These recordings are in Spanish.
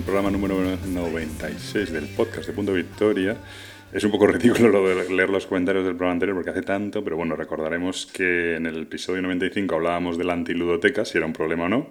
el programa número 96 del podcast de Punto Victoria. Es un poco ridículo leer los comentarios del programa anterior porque hace tanto, pero bueno, recordaremos que en el episodio 95 hablábamos de la antiludoteca, si era un problema o no,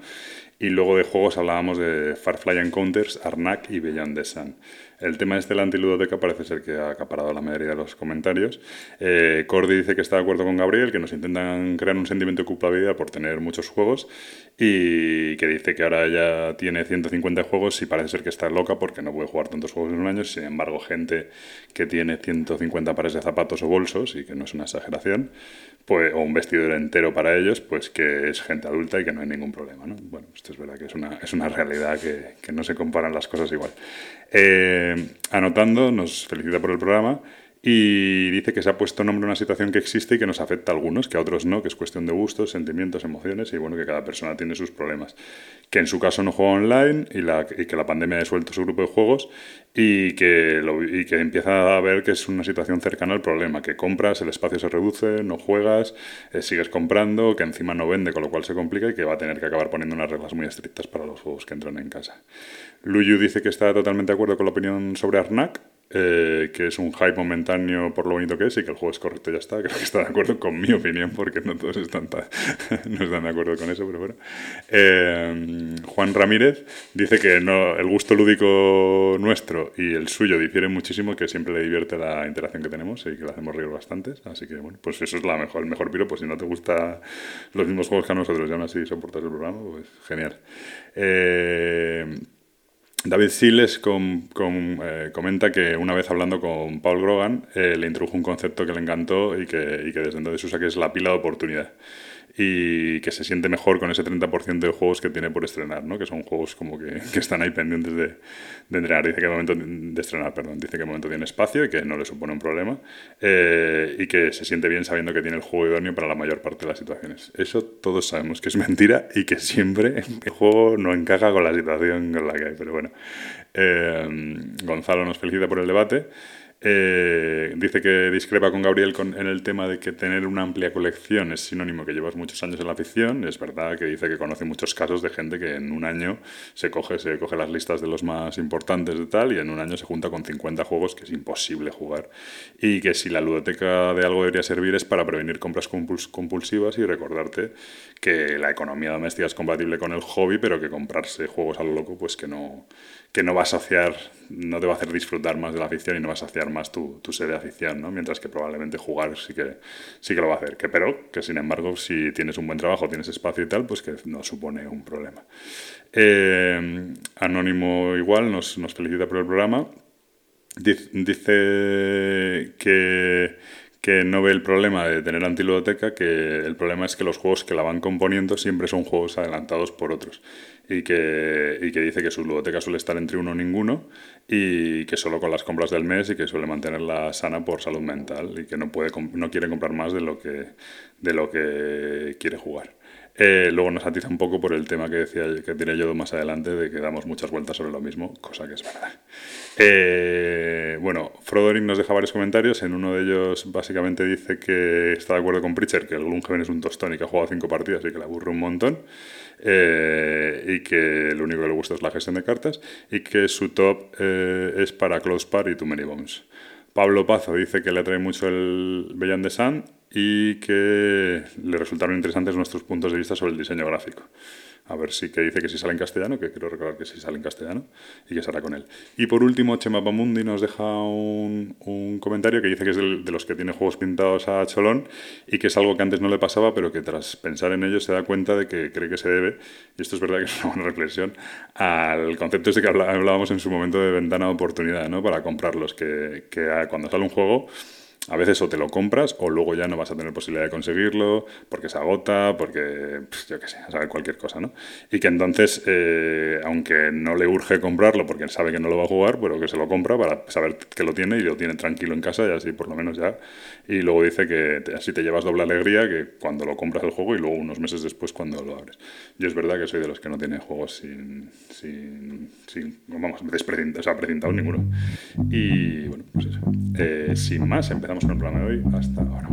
y luego de juegos hablábamos de Farfly Encounters, Arnak y Beyond the Sun. El tema este de la antiludoteca parece ser que ha acaparado la mayoría de los comentarios. Eh, Cordy dice que está de acuerdo con Gabriel, que nos intentan crear un sentimiento de culpabilidad por tener muchos juegos y que dice que ahora ya tiene 150 juegos y parece ser que está loca porque no puede jugar tantos juegos en un año. Sin embargo, gente que tiene 150 pares de zapatos o bolsos, y que no es una exageración, pues, o un vestidor entero para ellos, pues que es gente adulta y que no hay ningún problema. ¿no? Bueno, es verdad que es una, es una realidad que, que no se comparan las cosas igual. Eh, anotando, nos felicita por el programa y dice que se ha puesto nombre a una situación que existe y que nos afecta a algunos, que a otros no, que es cuestión de gustos, sentimientos, emociones y bueno, que cada persona tiene sus problemas. Que en su caso no juega online y, la, y que la pandemia ha desuelto su grupo de juegos y que, y que empieza a ver que es una situación cercana al problema, que compras, el espacio se reduce, no juegas, eh, sigues comprando, que encima no vende, con lo cual se complica y que va a tener que acabar poniendo unas reglas muy estrictas para los juegos que entran en casa. Luyu dice que está totalmente de acuerdo con la opinión sobre Arnak, eh, que es un hype momentáneo por lo bonito que es y que el juego es correcto ya está. Creo que está de acuerdo con mi opinión porque no todos están, no están de acuerdo con eso, pero bueno. Eh, Juan Ramírez dice que no, el gusto lúdico nuestro y el suyo difieren muchísimo, que siempre le divierte la interacción que tenemos y que le hacemos reír bastante. Así que bueno, pues eso es la mejor, el mejor piro. Pues si no te gustan los mismos juegos que a nosotros y aún así soportas el programa, pues genial. Eh, David Siles eh, comenta que una vez hablando con Paul Grogan eh, le introdujo un concepto que le encantó y que, y que desde entonces usa que es la pila de oportunidad y que se siente mejor con ese 30% de juegos que tiene por estrenar, ¿no? que son juegos como que, que están ahí pendientes de, de, entrenar. Dice que momento de estrenar, perdón, dice que momento tiene espacio y que no le supone un problema eh, y que se siente bien sabiendo que tiene el juego idóneo para la mayor parte de las situaciones. Eso todos sabemos que es mentira y que siempre el juego no encaja con la situación con la que hay, pero bueno. Eh, Gonzalo nos felicita por el debate. Eh, dice que discrepa con Gabriel en el tema de que tener una amplia colección es sinónimo que llevas muchos años en la afición. Es verdad que dice que conoce muchos casos de gente que en un año se coge, se coge las listas de los más importantes de tal y en un año se junta con 50 juegos que es imposible jugar. Y que si la ludoteca de algo debería servir es para prevenir compras compulsivas y recordarte que la economía doméstica es compatible con el hobby, pero que comprarse juegos a lo loco, pues que no, que no va a saciar, no te va a hacer disfrutar más de la afición y no va a saciar más tu, tu de afición, ¿no? Mientras que probablemente jugar sí que, sí que lo va a hacer. Que, pero que sin embargo, si tienes un buen trabajo, tienes espacio y tal, pues que no supone un problema. Eh, Anónimo igual nos, nos felicita por el programa. Dice que no ve el problema de tener antiludoteca, que el problema es que los juegos que la van componiendo siempre son juegos adelantados por otros y que, y que dice que su ludoteca suele estar entre uno o ninguno y que solo con las compras del mes y que suele mantenerla sana por salud mental y que no, puede, no quiere comprar más de lo que, de lo que quiere jugar. Eh, luego nos atiza un poco por el tema que decía que diré yo más adelante de que damos muchas vueltas sobre lo mismo, cosa que es verdad. Eh, bueno, Frodoric nos deja varios comentarios. En uno de ellos básicamente dice que está de acuerdo con Pritcher, que el Gloomhaven es un tostón y que ha jugado cinco partidas y que le aburre un montón. Eh, y que lo único que le gusta es la gestión de cartas y que su top es para Close Par y Too Many Bombs. Pablo Pazo dice que le atrae mucho el Beyond the Sun y que le resultaron interesantes nuestros puntos de vista sobre el diseño gráfico. A ver si que dice que si sale en castellano, que quiero recordar que si sale en castellano y que se con él. Y por último, Chema Pamundi nos deja un, un comentario que dice que es de los que tiene juegos pintados a Cholón y que es algo que antes no le pasaba, pero que tras pensar en ello se da cuenta de que cree que se debe, y esto es verdad que es una buena reflexión, al concepto este que hablábamos en su momento de ventana de oportunidad ¿no? para comprarlos, que, que cuando sale un juego a veces o te lo compras o luego ya no vas a tener posibilidad de conseguirlo porque se agota, porque yo qué sé, sabe cualquier cosa, ¿no? Y que entonces, eh, aunque no le urge comprarlo porque sabe que no lo va a jugar, pero que se lo compra para saber que lo tiene y lo tiene tranquilo en casa y así por lo menos ya. Y luego dice que así te llevas doble alegría que cuando lo compras el juego y luego unos meses después cuando lo abres. Yo es verdad que soy de los que no tiene juegos sin, sin, sin vamos, o sea, precintado ninguno. Y bueno, pues eso. Eh, sin más, empezamos el programa de hoy. Hasta ahora.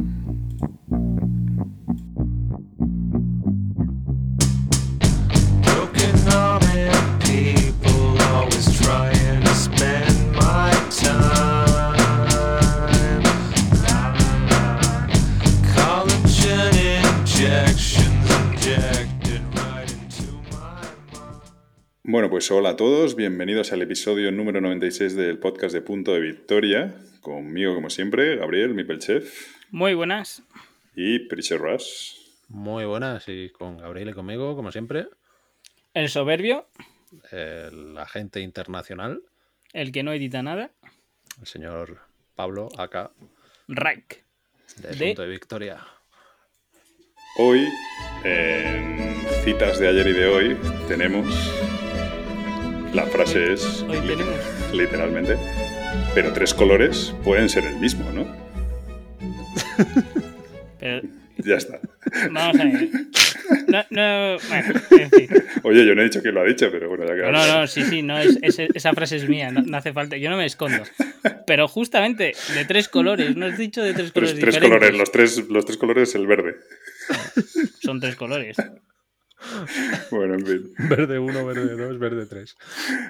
Bueno, pues hola a todos, bienvenidos al episodio número 96 del podcast de Punto de Victoria, Conmigo, como siempre, Gabriel, Mipelchef. Muy buenas. Y Pritchard Rush. Muy buenas, y con Gabriel y conmigo, como siempre. El soberbio. El agente internacional. El que no edita nada. El señor Pablo, acá. Reich. De, de... Punto de Victoria. Hoy, en citas de ayer y de hoy, tenemos. La frase es. Hoy tenemos. Literalmente. Pero tres colores pueden ser el mismo, ¿no? Pero... Ya está. Vamos a ver. No, no, bueno, en fin. Oye, yo no he dicho que lo ha dicho, pero bueno, ya que. No, no, no, sí, sí, no, es, es, esa frase es mía, no, no, hace falta. Yo no me escondo. Pero justamente de tres colores, no has dicho de tres colores tres, tres diferentes. colores, los tres, los tres colores el verde. Son tres colores. Bueno, en fin. Verde 1, verde 2, verde 3.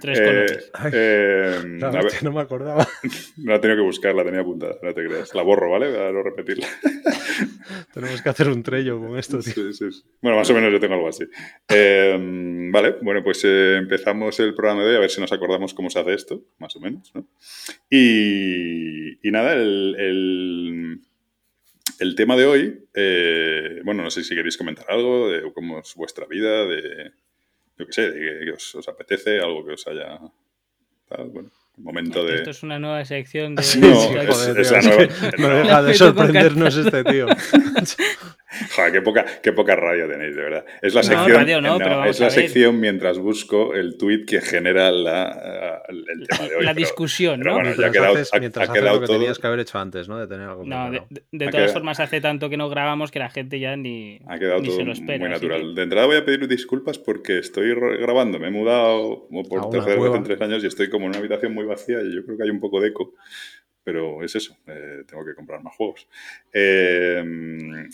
Tres colores. Ay, Eh, no, a ver, hostia, no me acordaba. no la he tenido que buscar, la tenía apuntada, no te creas. La borro, ¿vale? Para no repetirla. Tenemos que hacer un trello con esto, tío. Sí, sí, sí. Bueno, más o menos yo tengo algo así. Eh, vale, bueno, pues eh, empezamos el programa de hoy a ver si nos acordamos cómo se hace esto, más o menos, ¿no? Y, y nada, el, el, el tema de hoy, eh, bueno, no sé si queréis comentar algo de cómo es vuestra vida, de, yo qué sé, de que os, os apetece, algo que os haya... Tal, bueno, momento de... Esto es una nueva sección de. Sí, No, sí, es- la nueva- No deja de sorprendernos este tío. Joder, qué poca, qué poca radio tenéis, de verdad. Es la No, sección, radio no, pero vamos es la sección mientras busco el tweet que genera la, el, el tema de hoy. La pero- discusión, pero ¿no? bueno, ya ha Mientras quedado, haces, ha- mientras ha haces quedado lo que todo. tenías que haber hecho antes, ¿no? De tener algo No, de, de- de todas quedado- formas hace tanto que no grabamos que la gente ya ni, Ha quedado ni todo se lo espera. muy natural. que- De entrada voy a pedir disculpas porque estoy grabando. Me he mudado como por tercera vez en tres años y estoy como en una habitación muy vacía y yo creo que hay un poco de eco. Pero es eso, eh, tengo que comprar más juegos. Eh,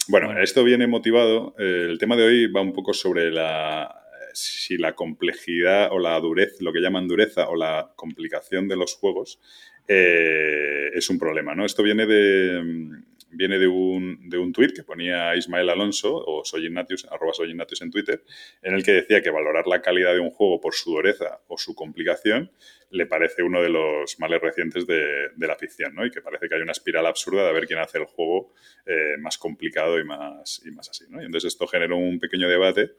bueno, esto viene motivado. eh, el tema de hoy va un poco sobre la si la complejidad o la dureza, lo que llaman dureza o la complicación de los juegos eh, es un problema, ¿no? Esto viene de, viene de un, de un tuit que ponía Ismael Alonso o Soy Ignatius, arroba Soy Ignatius en Twitter, en el que decía que valorar la calidad de un juego por su dureza o su complicación le parece uno de los males recientes de, de la ficción, ¿no? Y que parece que hay una espiral absurda de ver quién hace el juego eh, más complicado y más, y más así, ¿no? Y entonces esto generó un pequeño debate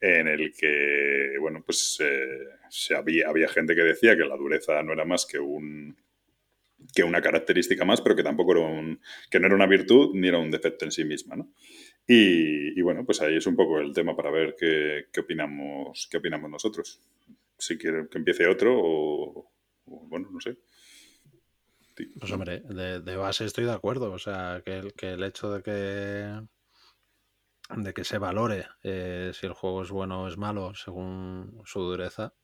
en el que, bueno, pues eh, se había, había gente que decía que la dureza no era más que un que una característica más, pero que tampoco era un, que no era una virtud ni era un defecto en sí misma, ¿no? Y, bueno, pues ahí es un poco el tema para ver qué, qué opinamos, qué opinamos nosotros. Si quieren que empiece otro o, bueno, no sé. Pues hombre, de, de base estoy de acuerdo. O sea, que el, que el hecho de que de que se valore eh, si el juego es bueno o es malo según su dureza,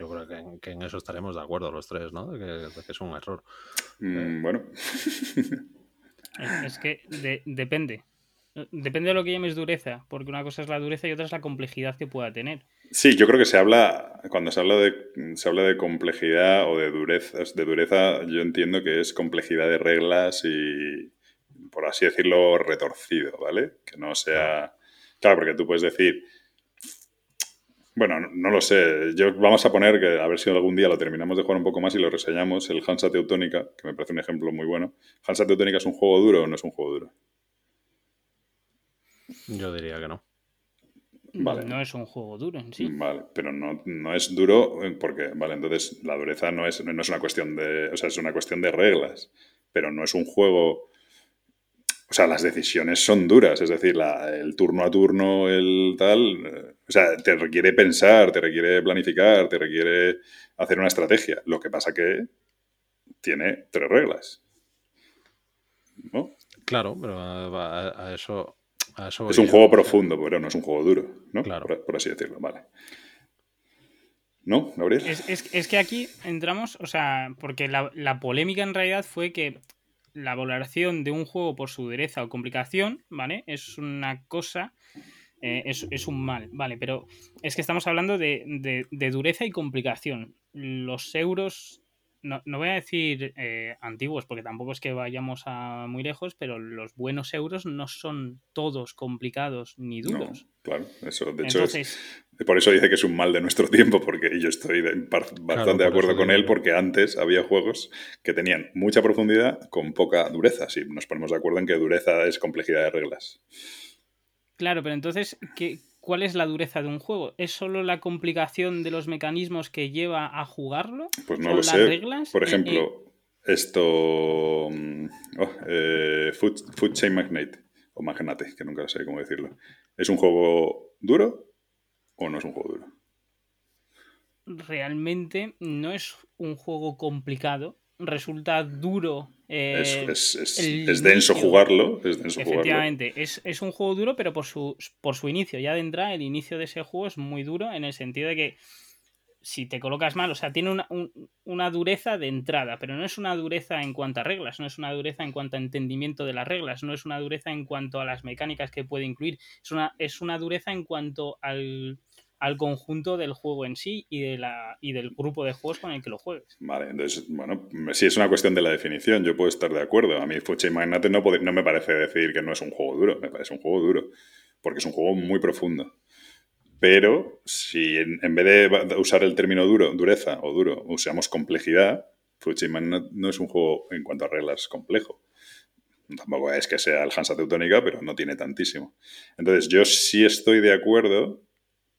yo creo que en, que en eso estaremos de acuerdo los tres, ¿no? De que, de que es un error. Mm, bueno, Es, es que de- depende. Depende de lo que llames dureza, porque una cosa es la dureza y otra es la complejidad que pueda tener. Sí, yo creo que se habla, cuando se habla de, se habla de complejidad o de dureza, de dureza, yo entiendo que es complejidad de reglas y, por así decirlo, retorcido, ¿vale? Que no sea... Claro, porque tú puedes decir... Bueno, no, no lo sé. Yo, vamos a poner que a ver si algún día lo terminamos de jugar un poco más y lo reseñamos, el Hansa Teutónica, que me parece un ejemplo muy bueno. ¿Hansa Teutónica es un juego duro o no es un juego duro? Yo diría que no. Vale. No es un juego duro en sí. Vale, pero no, no es duro eh, porque, vale, entonces la dureza no es, no es una cuestión de, o sea, es una cuestión de reglas, pero no es un juego, o sea, las decisiones son duras, es decir, la- el turno a turno, el tal, eh, o sea, te requiere pensar, te requiere planificar, te requiere hacer una estrategia. Lo que pasa que tiene tres reglas. ¿No? Claro, pero a, a- a eso, a eso Es un yo. juego profundo, pero no es un juego duro, ¿no? Claro. Por, por así decirlo, vale. ¿No, Gabriel? Es, es- es que aquí entramos, o sea, porque la, la polémica en realidad fue que la valoración de un juego por su dureza o complicación, ¿vale? Es una cosa, eh, es, es un mal, ¿vale? Pero es que estamos hablando de, de- de dureza y complicación. Los euros no, no voy a decir eh, antiguos, porque tampoco es que vayamos a muy lejos, pero los buenos euros no son todos complicados ni duros. claro, eso, de hecho, por eso dice que es un mal de nuestro tiempo, porque yo estoy bastante de acuerdo con él, porque antes había juegos que tenían mucha profundidad con poca dureza. Si nos ponemos de acuerdo en que dureza es complejidad de reglas. Claro, pero entonces, ¿qué, ¿cuál es la dureza de un juego? ¿Es solo la complicación de los mecanismos que lleva a jugarlo? Pues no lo sé. Reglas? Por ejemplo, esto. Mm, oh, eh, Food, Chain Magnate. O Magnate, que nunca sé cómo decirlo. ¿Es un juego duro o no es un juego duro? Realmente no es un juego complicado. Resulta duro es, denso jugarlo. Es denso Efectivamente, Es, un juego duro, pero por su, por su inicio. Ya de entrada, el inicio de ese juego es muy duro en el sentido de que si te colocas mal, o sea, tiene una, una, dureza de entrada, pero no es una dureza en cuanto a reglas, no es una dureza en cuanto a entendimiento de las reglas, no es una dureza en cuanto a las mecánicas que puede incluir, es una, es una dureza en cuanto al, al conjunto del juego en sí y, de la, y del grupo de juegos con el que lo juegues. Vale, entonces, bueno, si es una cuestión de la definición, yo puedo estar de acuerdo. A mí Fuche Magnate no, me parece decir que no es un juego duro, me parece un juego duro, porque es un juego muy profundo. Pero si en, vez de usar el término duro, dureza o duro, usamos complejidad, Fuchima no, es un juego en cuanto a reglas complejo. Tampoco es que sea el Hansa Teutónica, pero no tiene tantísimo. Entonces, yo sí estoy de acuerdo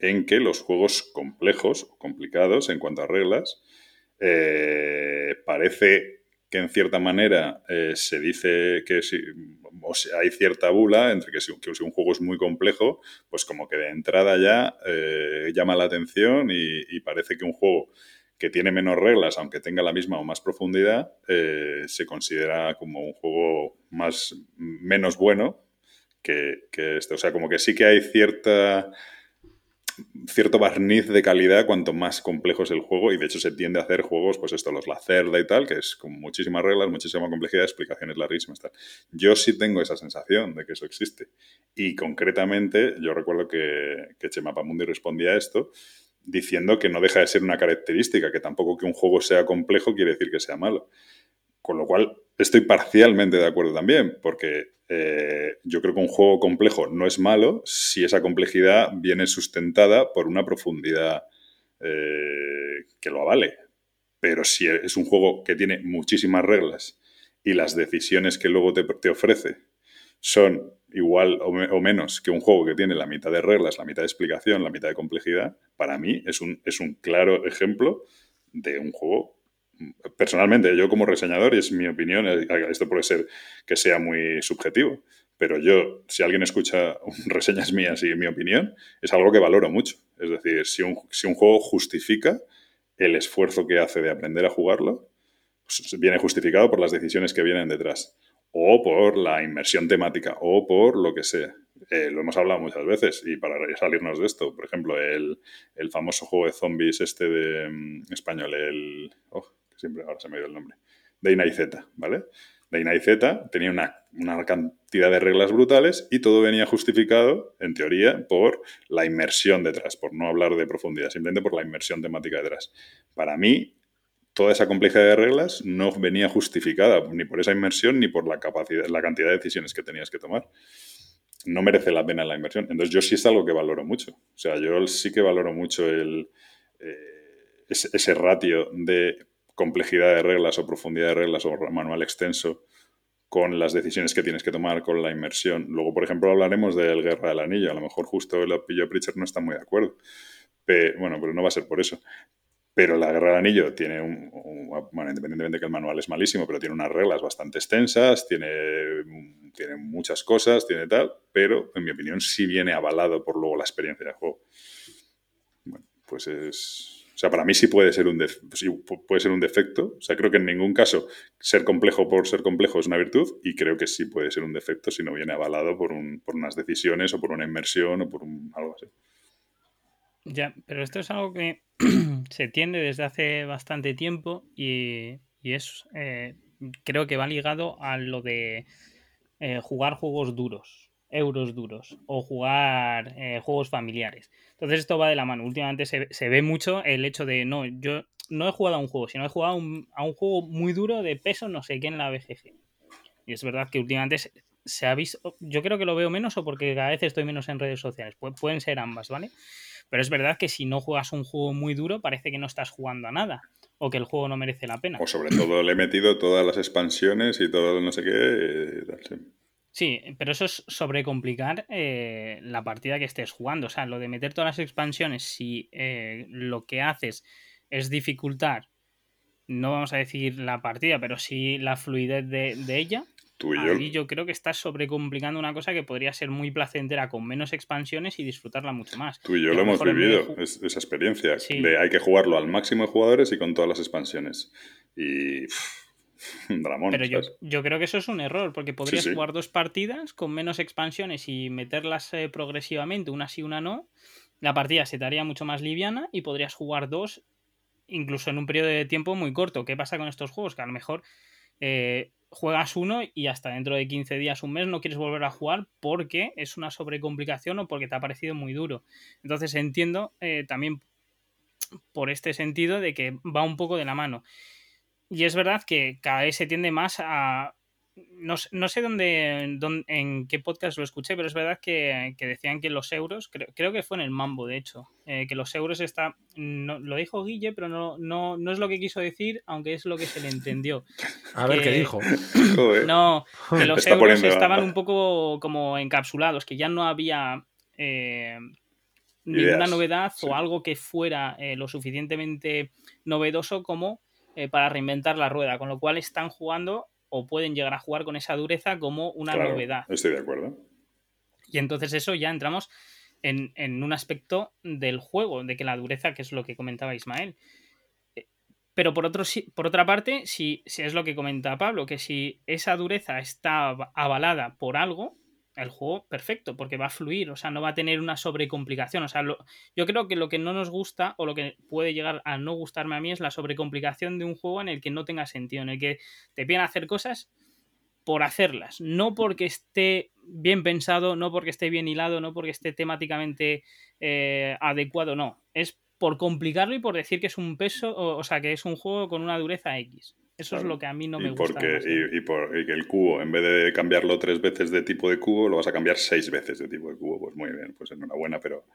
en que los juegos complejos o complicados en cuanto a reglas, eh, parece que en cierta manera eh, se dice que si, o hay cierta bula entre que si, un juego es muy complejo, pues como que de entrada ya eh, llama la atención y, parece que un juego que tiene menos reglas, aunque tenga la misma o más profundidad, se considera como un juego más menos bueno que, que este. O sea, como que sí que hay cierta cierto barniz de calidad cuanto más complejo es el juego y de hecho se tiende a hacer juegos, pues esto, los Lacerda y tal, que es con muchísimas reglas, muchísima complejidad, explicaciones larguísimas. Tal. Yo sí tengo esa sensación de que eso existe. Y concretamente, yo recuerdo que, que Chema Pamundi respondía a esto diciendo que no deja de ser una característica, que tampoco que un juego sea complejo quiere decir que sea malo. Con lo cual, estoy parcialmente de acuerdo también, porque eh, yo creo que un juego complejo no es malo si esa complejidad viene sustentada por una profundidad eh, que lo avale. Pero si es un juego que tiene muchísimas reglas y las decisiones que luego te, ofrece son igual o, menos que un juego que tiene la mitad de reglas, la mitad de explicación, la mitad de complejidad, para mí es un, es un claro ejemplo de un juego personalmente, yo como reseñador, y es mi opinión, eh, esto puede ser que sea muy subjetivo, pero yo, si alguien escucha reseñas mías y mi opinión, es algo que valoro mucho. Es decir, si un, si un juego justifica el esfuerzo que hace de aprender a jugarlo, pues viene justificado por las decisiones que vienen detrás, o por la inmersión temática, o por lo que sea. Eh, lo hemos hablado muchas veces y para salirnos de esto, por ejemplo, el, el famoso juego de zombies este de mm, español, el... Oh, siempre ahora se me dio el nombre, de Ina y Z, ¿vale? De Ina y Z tenía una, una, cantidad de reglas brutales y todo venía justificado, en teoría, por la inmersión detrás, por no hablar de profundidad, simplemente por la inmersión temática detrás. Para mí, toda esa complejidad de reglas no venía justificada ni por esa inmersión ni por la capacidad, la cantidad de decisiones que tenías que tomar. No merece la pena la inversión. Entonces yo sí es algo que valoro mucho. O sea, yo sí que valoro mucho el, eh, ese ratio de complejidad de reglas o profundidad de reglas o manual extenso con las decisiones que tienes que tomar, con la inmersión. Luego, por ejemplo, hablaremos del Guerra del Anillo. A lo mejor justo el Pillo Pritchard no está muy de acuerdo. bueno, pero no va a ser por eso. Pero la Guerra del Anillo tiene un, Bueno, independientemente de que el manual es malísimo, pero tiene unas reglas bastante extensas, tiene, tiene muchas cosas, tiene tal, pero en mi opinión sí viene avalado por luego la experiencia de juego. Bueno, pues es sea, para mí sí puede ser un, puede ser un defecto. O sea, creo que en ningún caso ser complejo por ser complejo es una virtud y creo que sí puede ser un defecto si no viene avalado por, unas decisiones o por una inmersión o por algo así. Ya, pero esto es algo que se tiende desde hace bastante tiempo y, es, eh, creo que va ligado a lo de eh, jugar juegos duros euros duros o jugar eh, juegos familiares. Entonces esto va de la mano. Últimamente se, se, ve mucho el hecho de, no, yo no he jugado a un juego, sino he jugado a un, a un juego muy duro de peso no sé qué en la BGG. Y es verdad que últimamente se, ha visto, yo creo que lo veo menos o porque cada vez estoy menos en redes sociales. Pu pueden ser ambas, ¿vale? Pero es verdad que si no juegas un juego muy duro parece que no estás jugando a nada o que el juego no merece la pena. O sobre todo le he metido todas las expansiones y todo no sé qué. Sí. Sí, pero eso es sobrecomplicar eh, la partida que estés jugando. O sea, lo de meter todas las expansiones, si eh, lo que haces es dificultar, no vamos a decir la partida, pero sí la fluidez de, de ella, Tú y ahí yo. yo creo que estás sobrecomplicando una cosa que podría ser muy placentera con menos expansiones y disfrutarla mucho más. Tú y yo lo hemos de vivido, es- esa experiencia. Sí. De hay que jugarlo al máximo de jugadores y con todas las expansiones. Y. Pero yo, creo que eso es un error, porque podrías sí. jugar dos partidas con menos expansiones y meterlas eh, progresivamente, una sí, una no. La partida se te haría mucho más liviana y podrías jugar dos, incluso en un periodo de tiempo muy corto. ¿Qué pasa con estos juegos? Que a lo mejor eh, juegas uno y hasta dentro de 15 días, un mes, no quieres volver a jugar porque es una sobrecomplicación o porque te ha parecido muy duro. Entonces entiendo eh, también por este sentido de que va un poco de la mano. Y es verdad que cada vez se tiende más a... No, sé- no sé dónde, dónde- en qué podcast lo escuché, pero es verdad que, que decían que los euros, creo, creo que fue en el Mambo, de hecho, eh, que los euros está... No, lo dijo Guille, pero no, no, no es lo que quiso decir, aunque es lo que se le entendió. A ver qué dijo. No, que los Está euros estaban un poco como encapsulados, que ya no había eh, ninguna Ideas, novedad sí. o algo que fuera eh, lo suficientemente novedoso como eh, para reinventar la rueda, con lo cual están jugando o pueden llegar a jugar con esa dureza como una Claro, novedad. Estoy de acuerdo. Y entonces eso ya entramos en, en un aspecto del juego, de que la dureza, que es lo que comentaba Ismael. Eh, Pero por, otro, por otra parte, si, si es lo que comenta Pablo, que si esa dureza está av- avalada por algo, el juego perfecto, porque va a fluir, o sea, no va a tener una sobrecomplicación. O sea, lo- yo creo que lo que no nos gusta o lo que puede llegar a no gustarme a mí es la sobrecomplicación de un juego en el que no tenga sentido, en el que te piden hacer cosas por hacerlas, no porque esté bien pensado, no porque esté bien hilado, no porque esté temáticamente eh, adecuado, no, es por complicarlo y por decir que es un peso, o, o sea, que es un juego con una dureza X. Eso es lo que a mí no y, me gusta. porque, más, ¿eh? y, y por, y que el cubo, en vez de cambiarlo tres veces de tipo de cubo, lo vas a cambiar seis veces de tipo de cubo. Pues muy bien, pues enhorabuena. Pero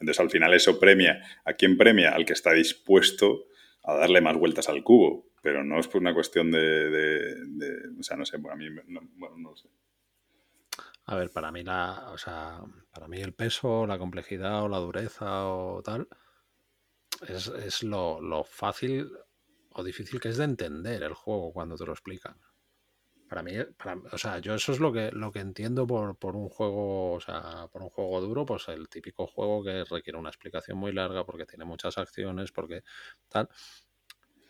entonces al final eso premia. ¿A quién premia? Al que está dispuesto a darle más vueltas al cubo. Pero no es por una cuestión de. de- de- o sea, no sé, a mí. no- bueno, no lo sé. A ver, para mí la, o sea, para mí el peso, la complejidad o la dureza o tal es, es lo, lo fácil o difícil que es de entender el juego cuando te lo explican. Para mí, para- o sea, yo eso es lo que, lo que entiendo por, por un juego, o sea, por un juego duro, pues el típico juego que requiere una explicación muy larga porque tiene muchas acciones, porque tal.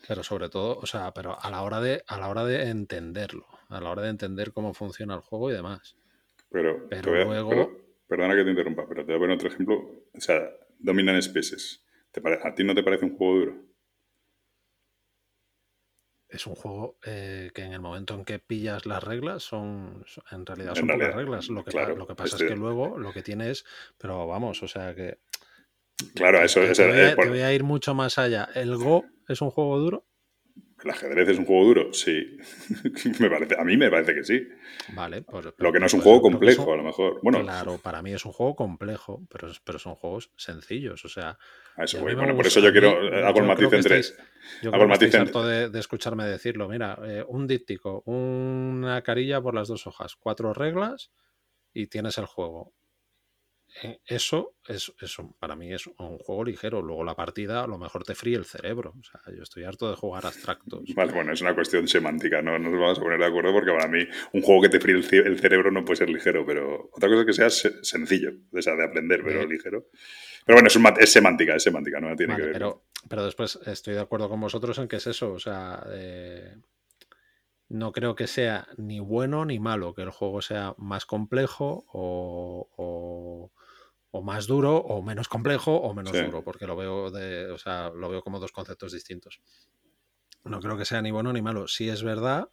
Pero sobre todo, o sea, pero a la hora de, a la hora de entenderlo, a la hora de entender cómo funciona el juego y demás. Pero, Pero voy luego- pero- perdona que te interrumpa, pero te voy a poner otro ejemplo. O sea, Dominan Species. ¿Te pare- ¿A ti no te parece un juego duro? Es un juego eh, que en el momento en que pillas las reglas son, en realidad son pocas reglas. Lo que, claro, lo que pasa este- es que luego lo que tiene es, pero vamos, o sea que Claro, eso es. te voy a, por- te voy a ir mucho más allá. ¿El Go es un juego duro? ¿El ajedrez es un juego duro? Sí. me parece, a mí me parece que sí. Vale, pues, Lo que no es un pues juego lo que complejo, son- a lo mejor. Bueno, claro, para mí es un juego complejo, pero, pero son juegos sencillos. O sea, a eso a voy. Bueno, por eso yo mí- quiero. Hago el matiz entre. estáis- Yo Hago creo el que matiz estáis harto de, de escucharme decirlo. Mira, eh, un díptico, una carilla por las dos hojas, cuatro reglas y tienes el juego. Eh, Eso es, eso para mí es un juego ligero. Luego la partida a lo mejor te fríe el cerebro. O sea, yo estoy harto de jugar abstractos. Vale, bueno, es una cuestión semántica, no no nos vamos a poner de acuerdo porque para mí un juego que te fríe el, ce- el cerebro no puede ser ligero, pero otra cosa es que sea se- sencillo, o sea, de aprender, pero Bien. ligero. Pero bueno, es, un mat- es semántica, es semántica, no tiene Vale, que ver. pero, pero después estoy de acuerdo con vosotros en que es eso. O sea, eh, no creo que sea ni bueno ni malo que el juego sea más complejo o, o- o más duro o menos complejo o menos Sí. duro, porque lo veo de, o sea, lo veo como dos conceptos distintos. No creo que sea ni bueno ni malo. Sí es verdad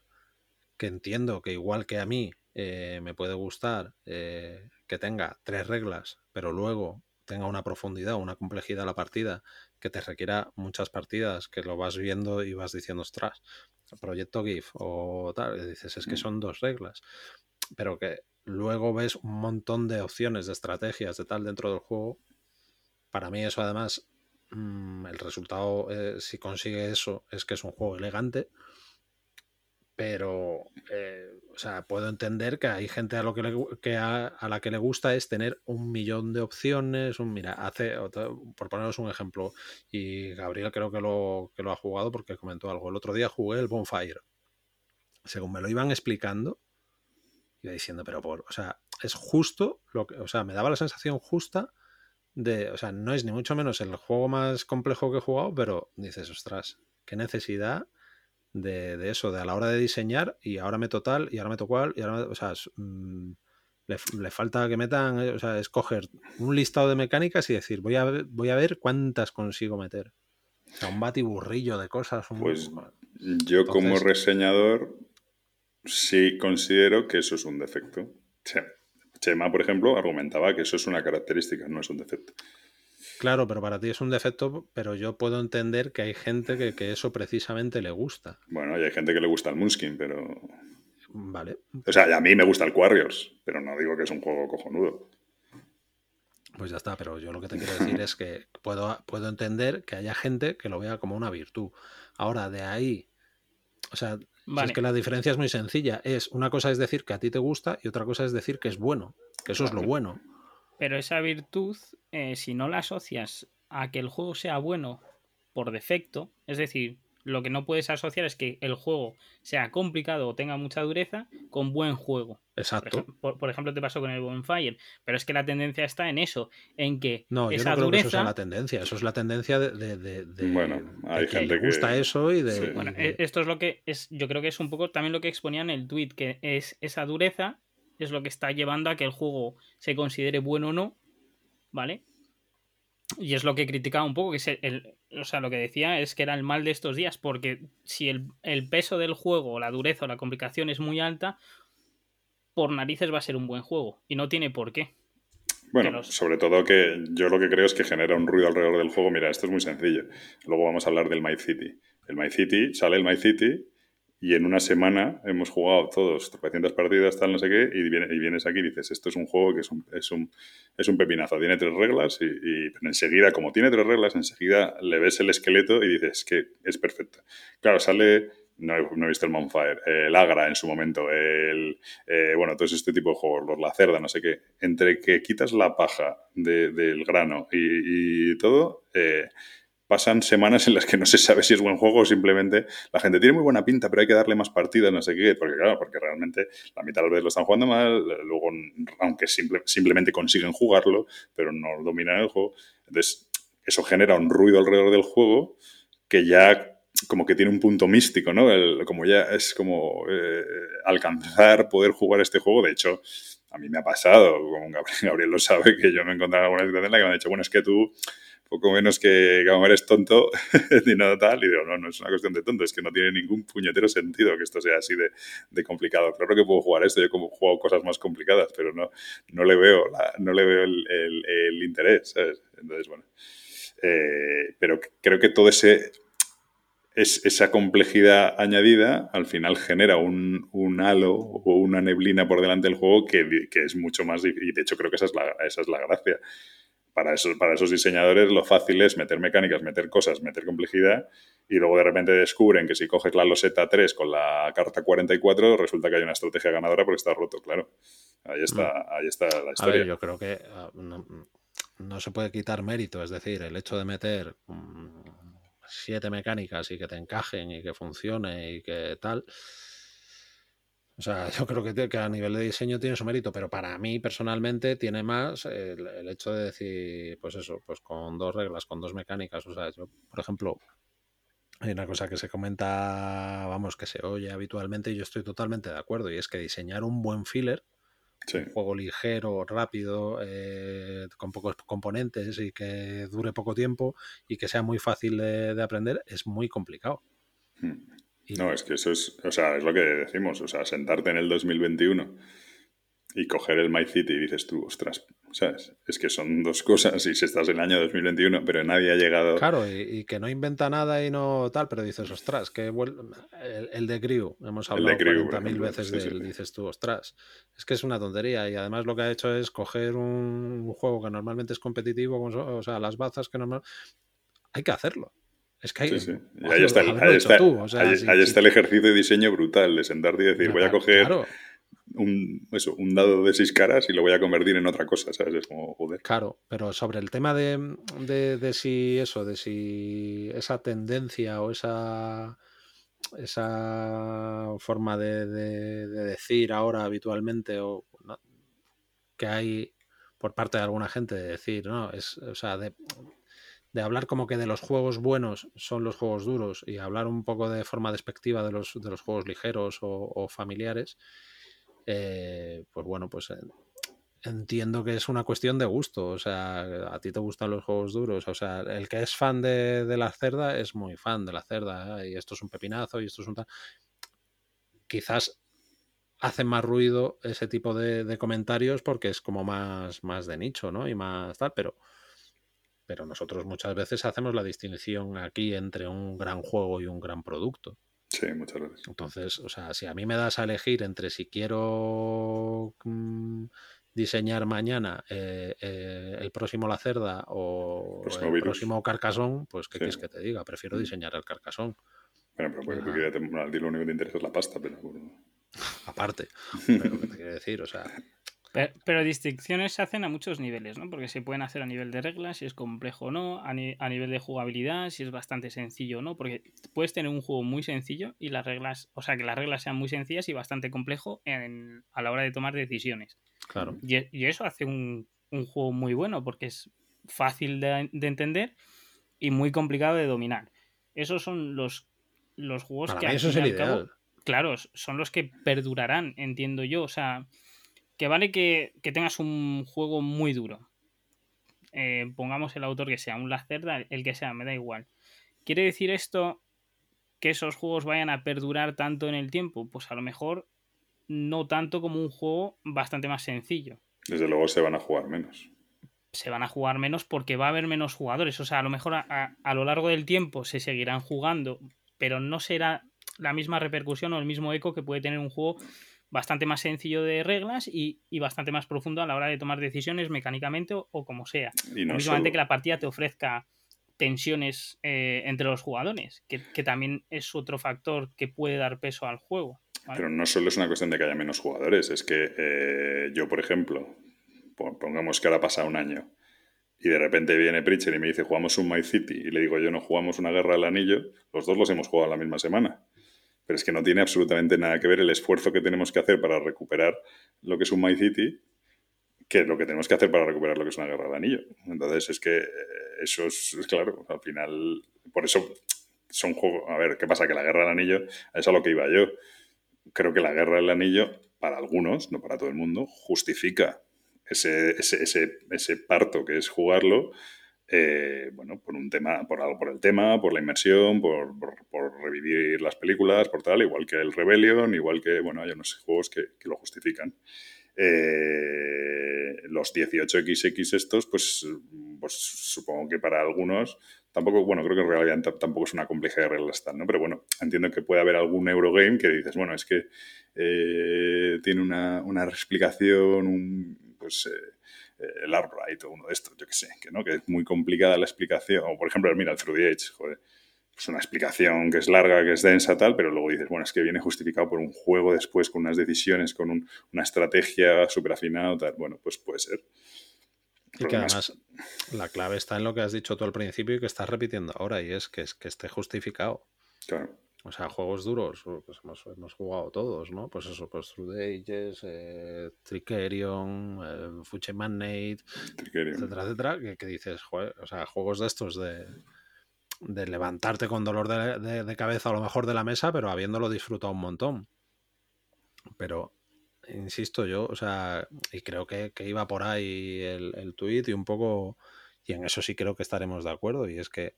que entiendo que igual que a mí eh, me puede gustar eh, que tenga tres reglas, pero luego tenga una profundidad, una complejidad la partida que te requiera muchas partidas, que lo vas viendo y vas diciendo, ostras, proyecto GIF o tal, y dices, es que mm. son dos reglas, pero que luego ves un montón de opciones, de estrategias, de tal dentro del juego. Para mí eso además, mm, el resultado, eh, si consigue eso, es que es un juego elegante pero eh, o sea, puedo entender que hay gente a, lo que, a, la que le gusta es tener un millón de opciones. Un, mira, hace, por poneros un ejemplo, y Gabriel creo que lo, que lo ha jugado porque comentó algo. El otro día jugué el Bonfire. Según me lo iban explicando, iba diciendo, pero por, o sea, es justo lo que, o sea, me daba la sensación justa de, o sea, no es ni mucho menos el juego más complejo que he jugado, pero dices, ostras, qué necesidad de, eso, de a la hora de diseñar y ahora meto tal y ahora meto cual y ahora, o sea, mm, le, falta que metan, eh, o sea, escoger un listado de mecánicas y decir, voy a, voy a ver cuántas consigo meter. O sea, un batiburrillo de cosas. Pues yo como reseñador sí considero que eso es un defecto. Chema, por ejemplo, argumentaba que eso es una característica, no es un defecto. Claro, pero para ti es un defecto, pero yo puedo entender que hay gente que, eso precisamente le gusta. Bueno, y hay gente que le gusta el Moonskin, pero... Vale. O sea, a mí me gusta el Quarriors, pero no digo que es un juego cojonudo. Pues ya está, pero yo lo que te quiero decir es que puedo, puedo entender que haya gente que lo vea como una virtud. Ahora, de ahí, o sea, es que la diferencia es muy sencilla. Es una cosa es decir que a ti te gusta y otra cosa es decir que es bueno, que eso es lo bueno. Pero esa virtud, eh, si no la asocias a que el juego sea bueno por defecto, es decir, lo que no puedes asociar es que el juego sea complicado o tenga mucha dureza con buen juego. Exacto. Por, ejemplo, te pasó con el Bonfire, pero es que la tendencia está en eso, en que no, esa yo no creo dureza... Que eso es la tendencia, eso es la tendencia de, bueno, hay gente que gusta eso y de. Bueno, e, esto es lo que es, yo creo que es un poco también lo que exponía en el tweet, que es esa dureza es lo que está llevando a que el juego se considere bueno o no, ¿vale? Y es lo que criticaba un poco, que es el, o sea, lo que decía es que era el mal de estos días, porque si el, peso del juego, la dureza o la complicación es muy alta, por narices va a ser un buen juego, y no tiene por qué. Bueno, sobre todo que yo lo que creo es que genera un ruido alrededor del juego. Mira, esto es muy sencillo. Luego vamos a hablar del My City. El My City, sale el My City y en una semana hemos jugado todos 300 partidas, tal, no sé qué, y, y, vienes aquí y dices, esto es un juego que es un, es un, es un pepinazo, tiene tres reglas y, enseguida, como tiene tres reglas, enseguida le ves el esqueleto y dices que es perfecto. Claro, sale, no he, visto el Monfire, el Agra en su momento, el, eh, bueno, todo este tipo de juegos, los La Cerda, no sé qué, entre que quitas la paja del grano y, todo... Eh, pasan semanas en las que no se sabe si es buen juego o simplemente la gente tiene muy buena pinta, pero hay que darle más partidas, no sé qué, porque claro, porque realmente la mitad de las veces lo están jugando mal, luego, aunque simplemente consiguen jugarlo, pero no dominan el juego. Entonces, eso genera un ruido alrededor del juego que ya como que tiene un punto místico, ¿no? como ya es como eh, alcanzar poder jugar este juego. De hecho, a mí me ha pasado, como Gabriel, lo sabe, que yo me he encontrado en alguna situación en la que me han dicho, bueno, es que tú poco menos que, como eres tonto y no tal. Y digo, no, no es una cuestión de tonto, es que no tiene ningún puñetero sentido que esto sea así de, complicado. Claro que puedo jugar esto, yo como juego cosas más complicadas, pero no, no le veo, no le veo el, interés, Entonces, bueno. Eh, pero creo que todo ese es, esa complejidad añadida al final genera un, un, halo o una neblina por delante del juego que, que es mucho más y de hecho creo que esa es la, esa es la gracia para, eso, para esos diseñadores lo fácil es meter mecánicas, meter cosas, meter complejidad y luego de repente descubren que si coges la loseta 3 con la carta 44 resulta que hay una estrategia ganadora porque está roto, claro. Ahí está, mm. ahí está la historia. A ver, yo creo que ah, no, se puede quitar mérito, es decir, el hecho de meter mm, siete mecánicas y que te encajen y que funcione y que tal o sea, yo creo que, a nivel de diseño tiene su mérito, pero para mí personalmente tiene más el, hecho de decir, pues eso, pues con dos reglas, con dos mecánicas. O sea, yo, por ejemplo, hay una cosa que se comenta, vamos, que se oye habitualmente y yo estoy totalmente de acuerdo, y es que diseñar un buen filler, un juego ligero, rápido, eh, con pocos componentes y que dure poco tiempo y que sea muy fácil de, aprender, es muy complicado. Hmm. No, es que eso es, o sea, es lo que decimos, o sea, sentarte en el 2021 y coger el My City y dices tú, ostras, ¿sabes? Es que son dos cosas y si estás en el año 2021, pero nadie ha llegado... Claro, y, que no inventa nada y no tal, pero dices, ostras, que el, de Crew, hemos hablado 40.000 veces de él, dices tú, ostras, es que es una tontería y además lo que ha hecho es coger un, juego que normalmente es competitivo, o sea, las bazas que normalmente... Hay que hacerlo. Es que sí, ahí está, ahí está, ahí, está el ejercicio de diseño brutal de sentarte y decir, voy a coger un, eso, un dado de seis caras y lo voy a convertir en otra cosa, ¿sabes? Es como, joder. Claro, pero sobre el tema de, de, de si eso, de si esa tendencia o esa esa forma de, de, decir ahora habitualmente o que hay por parte de alguna gente de decir, no, es, o sea, de, de hablar como que de los juegos buenos son los juegos duros y hablar un poco de forma despectiva de los, de los juegos ligeros o familiares, eh, pues bueno, pues eh, entiendo que es una cuestión de gusto. O sea, a ti te gustan los juegos duros. O sea, el que es fan de, la cerda es muy fan de la cerda. ¿eh? Y esto es un pepinazo y esto es un tal. Quizás hacen más ruido ese tipo de, comentarios porque es como más, más de nicho, ¿no? Y más tal, pero, pero nosotros muchas veces hacemos la distinción aquí entre un gran juego y un gran producto. Sí, muchas gracias. Entonces, o sea, si a mí me das a elegir entre si quiero mm, diseñar mañana eh, eh, el próximo La Cerda o el próximo Carcasón, pues ¿qué quieres que te diga? Prefiero mm. diseñar el Carcasón. Bueno, pero porque tú quieres, lo único que te interesa es la pasta, pero... Aparte, pero ¿qué te quiero decir? O sea, pero, distinciones se hacen a muchos niveles, ¿no? Porque se pueden hacer a nivel de reglas, si es complejo o no, a, nivel de jugabilidad, si es bastante sencillo o no, porque puedes tener un juego muy sencillo y las reglas, o sea, que las reglas sean muy sencillas y bastante complejo a la hora de tomar decisiones. Claro. Y, eso hace un, juego muy bueno porque es fácil de, entender y muy complicado de dominar. Esos son los, los juegos que eso es el ideal. claro, son los que perdurarán, entiendo yo. O sea, que vale que, tengas un juego muy duro. Eh, pongamos el autor que sea, un Lacerda, el que sea, me da igual. ¿Quiere decir esto que esos juegos vayan a perdurar tanto en el tiempo? Pues a lo mejor no tanto como un juego bastante más sencillo. Desde luego se van a jugar menos. Se van a jugar menos porque va a haber menos jugadores. O sea, a lo mejor a, a lo largo del tiempo se seguirán jugando, pero no será la misma repercusión o el mismo eco que puede tener un juego bastante más sencillo de reglas y, bastante más profundo a la hora de tomar decisiones mecánicamente o, como sea. Y no que la partida te ofrezca tensiones eh, entre los jugadores, que, también es otro factor que puede dar peso al juego. Pero no solo es una cuestión de que haya menos jugadores, es que eh, yo, por ejemplo, pongamos que ahora pasa un año y de repente viene Pritchard y me dice jugamos un My City y le digo yo no jugamos una guerra al anillo, los dos los hemos jugado la misma semana pero es que no tiene absolutamente nada que ver el esfuerzo que tenemos que hacer para recuperar lo que es un My City que lo que tenemos que hacer para recuperar lo que es una guerra de anillo. Entonces es que eh, eso es, claro, al final, por eso son juegos, a ver, ¿qué pasa? Que la guerra del anillo es a lo que iba yo. Creo que la guerra del anillo, para algunos, no para todo el mundo, justifica ese, ese, ese, ese parto que es jugarlo eh, bueno, por un tema, por algo, por el tema, por la inmersión, por, revivir las películas, por tal, igual que el Rebellion, igual que, bueno, hay unos juegos que, lo justifican. Eh, los 18XX estos, pues, pues, supongo que para algunos, tampoco, bueno, creo que en realidad tampoco es una complejidad de reglas tal, ¿no? Pero bueno, entiendo que puede haber algún Eurogame que dices, bueno, es que eh, tiene una, una explicación, un, pues eh, el Arbright o uno de estos, yo que sé, que, ¿no? que es muy complicada la explicación. O por ejemplo, mira, el Through the Edge, joder. Es una explicación que es larga, que es densa, tal, pero luego dices, bueno, es que viene justificado por un juego después, con unas decisiones, con una estrategia súper afinada, tal. Bueno, pues puede ser. Y que además la clave está en lo que has dicho tú al principio y que estás repitiendo ahora, y es que, es que esté justificado. Claro. O sea, juegos duros, pues hemos, jugado todos, ¿no? Pues eso, pues the Ages, eh, Trickerion, eh, Fuche etcétera, etcétera, que, dices, o sea, juegos de estos de, de levantarte con dolor de, cabeza a lo mejor de la mesa, pero habiéndolo disfrutado un montón. Pero, insisto yo, o sea, y creo que, iba por ahí el, el tuit y un poco, y en eso sí creo que estaremos de acuerdo, y es que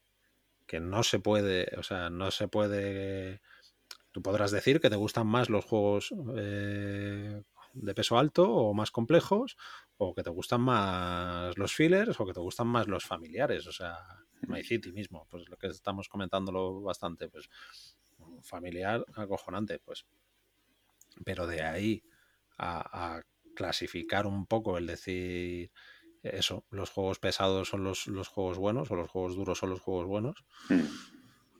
que no se puede, o sea, no se puede Tú podrás decir que te gustan más los juegos eh, de peso alto o más complejos, o que te gustan más los fillers, o que te gustan más los familiares. O sea, My City mismo, pues lo que estamos comentándolo bastante, pues familiar acojonante, pues. Pero de ahí a, clasificar un poco el decir eso, los juegos pesados son los, los, juegos buenos o los juegos duros son los juegos buenos. Hmm.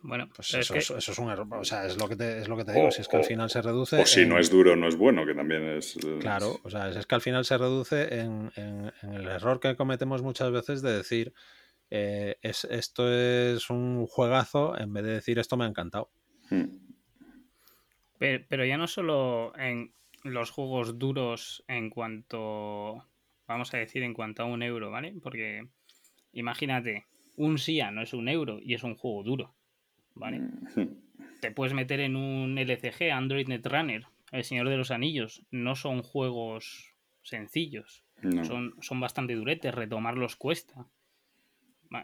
Bueno, pues eso, es, eso, es un error. O sea, es lo que te, es lo que te digo. si es que al final se reduce. O si no es duro, no es bueno, que también es. Claro, o sea, es que al final se reduce en, el error que cometemos muchas veces de decir eh, es, esto es un juegazo en vez de decir esto me ha encantado. Hmm. Pero, ya no solo en los juegos duros en cuanto. Vamos a decir en cuanto a un euro, ¿vale? Porque imagínate, un SIA no es un euro y es un juego duro. ¿vale? Te puedes meter en un LCG, Android Netrunner, El Señor de los Anillos. No son juegos sencillos. Son, son bastante duretes, retomarlos cuesta.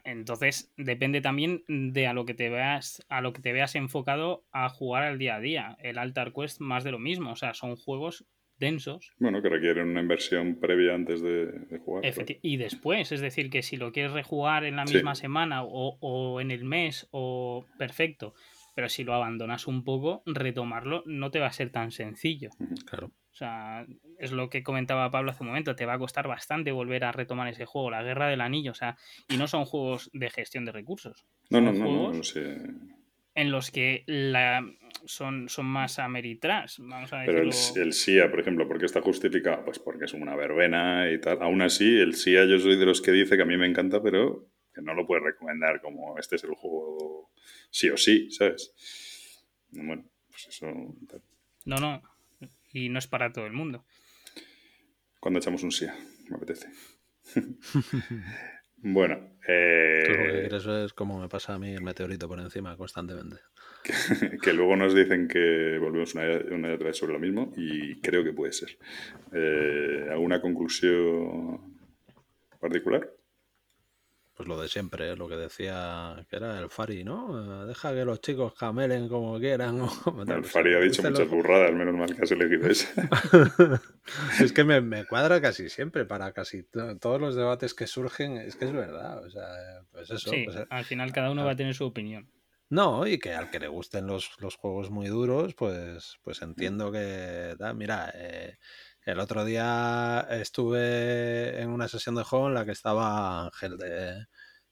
Entonces, depende también de a lo que te veas, a lo que te veas enfocado a jugar al día a día. El Altar Quest más de lo mismo. O sea, son juegos densos. Bueno, que requieren una inversión previa antes de, jugar. Y después, es decir, que si lo quieres rejugar en la misma semana o, en el mes, o perfecto. Pero si lo abandonas un poco, retomarlo no te va a ser tan sencillo. Claro. O sea, es lo que comentaba Pablo hace un momento, te va a costar bastante volver a retomar ese juego, la guerra del anillo, o sea, y no son juegos de gestión de recursos. No, no, no, no, sé. En los que la, son, son más ameritrash, vamos a Pero el, el, SIA, por ejemplo, ¿por qué está justificado? Pues porque es una verbena y tal. Aún así, el SIA yo soy de los que dice que a mí me encanta, pero que no lo puedes recomendar como este es el juego sí o sí, ¿sabes? Bueno, pues eso... No, no, y no es para todo el mundo. Cuando echamos un SIA, me apetece. bueno, eh... Eso es como me pasa a mí el meteorito por encima constantemente. Que, luego nos dicen que volvemos una, una y otra vez sobre lo mismo y creo que puede ser. Eh, ¿Alguna conclusión particular? Pues lo de siempre, lo que decía que era el Fari, ¿no? Deja que los chicos camelen como quieran. el Fari ha dicho muchas burradas, menos mal que has elegido esa. es que me, me, cuadra casi siempre para casi todos los debates que surgen, es que es verdad. O sea, pues eso. Sí, pues, al final cada uno va a tener su opinión. No, y que al que le gusten los, los juegos muy duros, pues, pues entiendo que. mira, eh, el otro día estuve en una sesión de juego en la que estaba Ángel de,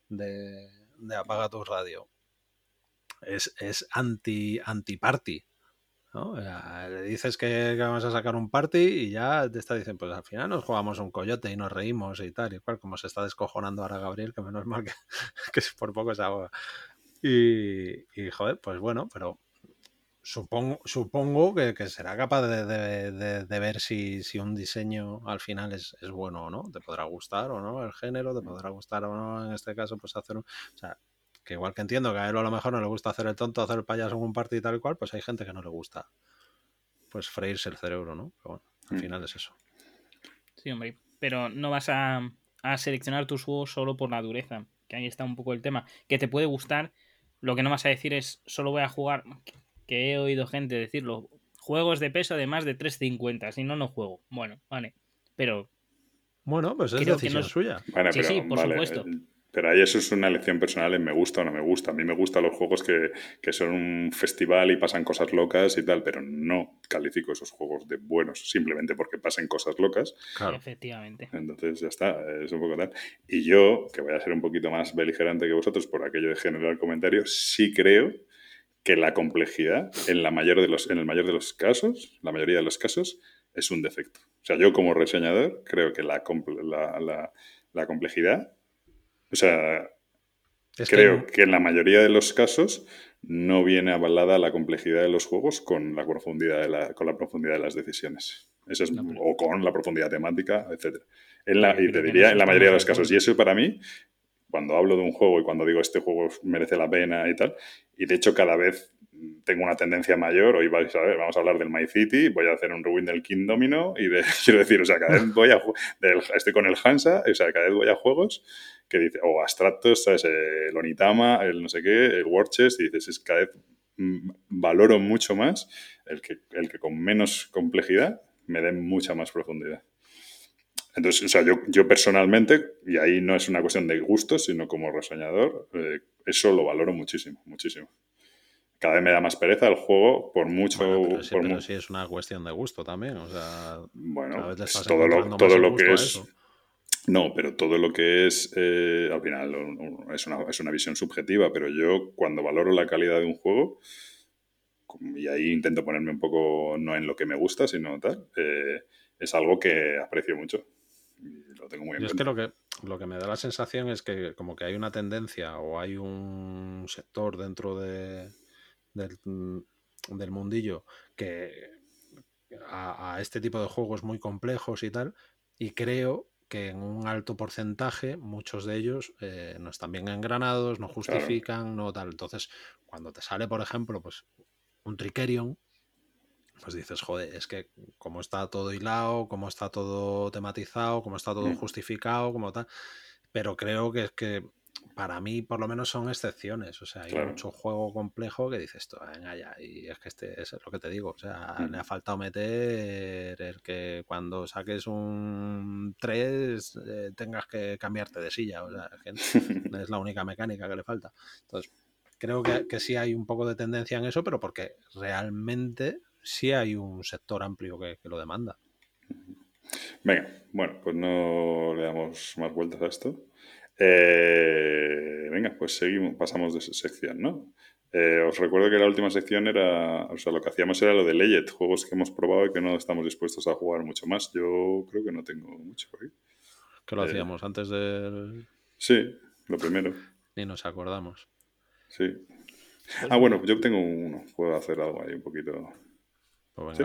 de, Apaga tu Radio. Es, es anti, anti-party. ¿no? Le dices que, vamos a sacar un party y ya te está diciendo, pues al final nos jugamos un coyote y nos reímos y tal, y cual, como se está descojonando ahora Gabriel, que menos mal que, que por poco se ahoga. Y, y, joder, pues bueno, pero supongo, supongo que, será capaz de, ver si, un diseño al final es, bueno o no. Te podrá gustar o no el género, te podrá gustar o no en este caso, pues hacer un. O sea, que igual que entiendo que a él a lo mejor no le gusta hacer el tonto, hacer el payaso en un partido y tal y cual, pues hay gente que no le gusta pues freírse el cerebro, ¿no? Pero bueno, al mm. final es eso. Sí, hombre, pero no vas a, a seleccionar tus juegos solo por la dureza, que ahí está un poco el tema, que te puede gustar lo que no vas a decir es, solo voy a jugar, que he oído gente decirlo, juegos de peso de más de 3.50, si no, no juego. Bueno, vale, pero... Bueno, pues es decisión suya. sí, sí, por supuesto. Pero ahí eso es una elección personal en me gusta o no me gusta. A mí me gustan los juegos que, que, son un festival y pasan cosas locas y tal, pero no califico esos juegos de buenos simplemente porque pasen cosas locas. Claro. Efectivamente. Entonces ya está, es un poco tal. Y yo, que voy a ser un poquito más beligerante que vosotros por aquello de generar comentarios, sí creo que la complejidad en, la mayor de los, en el mayor de los casos, la mayoría de los casos, es un defecto. O sea, yo como reseñador creo que la, la, la, la complejidad o sea, creo que... en la mayoría de los casos no viene avalada la complejidad de los juegos con la profundidad de, la, con la profundidad de las decisiones. Eso es, O con la profundidad temática, etc. En la, y te diría en la mayoría de los casos. Y eso para mí, cuando hablo de un juego y cuando digo este juego merece la pena y tal, y de hecho cada vez tengo una tendencia mayor, hoy vais a ver, vamos a hablar del My City, voy a hacer un rewind del King Domino y de, quiero decir, o sea, cada vez voy a, del, estoy con el Hansa, o sea, cada vez voy a juegos que dice, o abstractos, ¿sabes? El Onitama, el no sé qué, el War y dices, es cada vez mm, valoro mucho más el que, el que con menos complejidad me dé mucha más profundidad. Entonces, o sea, yo, yo personalmente, y ahí no es una cuestión de gusto, sino como reseñador, eh, eso lo valoro muchísimo, muchísimo. Cada vez me da más pereza el juego, por mucho... pero, sí, por pero mu- sí es una cuestión de gusto también. O sea, bueno, es estás todo lo, todo que es... No, pero todo lo que es, eh, al final, es una, es una visión subjetiva, pero yo cuando valoro la calidad de un juego, y ahí intento ponerme un poco, no en lo que me gusta, sino tal, eh, es algo que aprecio mucho. Y lo tengo muy en Yo es que lo que lo que me da la sensación es que como que hay una tendencia o hay un sector dentro de, del, del mundillo que a, a este tipo de juegos muy complejos y tal, y creo que en un alto porcentaje muchos de ellos eh, no están bien engranados, no justifican, no tal. Entonces, cuando te sale, por ejemplo, pues un Tricerion, pues dices, joder, es que como está todo hilado, como está todo tematizado, como está todo Mm. justificado, como tal. Pero creo que es que para mí, por lo menos, son excepciones. O sea, hay Claro. mucho juego complejo que dices, esto, venga ya. Y es que este es lo que te digo. O sea, Mm. le ha faltado meter el que cuando saques un 3 eh, tengas que cambiarte de silla. O sea, es que es la única mecánica que le falta. Entonces, creo que, que sí hay un poco de tendencia en eso, pero porque realmente sí hay un sector amplio que, que lo demanda. Venga, bueno, pues no le damos más vueltas a esto. Eh, venga, pues seguimos, pasamos de sección, ¿no? Eh, os recuerdo que la última sección era, o sea, lo que hacíamos era lo de Legend, juegos que hemos probado y que no estamos dispuestos a jugar mucho más. Yo creo que no tengo mucho por ahí. Que lo Eh. hacíamos antes del... Sí, lo primero, Ni nos acordamos. sí. Ah, bueno, yo tengo uno, puedo hacer algo ahí un poquito. Pues.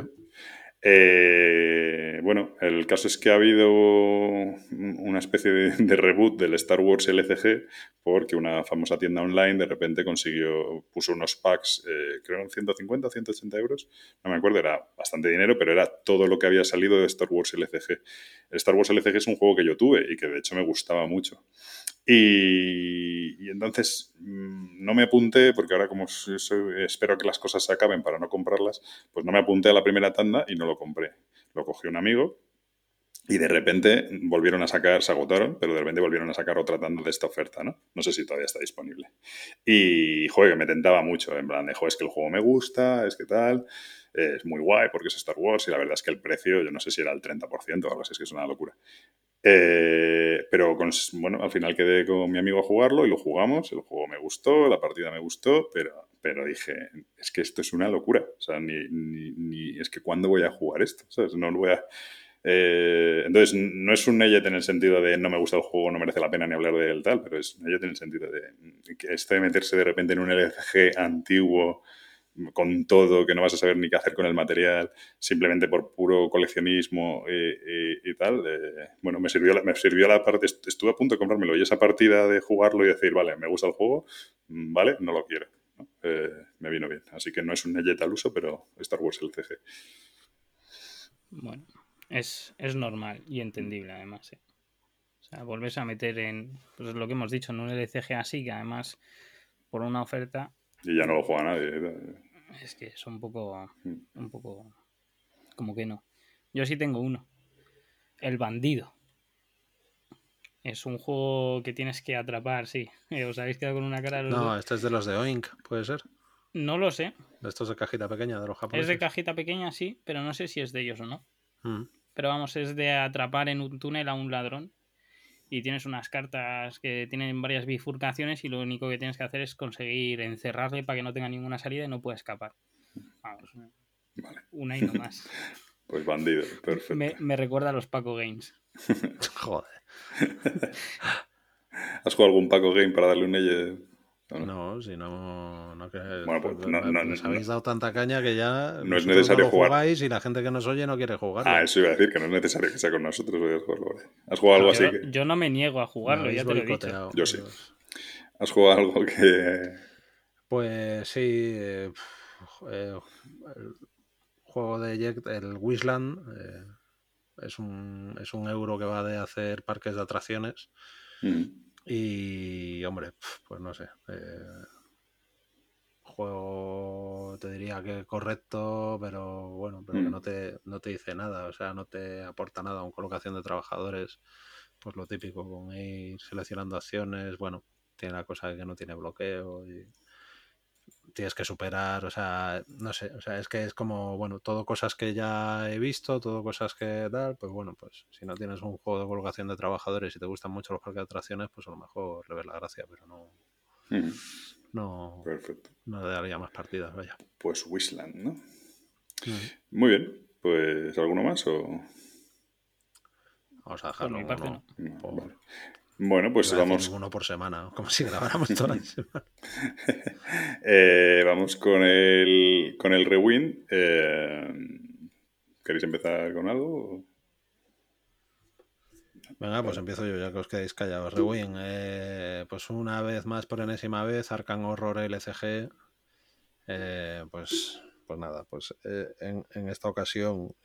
Eh, bueno, el caso es que ha habido un- una especie de, reboot del Star Wars LCG porque una famosa tienda online de repente consiguió, puso unos packs, eh, creo en 150 o 180 euros, no me acuerdo, era bastante dinero, pero era todo lo que había salido de Star Wars LCG. El Star Wars LCG es un juego que yo tuve y que de hecho me gustaba mucho. Y, entonces no me apunté, porque ahora como espero que las cosas se acaben para no comprarlas, pues no me apunté a la primera tanda y no lo compré. Lo cogió un amigo y de repente volvieron a sacar, se agotaron, pero de repente volvieron a sacar otra tanda de esta oferta, ¿no? No sé si todavía está disponible. Y, joder, que me tentaba mucho, en plan de, es que el juego me gusta, es que tal, es muy guay porque es Star Wars y la verdad es que el precio, yo no sé si era el 30% o algo así, es que es una locura. Eh, pero con- bueno, al final quedé con mi amigo a jugarlo y lo jugamos. El juego me gustó, la partida me gustó, pero, pero dije, es que esto es una locura. O sea, ni, ni, es que ¿cuándo voy a jugar esto? ¿Sabes? No lo voy a. eh, entonces, no es un Neyet en el sentido de no me gusta el juego, no merece la pena ni hablar de él, tal, pero es un en el sentido de que este de meterse de repente en un LCG antiguo con todo, que no vas a saber ni qué hacer con el material, simplemente por puro coleccionismo y, y- y tal. eh, bueno, me sirvió, la, me sirvió la parte, est- estuve a punto de comprármelo y esa partida de jugarlo y decir, vale, me gusta el juego, mm, vale, no lo quiero. Eh, me vino bien. Así que no es un Neyet al uso, pero Star Wars LCG. Bueno, es, es normal y entendible además. ¿eh? O sea, volverse a meter en pues, lo que hemos dicho, en un LCG así, que además por una oferta Y ya no lo juega nadie. es que es un poco, Mm. un poco como que no. Yo sí tengo uno. El bandido. Es un juego que tienes que atrapar, sí. Eh, Os habéis quedado con una cara. los No, dos? este es de los de Oink, puede ser. no lo sé. De estos de cajita pequeña, de los Es japoneses. de cajita pequeña, sí, pero no sé si es de ellos o no. Mm. Pero vamos, es de atrapar en un túnel a un ladrón. Y tienes unas cartas que tienen varias bifurcaciones y lo único que tienes que hacer es conseguir encerrarle para que no tenga ninguna salida y no pueda escapar. Vamos, Vale, una y no más. pues bandido, perfecto. me, me recuerda a los Paco Games. Joder. ¿Has jugado algún Paco Game para darle un Neyet? ¿O no? No, si no. no que, Bueno, pues no- no- les habéis dado tanta caña que ya. No es necesario jugar. jugáis y la gente que nos oye no quiere jugar. Ah, eso iba a decir, que no es necesario que sea con nosotros. voy a jugarlo, vale. ¿Has jugado algo así? Yo, que- yo no me niego a jugarlo, ya te lo he dicho. Yo sí. ¿Has jugado algo que... Pues sí. eh, eh, el juego de Jack, el Wishland, eh, es, un, es un euro que va de hacer parques de atracciones. Mm, Y, hombre, pues no sé. eh, juego te diría que correcto, pero bueno, pero que Mm. no te, no te dice nada, o sea, no te aporta nada. Un colocación de trabajadores, pues lo típico, con ir seleccionando acciones, bueno, tiene la cosa de que no tiene bloqueo y tienes que superar, o sea, no sé, o sea, es que es como, bueno, todo cosas que ya he visto, todo cosas que tal, pues bueno, pues si no tienes un juego de colocación de trabajadores y te gustan mucho los parques de atracciones, pues a lo mejor le ves la gracia, pero no, no, Perfecto. no le daría más partidas, vaya. Pues Wishland, ¿no? Muy bien. Pues, ¿alguno más o...? Vamos a Por dejarlo mi parte, uno no. No, por- vale. Bueno, pues vamos, uno por semana, como si grabáramos toda la semana. eh, vamos con el, con el rewind. Eh, ¿Queréis empezar con algo? Venga, pues empiezo yo, ya que os quedáis callados. Rewind, eh, pues una vez más, por enésima vez, Arcan Horror LCG. pues, pues nada, pues en, en esta ocasión,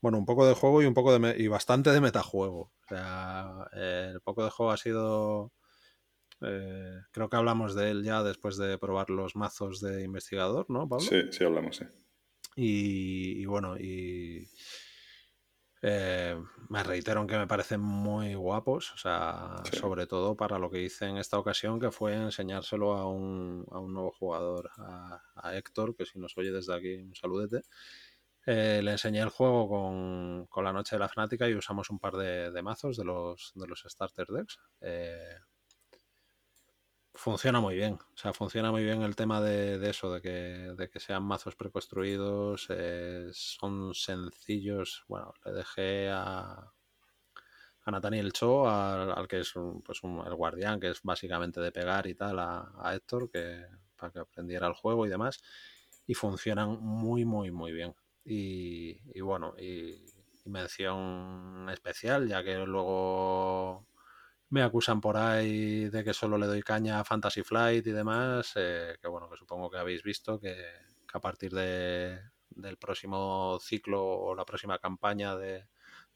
bueno, un poco de juego y un poco de y bastante de metajuego. O sea, el poco de juego ha sido. eh, creo que hablamos de él ya después de probar los mazos de investigador, ¿no, Pablo? Sí, sí hablamos, sí. Y, y bueno, y eh, me reitero en que me parecen muy guapos, o sea, Sí. sobre todo para lo que hice en esta ocasión, que fue enseñárselo a un, a un nuevo jugador, a, a Héctor, que si nos oye desde aquí, un saludete. Eh, le enseñé el juego con, con la noche de la fanática y usamos un par de, mazos de los, de los starter decks. Eh, funciona muy bien. O sea, funciona muy bien el tema de, de eso, de que, de que sean mazos preconstruidos, eh, son sencillos. Bueno, le dejé a, a Nathaniel Cho, al, al que es un- pues un- el guardián, que es básicamente de pegar y tal, a, a Héctor, que, para que aprendiera el juego y demás. Y funcionan muy, muy, muy bien. Y, y bueno, y, y mención especial, ya que luego me acusan por ahí de que solo le doy caña a Fantasy Flight y demás, eh, que bueno, que supongo que habéis visto que, que a partir de, del próximo ciclo o la próxima campaña de,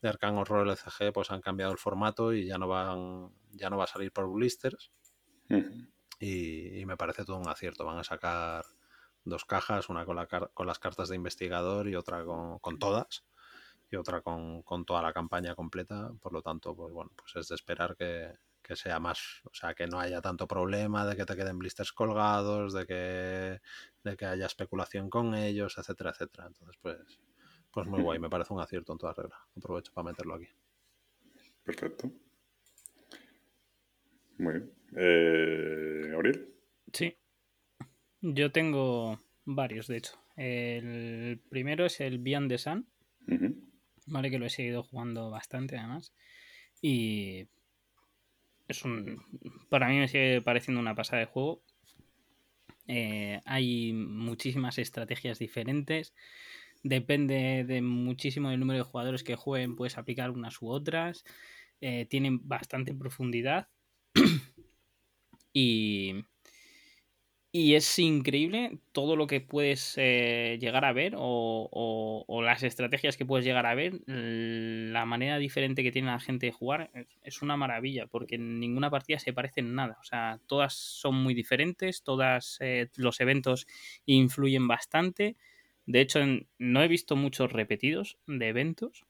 de Arcan Horror LCG, pues han cambiado el formato y ya no van, ya no va a salir por blisters. Y me parece todo un acierto. Van a sacar dos cajas, una con, la car- con las cartas de investigador y otra con, con todas, y otra con, con toda la campaña completa. Por lo tanto, pues bueno, pues es de esperar que, que sea más, o sea, que no haya tanto problema de que te queden blisters colgados, de que, de que haya especulación con ellos, etcétera, etcétera. Entonces, pues, pues muy guay, me parece un acierto en toda regla. Aprovecho para meterlo aquí. Perfecto. Muy bien. Eh, ¿Gabriel? Sí. Yo tengo varios, de hecho. El primero es el Beyond the Sun. ¿vale? Que lo he seguido jugando bastante, además. Y es un. Para mí me sigue pareciendo una pasada de juego. Eh, hay muchísimas estrategias diferentes. Depende de muchísimo del número de jugadores que jueguen, puedes aplicar unas u otras. Eh, tienen bastante profundidad. y. Y es increíble todo lo que puedes eh, llegar a ver o, o- las estrategias que puedes llegar a ver, la manera diferente que tiene la gente de jugar es, una maravilla porque ninguna partida se parece en nada. O sea, todas son muy diferentes, todas eh, los eventos influyen bastante. De hecho, no he visto muchos repetidos de eventos,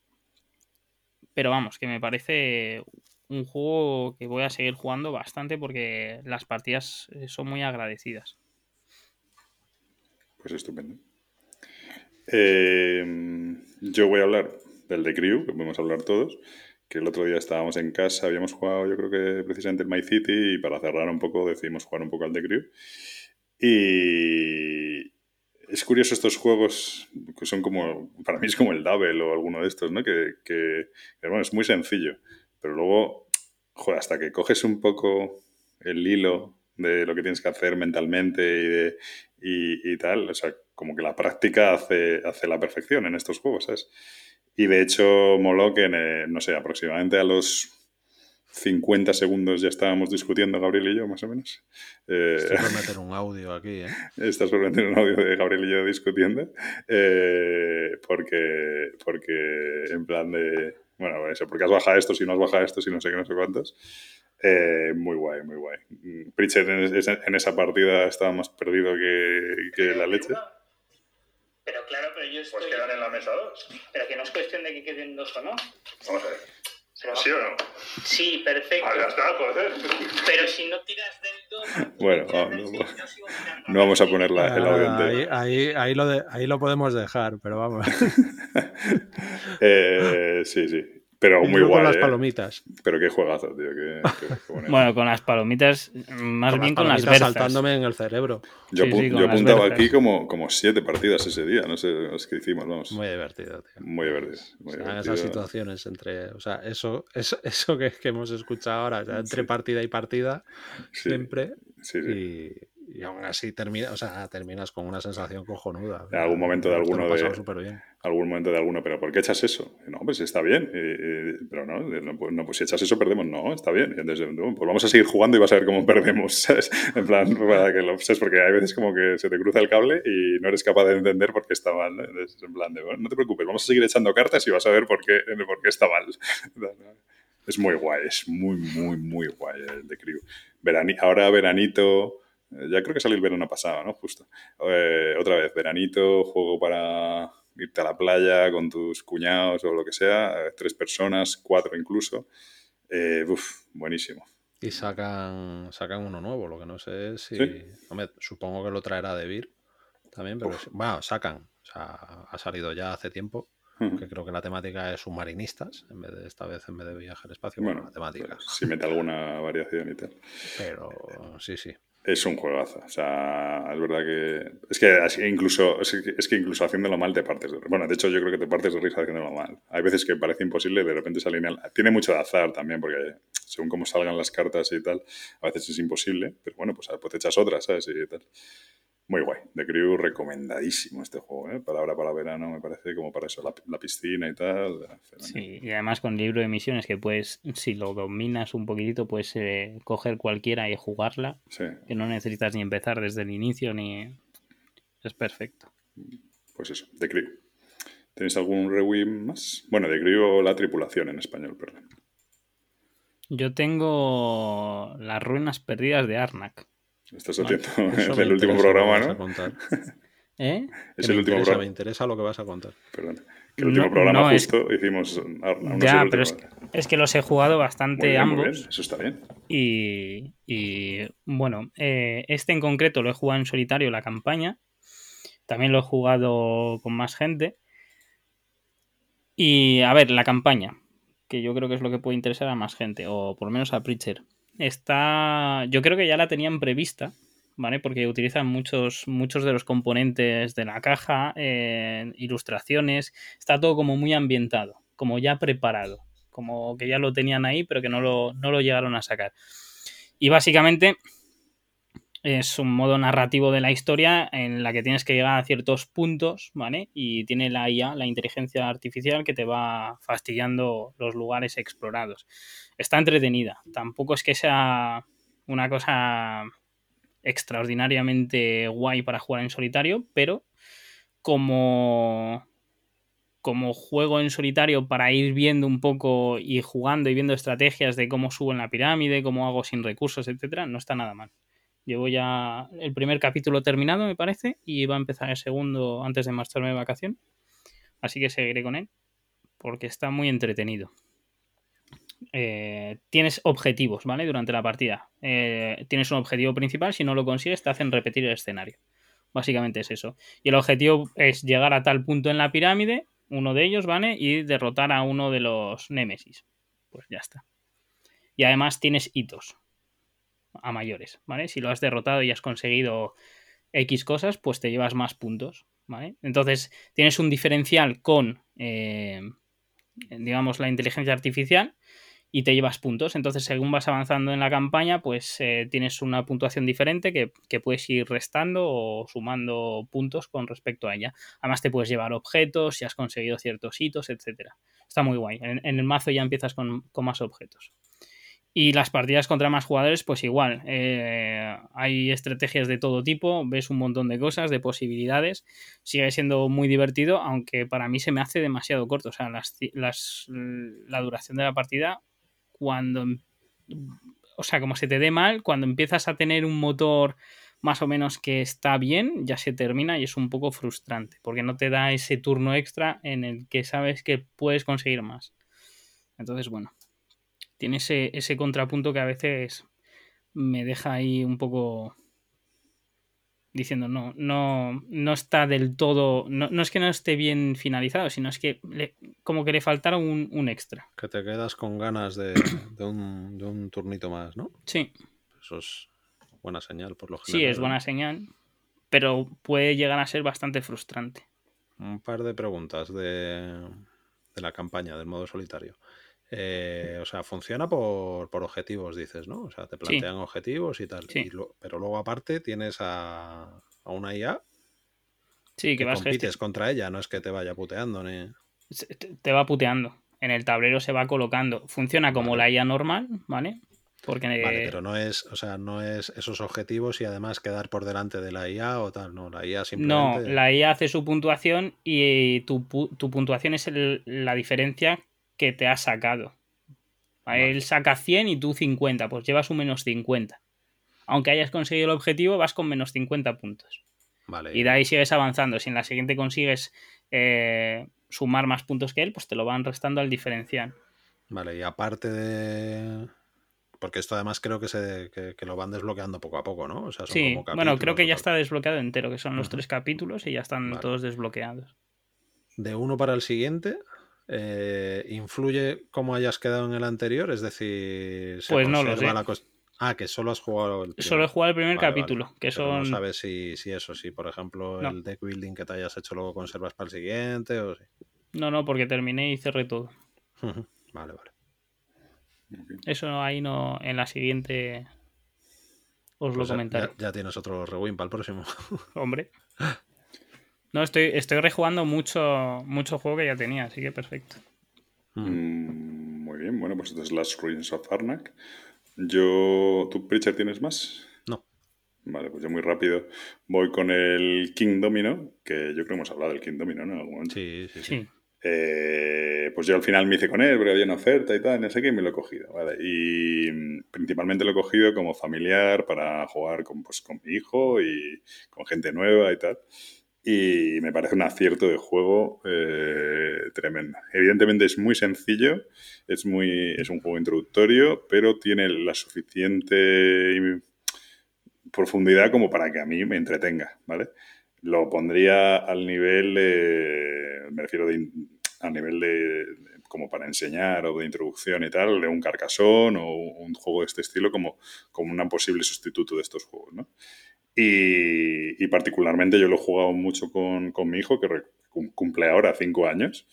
pero vamos, que me parece un juego que voy a seguir jugando bastante porque las partidas eh, son muy agradecidas. Pues estupendo. Eh, yo voy a hablar del The Crew, que podemos hablar todos, que el otro día estábamos en casa, habíamos jugado yo creo que precisamente el My City y para cerrar un poco decidimos jugar un poco al The Crew. Y es curioso estos juegos que son como, para mí es como el Double o alguno de estos, ¿no? Que, que, bueno, es muy sencillo, pero luego, joder, hasta que coges un poco el hilo de lo que tienes que hacer mentalmente y, de, y, y tal, o sea, como que la práctica hace, hace la perfección en estos juegos, ¿sabes? Y de hecho, moló que, en, eh, no sé, aproximadamente a los 50 segundos ya estábamos discutiendo Gabriel y yo, más o menos. Eh, Estoy por meter un audio aquí, ¿eh? Estás por meter un audio de Gabriel y yo discutiendo. Eh, porque, porque, en plan de. Bueno, eso, porque has bajado esto, si no has bajado esto, si no sé qué, no sé cuántos. Eh, muy guay, muy guay. Pritchett en, en, esa partida estaba más perdido que, que la leche. Pero claro, pero yo estoy... Pues quedan en la mesa dos. Pero que no es cuestión de que queden dos o no. Vamos a ver. ¿Sí o no? Sí, perfecto. Ah, ya está, joder. Pero si no tiras del 2... Bueno, no, no, vamos a poner la, el audio entero. Ahí, ahí, ahí, lo de, ahí lo podemos dejar, pero vamos. eh, sí, sí. Pero muy guay. Con las ¿eh? palomitas. Pero qué juegazo, tío. Qué, bueno, con las palomitas, más bien con las versas. saltándome en el cerebro. Yo, yo apuntaba aquí como, como siete partidas ese día, no sé los que hicimos, vamos. Muy divertido, tío. Muy divertido. Muy Esas situaciones entre. O sea, eso, eso, eso que, que hemos escuchado ahora, entre partida y partida, siempre. Sí, sí. Y, y aún así termina, o sea, terminas con una sensación cojonuda. En algún momento de alguno de algún momento de alguno, pero ¿por qué echas eso? No, pues está bien, pero no, no, pues si echas eso perdemos, no, está bien. Entonces, pues vamos a seguir jugando y vas a ver cómo perdemos, ¿sabes? En plan, para que lo sabes, porque hay veces como que se te cruza el cable y no eres capaz de entender por qué está mal. ¿no? en plan de, bueno, no te preocupes, vamos a seguir echando cartas y vas a ver por qué, por qué está mal. Es muy guay, es muy, muy, muy guay el de Crew. Verani ahora veranito ya creo que salió el verano pasado, ¿no? Justo. Eh, otra vez, veranito, juego para irte a la playa con tus cuñados o lo que sea, eh, tres personas, cuatro incluso. uf, buenísimo. Y sacan, sacan uno nuevo, lo que no sé es si... supongo que lo traerá de Vir también, pero... Bueno, sacan. O sea, ha salido ya hace tiempo. Que creo que la temática es submarinistas, en vez de esta vez en vez de viaje al espacio. Bueno, la temática. Pues, si mete alguna variación y tal. Pero sí, sí. Es un juegazo. O sea, es verdad que. Es que incluso, es que incluso haciéndolo mal te partes de Bueno, de hecho, yo creo que te partes de risa haciéndolo mal. Hay veces que parece imposible de repente se. Tiene mucho de azar también, porque según cómo salgan las cartas y tal, a veces es imposible. Pero bueno, pues, pues te echas otras, ¿sabes? Y tal. Muy guay. The Crew, recomendadísimo este juego, ¿eh? Para ahora, para verano, me parece, como para eso, la, piscina y tal. Sí, y además con libro de misiones que puedes, si lo dominas un poquitito, puedes eh, coger cualquiera y jugarla. Sí. Que no necesitas ni empezar desde el inicio, ni... Es perfecto. Pues eso, The Crew. ¿Tenéis algún rewin más? Bueno, The Crew o La Tripulación en español, perdón. Yo tengo Las Ruinas Perdidas de Arnak. Estás haciendo es el último programa, ¿no? ¿Eh? Es el último programa. Me interesa lo que vas a contar. Perdón. Que el último programa justo hicimos. ya, pero es que, los he jugado bastante ambos. Eso está bien. Y, y bueno, eh, este en concreto lo he jugado en solitario, la campaña. También lo he jugado con más gente. Y a ver, la campaña, que yo creo que es lo que puede interesar a más gente, o por lo menos a Preacher está. Yo creo que ya la tenían prevista, ¿vale? Porque utilizan muchos, muchos de los componentes de la caja, eh, ilustraciones, está todo como muy ambientado, como ya preparado, como que ya lo tenían ahí, pero que no lo, no lo llegaron a sacar. Y básicamente es un modo narrativo de la historia en la que tienes que llegar a ciertos puntos, ¿vale? Y tiene la IA, la inteligencia artificial, que te va fastidiando los lugares explorados. Está entretenida. Tampoco es que sea una cosa extraordinariamente guay para jugar en solitario, pero como como juego en solitario para ir viendo un poco y jugando y viendo estrategias de cómo subo en la pirámide, cómo hago sin recursos, etcétera, no está nada mal. Llevo ya el primer capítulo terminado, me parece, y va a empezar el segundo antes de marcharme de vacación. Así que seguiré con él, porque está muy entretenido. Eh, tienes objetivos, ¿vale? Durante la partida. Eh, tienes un objetivo principal, si no lo consigues, te hacen repetir el escenario. Básicamente es eso. Y el objetivo es llegar a tal punto en la pirámide, uno de ellos, ¿vale? Y derrotar a uno de los Némesis. Pues ya está. Y además tienes hitos a mayores, ¿vale? Si lo has derrotado y has conseguido X cosas, pues te llevas más puntos, ¿vale? Entonces tienes un diferencial con, eh, digamos, la inteligencia artificial y te llevas puntos. Entonces, según vas avanzando en la campaña, pues eh, tienes una puntuación diferente que, puedes ir restando o sumando puntos con respecto a ella. Además, te puedes llevar objetos si has conseguido ciertos hitos, etcétera. Está muy guay. En, el mazo ya empiezas con más objetos. Y las partidas contra más jugadores, pues igual. Eh, hay estrategias de todo tipo, ves un montón de cosas, de posibilidades. Sigue siendo muy divertido, aunque para mí se me hace demasiado corto. O sea, las, la duración de la partida, cuando o sea, como se te dé mal, cuando empiezas a tener un motor más o menos que está bien, ya se termina y es un poco frustrante, porque no te da ese turno extra en el que sabes que puedes conseguir más. Entonces, bueno, tiene ese, ese contrapunto que a veces me deja ahí un poco diciendo no, no, no está del todo, no, no es que no esté bien finalizado, sino es que le- como que le faltara un, un extra. Que te quedas con ganas de, de un, de un turnito más, ¿no? Sí, Eso es buena señal, por lo sí, general. es buena señal, pero puede llegar a ser bastante frustrante. Un par de preguntas de, de la campaña, del modo solitario. Eh, o sea, funciona por, por objetivos, dices, ¿no? O sea, te plantean objetivos y tal. Sí. Y lo- pero luego aparte tienes a, a una IA Sí, que, que vas compites contra ella, no es que te vaya puteando ni... te va puteando. En el tablero se va colocando. Funciona como Vale. la IA normal, ¿vale? Porque Vale, pero no es, o sea, no es esos objetivos y además quedar por delante de la IA o tal, no, la IA no, simplemente... la IA hace su puntuación y tu, tu puntuación es el- la diferencia que te ha sacado. Vale. Él saca 100 y tú 50, pues llevas un menos 50. Aunque hayas conseguido el objetivo, vas con menos 50 puntos. Vale, Y de ahí sigues avanzando. Si en la siguiente consigues eh, sumar más puntos que él, pues te lo van restando al diferencial. Vale, y aparte de... Porque esto además creo que, se, que, que lo van desbloqueando poco a poco, ¿no? O sea, son Sí, como bueno, creo que ya está desbloqueado entero, que son los tres capítulos y ya están Vale. todos desbloqueados. De uno para el siguiente, eh, ¿influye cómo hayas quedado en el anterior? Es decir, ¿se Pues no lo conserva sé. la Ah, que solo has jugado el Solo he jugado el primer Vale, vale. capítulo, que Pero son... no sabes si, si eso, si por ejemplo No. el deck building que te hayas hecho luego conservas para el siguiente o si... No, no, porque terminé y cerré todo. Vale, vale. Eso ahí no, en la siguiente os lo Pues comentaré. ya, ya tienes otro rewind para el próximo. Hombre. No, estoy, estoy rejugando mucho, mucho juego que ya tenía, así que perfecto. Mm, muy bien, bueno, pues entonces Last Ruins of Arnak. Yo. ¿Tú, Pritchard, tienes más? No. Vale, pues yo muy rápido voy con el King Domino, que yo creo que hemos hablado del King Domino, ¿no? En algún momento. Sí, sí, sí. Sí. Eh, pues yo al final me hice con él porque había una oferta y tal, no sé qué, y me lo he cogido, ¿vale? Y mm, principalmente lo he cogido como familiar para jugar con, pues, con mi hijo y con gente nueva y tal. Y me parece un acierto de juego eh, tremendo. Evidentemente es muy sencillo, es, muy, es un juego introductorio, pero tiene la suficiente profundidad como para que a mí me entretenga, ¿vale? Lo pondría al nivel, de, me refiero de, a nivel de, como para enseñar o de introducción y tal, de un carcasón o un juego de este estilo como, como un posible sustituto de estos juegos, ¿no? Y, particularmente yo lo he jugado mucho con, con mi hijo, que cumple ahora cinco años,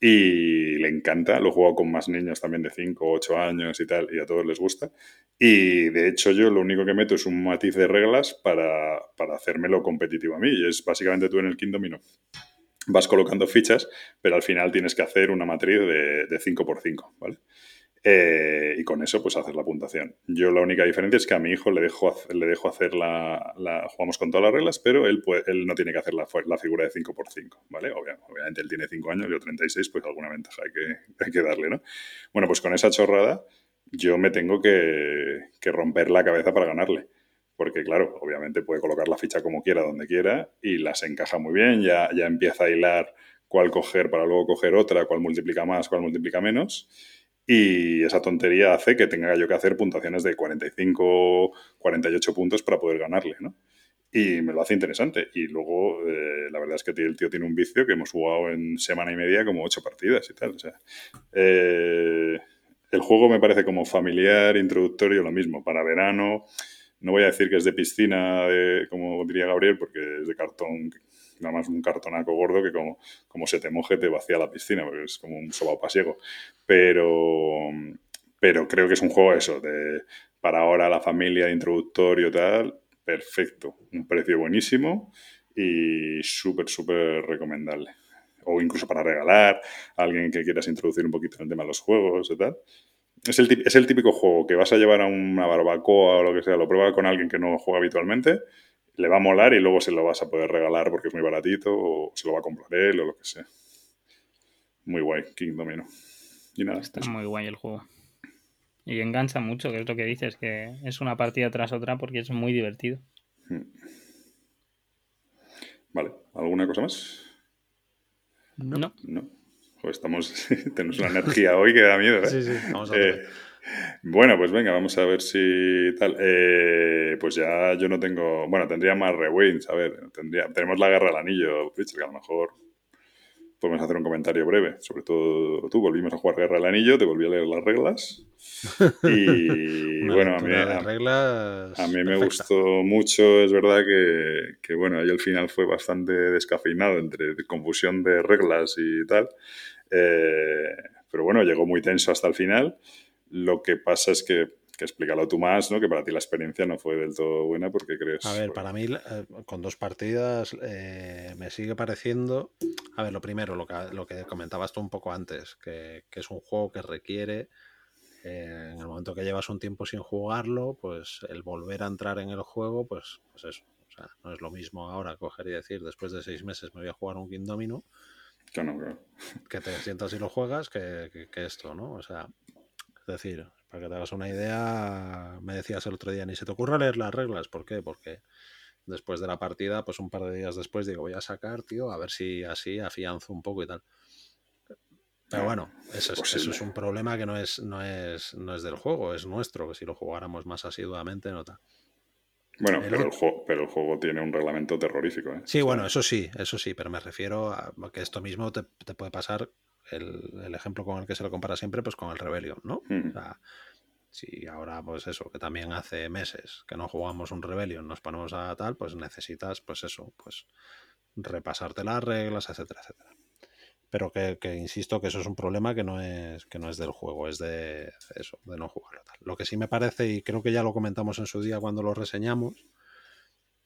y le encanta. Lo he jugado con más niños también de 5 o 8 años y tal, y a todos les gusta. Y de hecho yo lo único que meto es un matiz de reglas para, para hacérmelo competitivo a mí. Y es básicamente tú en el King Domino vas colocando fichas, pero al final tienes que hacer una matriz de, de 5x5, ¿vale? Eh, y con eso pues hacer la puntuación. Yo la única diferencia es que a mi hijo le dejo, le dejo hacer la, Jugamos con todas las reglas, pero él, puede, él no tiene que hacer la, figura de 5x5, ¿vale? Obviamente, obviamente, él tiene 5 años, yo 36, pues alguna ventaja hay que, hay que darle, ¿no? Bueno, pues con esa chorrada yo me tengo que, que romper la cabeza para ganarle. Porque, claro, obviamente puede colocar la ficha como quiera, donde quiera, y las encaja muy bien, ya, ya empieza a hilar cuál coger para luego coger otra, cuál multiplica más, cuál multiplica menos. Y esa tontería hace que tenga yo que hacer puntuaciones de 45, 48 puntos para poder ganarle, ¿no? Y me lo hace interesante. Y luego, eh, la verdad es que el tío tiene un vicio que hemos jugado en semana y media como ocho partidas y tal. O sea, eh, el juego me parece como familiar, introductorio, lo mismo. Para verano, no voy a decir que es de piscina, como diría Gabriel, porque es de cartón, nada más un cartonaco gordo que como, como se te moje te vacía la piscina, porque es como un sobao pasiego. Pero, pero creo que es un juego eso, de para ahora la familia, introductorio, tal, perfecto. Un precio buenísimo y súper, súper recomendable. O incluso para regalar a alguien que quieras introducir un poquito en el tema de los juegos y tal. Es el, es el típico juego que vas a llevar a una barbacoa o lo que sea, lo pruebas con alguien que no juega habitualmente, le va a molar y luego se lo vas a poder regalar porque es muy baratito o se lo va a comprar él o lo que sea. Muy guay, King Domino. Y nada, Está eso. muy guay el juego. Y engancha mucho, que es lo que dices, que es una partida tras otra porque es muy divertido. Hmm. Vale, ¿alguna cosa más? No. No. Joder, estamos, tenemos una energía hoy que da miedo, ¿eh? Sí, sí, vamos a Eh, ver. Bueno, pues venga, vamos a ver si tal. Eh, pues ya yo no tengo. Bueno, tendría más rewinds. A ver, tendría, tenemos la guerra al anillo, Richard, que a lo mejor podemos hacer un comentario breve. Sobre todo tú, volvimos a jugar Guerra al Anillo, te volví a leer las reglas. Y bueno, a mí, a- reglas a mí me perfecta. gustó mucho, es verdad que, que, bueno, ahí el final fue bastante descafeinado entre confusión de reglas y tal. Eh, pero bueno, llegó muy tenso hasta el final. Lo que pasa es que, que explícalo tú más, ¿no? Que para ti la experiencia no fue del todo buena porque crees... A ver, para mí, eh, con dos partidas, eh, me sigue pareciendo. A ver, lo primero, lo que, lo que comentabas tú un poco antes, que, que es un juego que requiere, eh, en el momento que llevas un tiempo sin jugarlo, pues el volver a entrar en el juego, pues, pues eso. O sea, no es lo mismo ahora coger y decir, después de seis meses me voy a jugar un King Domino, Claro, claro. que te sientas y lo juegas, que, que- que esto, ¿no? O sea, es decir, para que te hagas una idea, me decías el otro día, ni se te ocurra leer las reglas. ¿Por qué? Porque después de la partida, pues un par de días después digo, voy a sacar, tío, a ver si así afianzo un poco y tal. Pero No, bueno, eso es, eso imposible. es un problema que no es, no, es, no es del juego, es nuestro, que si lo jugáramos más asiduamente, no tal. Bueno, El pero el, juego, pero el juego tiene un reglamento terrorífico, ¿eh? Sí, O sea, bueno, eso sí, eso sí, pero me refiero a que esto mismo te, te puede pasar, el, el ejemplo con el que se lo compara siempre, pues con el Rebellion, ¿no? O sea, si ahora, pues eso, que también hace meses que no jugamos un Rebellion, nos ponemos a tal, pues necesitas, pues eso, pues repasarte las reglas, etcétera, etcétera. Pero que, que insisto que eso es un problema que no es, que no es del juego, es de eso, de no jugarlo tal. Lo que sí me parece, y creo que ya lo comentamos en su día cuando lo reseñamos,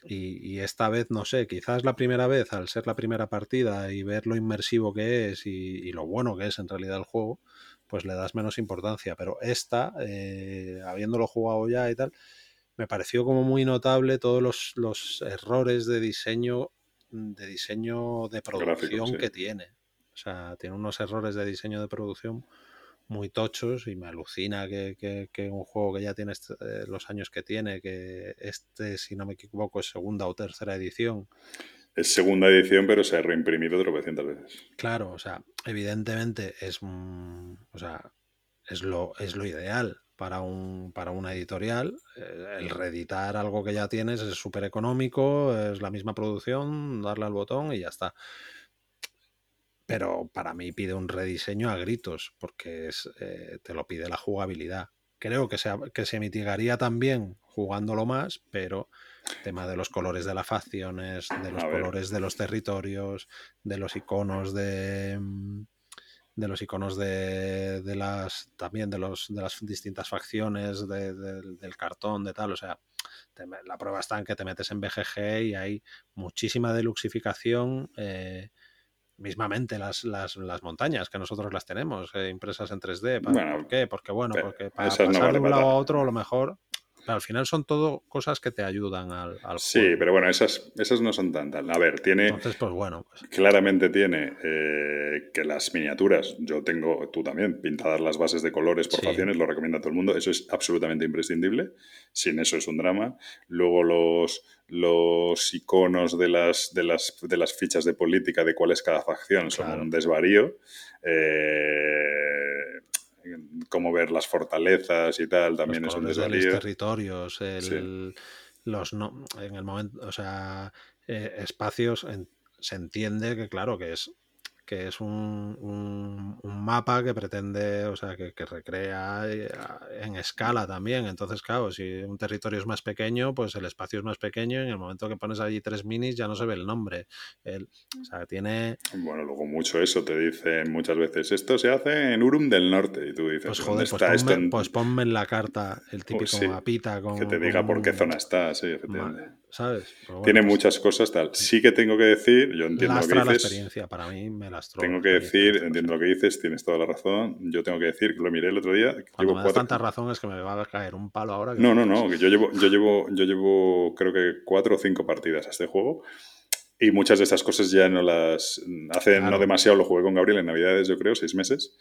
y, y esta vez, no sé, quizás la primera vez, al ser la primera partida y ver lo inmersivo que es y, y lo bueno que es en realidad el juego, pues le das menos importancia. Pero esta, eh, habiéndolo jugado ya y tal, me pareció como muy notable todos los, los errores de diseño, de diseño de producción sí. que tiene. O sea, tiene unos errores de diseño de producción muy tochos y me alucina que, que- que un juego que ya tiene este- eh, los años que tiene, que este, si no me equivoco, es segunda o tercera edición. Es segunda edición, pero se ha reimprimido tropecientas veces. Claro, o sea, evidentemente es, o sea, es lo, es lo ideal para, un, para una editorial. Eh, El reeditar algo que ya tienes es súper económico, es la misma producción, darle al botón y ya está. Pero para mí pide un rediseño a gritos, porque es, eh, te lo pide la jugabilidad. Creo que se, que se mitigaría también jugándolo más, pero tema de los colores de las facciones, de los colores de los territorios, de los iconos de mm, de los iconos de, de las también de los de las distintas facciones de- de- del cartón de tal o sea te la prueba está en que te metes en BGG y hay muchísima deluxificación eh, mismamente las, las, las montañas que nosotros las tenemos eh, impresas en 3D ¿Para- Bueno, ¿por qué? porque bueno porque para no pasar vale de un lado a otro a lo mejor al final son todo cosas que te ayudan al, al Sí, juego. pero bueno, esas, esas no son tan tal. A ver, tiene, entonces pues bueno pues, claramente tiene eh, que las miniaturas, yo tengo, tú también, pintadas las bases de colores por Sí. facciones, lo recomiendo a todo el mundo, eso es absolutamente imprescindible, sin eso es un drama. Luego los, los iconos de las, de, las, de las fichas de política de cuál es cada facción son un desvarío. Eh, cómo ver las fortalezas y tal también los es un colores de los desvarío. territorios, el, los no, en el momento, o sea, eh, espacios, en- se entiende que claro que es que es un, un- un mapa que pretende, o sea, que, que recrea eh, en escala también. Entonces, claro, si un territorio es más pequeño, pues el espacio es más pequeño y en el momento que pones allí tres minis ya no se ve el nombre. El- o sea, tiene, Bueno, luego mucho eso, te dicen muchas veces, esto se hace en Urum del Norte, y tú dices, pues ¿dónde joder, pues está esto? ponme, en- pues ponme en la carta el típico sí, mapita con... que te diga con por qué zona está, sí, efectivamente. ¿Sabes? Bueno, Tiene pues- muchas cosas tal. Sí que tengo que decir, yo entiendo lo que la dices, experiencia, para mí me lastró. tengo la que decir, entiendo lo que dices, tienes toda la razón, yo tengo que decir, que lo miré el otro día, que Cuando llevo me das cuatro... tantas razones que me va a caer un palo ahora. que No, no, no, que yo llevo, yo llevo, yo llevo creo que cuatro o cinco partidas a este juego y muchas de estas cosas ya no las... Hace Claro. no demasiado lo jugué con Gabriel en Navidades, yo creo, seis meses,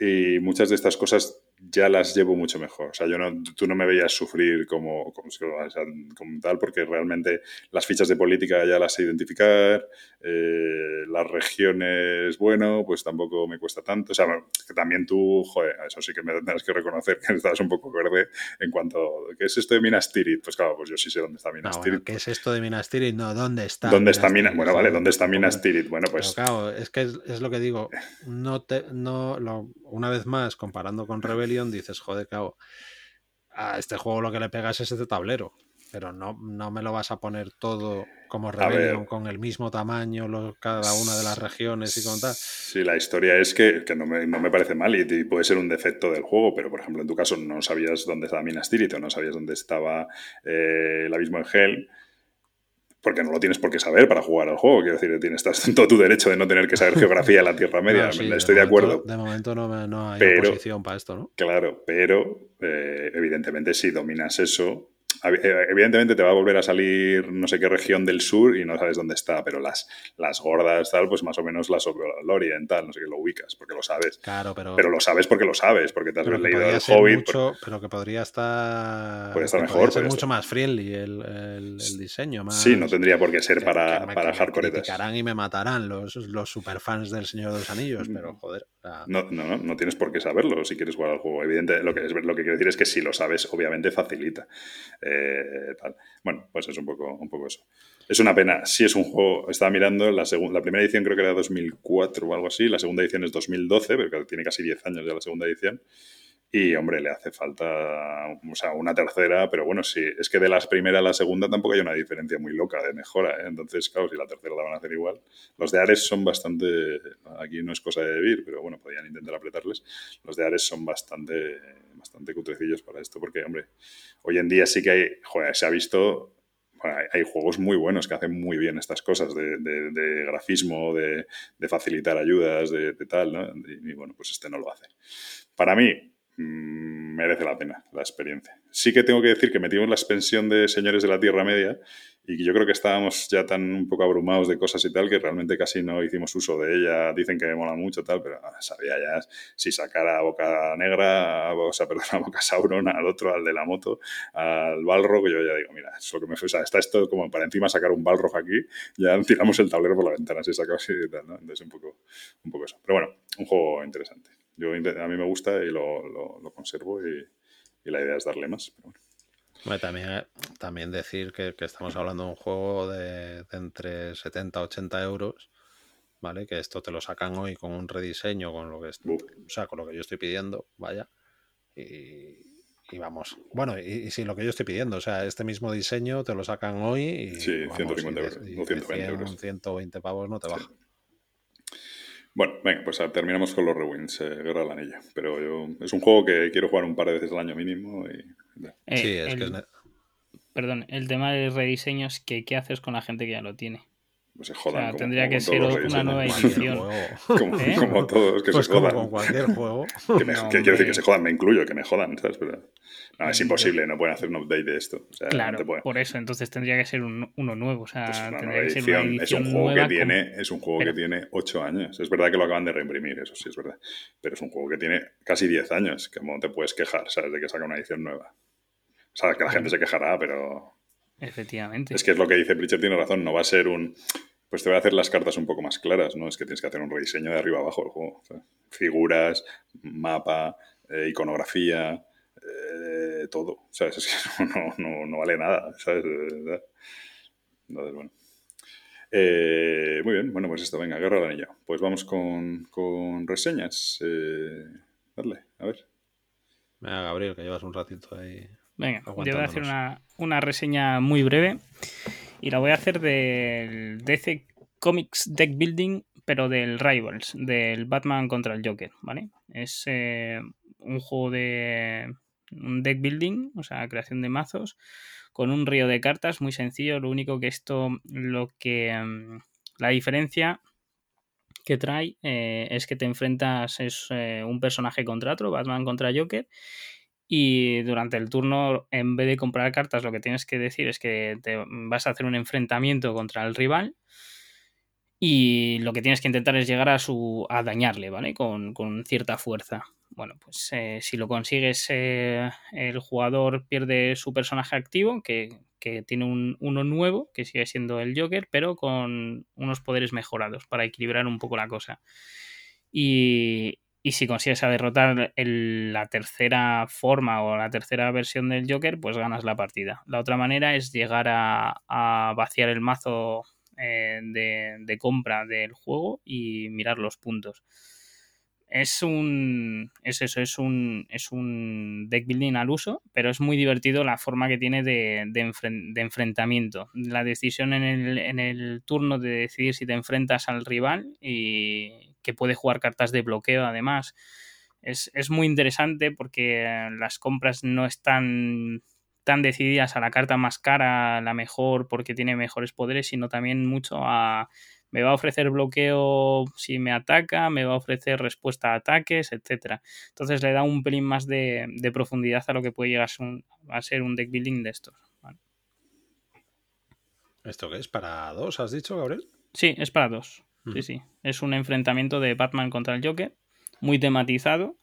y muchas de estas cosas ya las llevo mucho mejor. O sea, yo no, tú no me veías sufrir como, como, como tal, porque realmente las fichas de política ya las sé identificar, eh, las regiones, bueno, pues tampoco me cuesta tanto. O sea, que también tú, joder, eso sí que me tendrás que reconocer que estás un poco verde en cuanto ¿qué es esto de Minas Tirith? Pues claro, pues yo sí sé dónde está Minas No, Tirith. bueno, ¿Qué es esto de Minas Tirith? No, ¿dónde está? ¿Dónde está Minas Minas? Tirith? Bueno, vale, ¿dónde está Minas. Tirith? Bueno, Pero pues claro, es que es, es lo que digo. No te, no, lo- una vez más, comparando con Dices, joder, claro, a este juego lo que le pegas es este tablero. Pero no, no me lo vas a poner todo como Rebellion, con el mismo tamaño, lo- cada una de las regiones y con tal. Sí, la historia es que, que no, me, no me parece mal y, y puede ser un defecto del juego, pero por ejemplo en tu caso no sabías dónde estaba Minas Tirith o no sabías dónde estaba eh, el abismo de Hell, porque no lo tienes por qué saber para jugar al juego. Quiero decir, tienes estás en todo tu derecho de no tener que saber geografía de la Tierra Media. Sí, Estoy de, momento- acuerdo. De momento no, hay Pero- oposición para esto, ¿no? Claro, pero eh, evidentemente si dominas eso, evidentemente te va a volver a salir no sé qué región del sur y no sabes dónde está, pero las, las gordas tal, pues más o menos las Lorien tal, no sé qué, lo ubicas, porque lo sabes. Claro, pero. Pero lo sabes porque lo sabes, porque te has leído el Hobbit. mucho- pero que podría estar. Puede estar que mejor, podría ser mucho estar- más friendly el, el- el diseño. Más, Sí, no tendría por qué ser que- para, que me- para me hardcoretas. criticarán y me matarán los, los superfans del Señor de los Anillos, pero joder. o sea, No, no, no, no tienes por qué saberlo si quieres jugar al juego. Evidente, lo que, es, lo que quiero decir es que si lo sabes, obviamente facilita. Eh. Bueno, pues es un poco, un poco eso. Es una pena. Sí es un juego, estaba mirando, la, la primera edición creo que era 2004 o algo así, la segunda edición es 2012, pero tiene casi 10 años ya la segunda edición. Y, hombre, le hace falta o sea, una tercera, pero bueno, sí, es que de las primeras a la segunda tampoco hay una diferencia muy loca de mejora. ¿eh? Entonces, claro, si la tercera la van a hacer igual. Los de Ares son bastante. Aquí no es cosa de Vir, pero bueno, podían intentar apretarles. Los de Ares son bastante, bastante cutrecillos para esto, porque, hombre, hoy en día sí que hay. Joder, se ha visto. hay, juegos muy buenos que hacen muy bien estas cosas de, grafismo, de, facilitar ayudas, de, tal, ¿no? Y, bueno, pues este no lo hace. Para mí, merece la pena la experiencia. Sí que tengo que decir que metimos la expansión de Señores de la Tierra Media y yo creo que estábamos ya tan un poco abrumados de cosas y tal que realmente casi no hicimos uso de ella. Dicen que me mola mucho tal, pero ah, sabía ya si sacar a Boca Negra, o sea, perdón, a Boca Sauron, al otro, al de la moto, al Balrog, yo ya digo, mira, eso que me o sea, está esto como para encima sacar un Balrog aquí, ya tiramos el tablero por la ventana, si sacamos y tal, ¿no? Entonces un poco, un poco eso. Pero bueno, un juego interesante. Yo, a mí me gusta y lo, lo, lo conservo y, y la idea es darle más. Pero bueno. También, eh, también decir que, que estamos hablando de un juego de, de entre 70 a 80 euros, ¿vale? Que esto te lo sacan hoy con un rediseño, con lo que, est- Buf. o sea, con lo que yo estoy pidiendo, vaya. Y, y vamos. Bueno, y, y sin lo que yo estoy pidiendo, o sea, este mismo diseño te lo sacan hoy y. Sí, vamos, 150 y de- euros, y o 120 de 100, euros. 120 pavos no te baja. Bueno, venga, pues ah, terminamos con los rewinds, eh, Guerra del Anillo. Pero yo, es un juego que quiero jugar un par de veces al año mínimo y... Eh, sí, es el- que es Perdón, el tema de rediseños, que ¿qué haces con la gente que ya lo tiene? Pues se O jodan. sea, como- tendría como que ser una nueva edición. Como, ¿Eh? como todos, que Pues se como jodan. con cualquier juego. Que, me- No, que quiero decir que se jodan, me incluyo, que me jodan, ¿sabes? Pero, no, es Mm, imposible, no pueden hacer un update de esto. O sea, no Claro, pueden. por eso, entonces tendría que ser un- uno nuevo. O sea, Pues una tendría nueva que ser una edición. Es un juego nueva que con- tiene, es un juego Pero- que tiene 8 años. Es verdad que lo acaban de reimprimir, eso sí es verdad. Pero es un juego que tiene casi 10 años. ¿Cómo te puedes quejar, sabes, de que saca una edición nueva? O sea, que la gente se quejará, pero Efectivamente. es que es lo que dice Pritchard, tiene razón. No va a ser un. Pues te voy a hacer las cartas un poco más claras, ¿no? Es que tienes que hacer un rediseño de arriba abajo del juego. o sea, figuras, mapa, eh, iconografía, eh, todo. ¿Sabes? Es que no, no, no vale nada, ¿sabes? Entonces, bueno. Eh, muy bien, bueno, pues esto, venga, Guerra del Anillo. Pues vamos con, con reseñas. Eh, dale, a ver. Venga, Gabriel, que llevas un ratito ahí. Venga, yo voy a hacer una, una reseña muy breve y la voy a hacer del DC Comics Deck Building, pero del Rivals, del Batman contra el Joker, ¿vale? Es eh, un juego de un deck building, o sea, creación de mazos, con un río de cartas muy sencillo. Lo único que esto, lo que mm, la diferencia que trae eh, es que te enfrentas es eh, un personaje contra otro, Batman contra Joker, y durante el turno, en vez de comprar cartas, lo que tienes que decir es que te vas a hacer un enfrentamiento contra el rival. Y lo que tienes que intentar es llegar a su. a dañarle, ¿vale? Con, con cierta fuerza. bueno, pues eh, si lo consigues, eh, el jugador pierde su personaje activo, que, que tiene un, uno nuevo, que sigue siendo el Joker, pero con unos poderes mejorados para equilibrar un poco la cosa. Y, y si consigues a derrotar el- la tercera forma o la tercera versión del Joker, pues ganas la partida. La otra manera es llegar a, a vaciar el mazo eh, de, de compra del juego y mirar los puntos. Es un. Es eso, es un. Es un deck building al uso, pero es muy divertido la forma que tiene de, de enfren- de enfrentamiento. La decisión en el, en el turno de decidir si te enfrentas al rival y que puede jugar cartas de bloqueo además. Es, es muy interesante porque las compras no están tan decididas a la carta más cara, la mejor porque tiene mejores poderes, sino también mucho a me va a ofrecer bloqueo si me ataca, me va a ofrecer respuesta a ataques, etcétera. Entonces le da un pelín más de, de profundidad a lo que puede llegar a ser un, a ser un deck building de estos. ¿vale? ¿Esto qué es? ¿Para dos, has dicho, Gabriel? Sí, es para dos. Sí, sí. Es un enfrentamiento de Batman contra el Joker, muy tematizado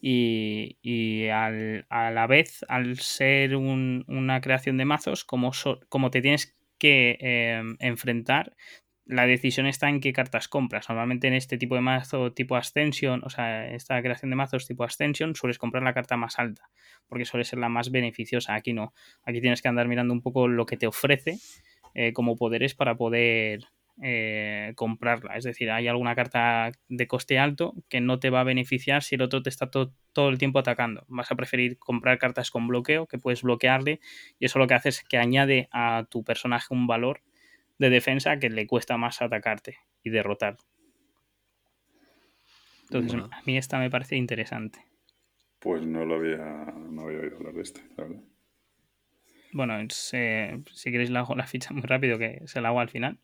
y, y al- a la vez, al ser un- una creación de mazos, como, so- como te tienes que eh, enfrentar, la decisión está en qué cartas compras. Normalmente en este tipo de mazo tipo Ascension, o sea, esta creación de mazos tipo Ascension, sueles comprar la carta más alta, porque suele ser la más beneficiosa. Aquí no. Aquí tienes que andar mirando un poco lo que te ofrece eh, como poderes para poder eh, comprarla. Es decir, hay alguna carta de coste alto que no te va a beneficiar si el otro te está to- todo el tiempo atacando. Vas a preferir comprar cartas con bloqueo, que puedes bloquearle, y eso lo que hace es que añade a tu personaje un valor de defensa que le cuesta más atacarte y derrotar. Entonces, Bueno. a mí esta me parece interesante. Pues no lo había, no había oído hablar de este, la verdad. Bueno, es, eh, si queréis la hago la ficha muy rápido, que se la hago al final.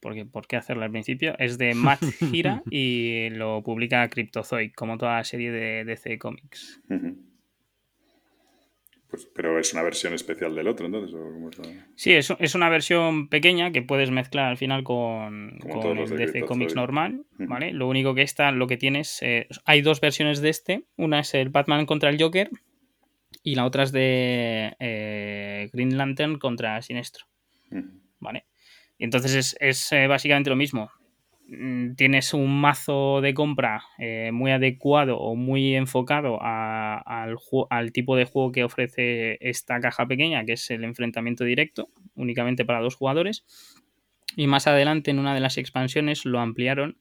Porque, ¿por qué hacerla al principio? Es de Matt Gira y lo publica Cryptozoic, como toda la serie de DC Comics. Pues, pero es una versión especial del otro, entonces. ¿o cómo es la- Sí, es, es una versión pequeña que puedes mezclar al final con, el DC. Comics normal. ¿vale? Lo único que esta, lo que tienes, eh, hay dos versiones de este. Una es el Batman contra el Joker y la otra es de eh, Green Lantern contra Sinestro. ¿vale? Y entonces es, es, eh, básicamente lo mismo. Mm, Tienes un mazo de compra eh, muy adecuado o muy enfocado al, tipo de juego que ofrece esta caja pequeña, que es el enfrentamiento directo, únicamente para dos jugadores. Y más adelante, en una de las expansiones, lo ampliaron,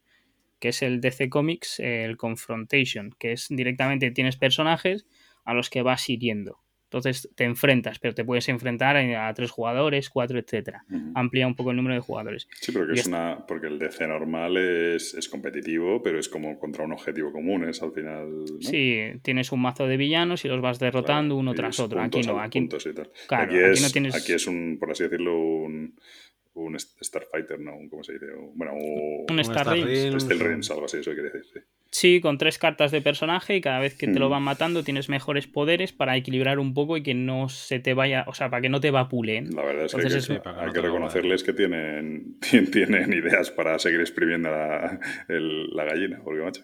que es el DC Comics, el Confrontation, que es directamente tienes personajes a los que vas hiriendo. Entonces te enfrentas, pero te puedes enfrentar a, tres jugadores, cuatro, etcétera. Ujú. Amplía un poco el número de jugadores. Sí, pero que es una. Porque el DC normal es, es competitivo, pero es como contra un objetivo común, es al final. ¿no? Sí, tienes un mazo de villanos y los vas derrotando Claro, uno tras otro. Aquí no, aquí, claro, aquí, aquí es, no tienes- aquí es un, por así decirlo, un, un Starfighter, ¿no? Un- ¿Cómo se dice? Un- Bueno, un, un Star Star Realms, algo así, eso quiere decir. Sí. Sí, con tres cartas de personaje y cada vez que te lo Mm. van matando tienes mejores poderes para equilibrar un poco y que no se te vaya, o sea, para que no te vapulen. La verdad es que Entonces hay es- que, Sí, hay reconocerles que tienen, tien- tienen ideas para seguir exprimiendo la, el- la gallina, porque macho.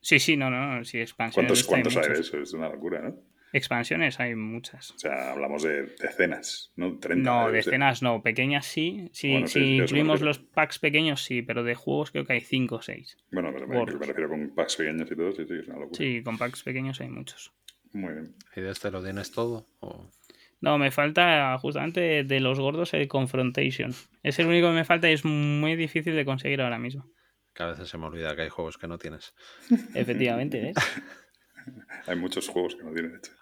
Sí, sí, no, no, no, sí, expansiones. ¿Cuántos, hay cuántos hay de muchos. eso? Es una locura, ¿no? Expansiones hay muchas. O sea, hablamos de decenas, ¿no? 30. No, decenas no, pequeñas sí. Si, Bueno, sí, si incluimos los packs pequeños, sí, pero de juegos creo que hay 5 o 6. Bueno, me, me- refiero con packs pequeños y todo, sí, sí, es una locura. Sí, con packs pequeños hay muchos. Muy bien. ¿Y de este lo tienes todo? ¿O- No, me falta justamente de los gordos el Confrontation. Es el único que me falta y es muy difícil de conseguir ahora mismo. Que a veces se me olvida que hay juegos que no tienes. Efectivamente, ¿ves? Hay muchos juegos que no tienen hecho.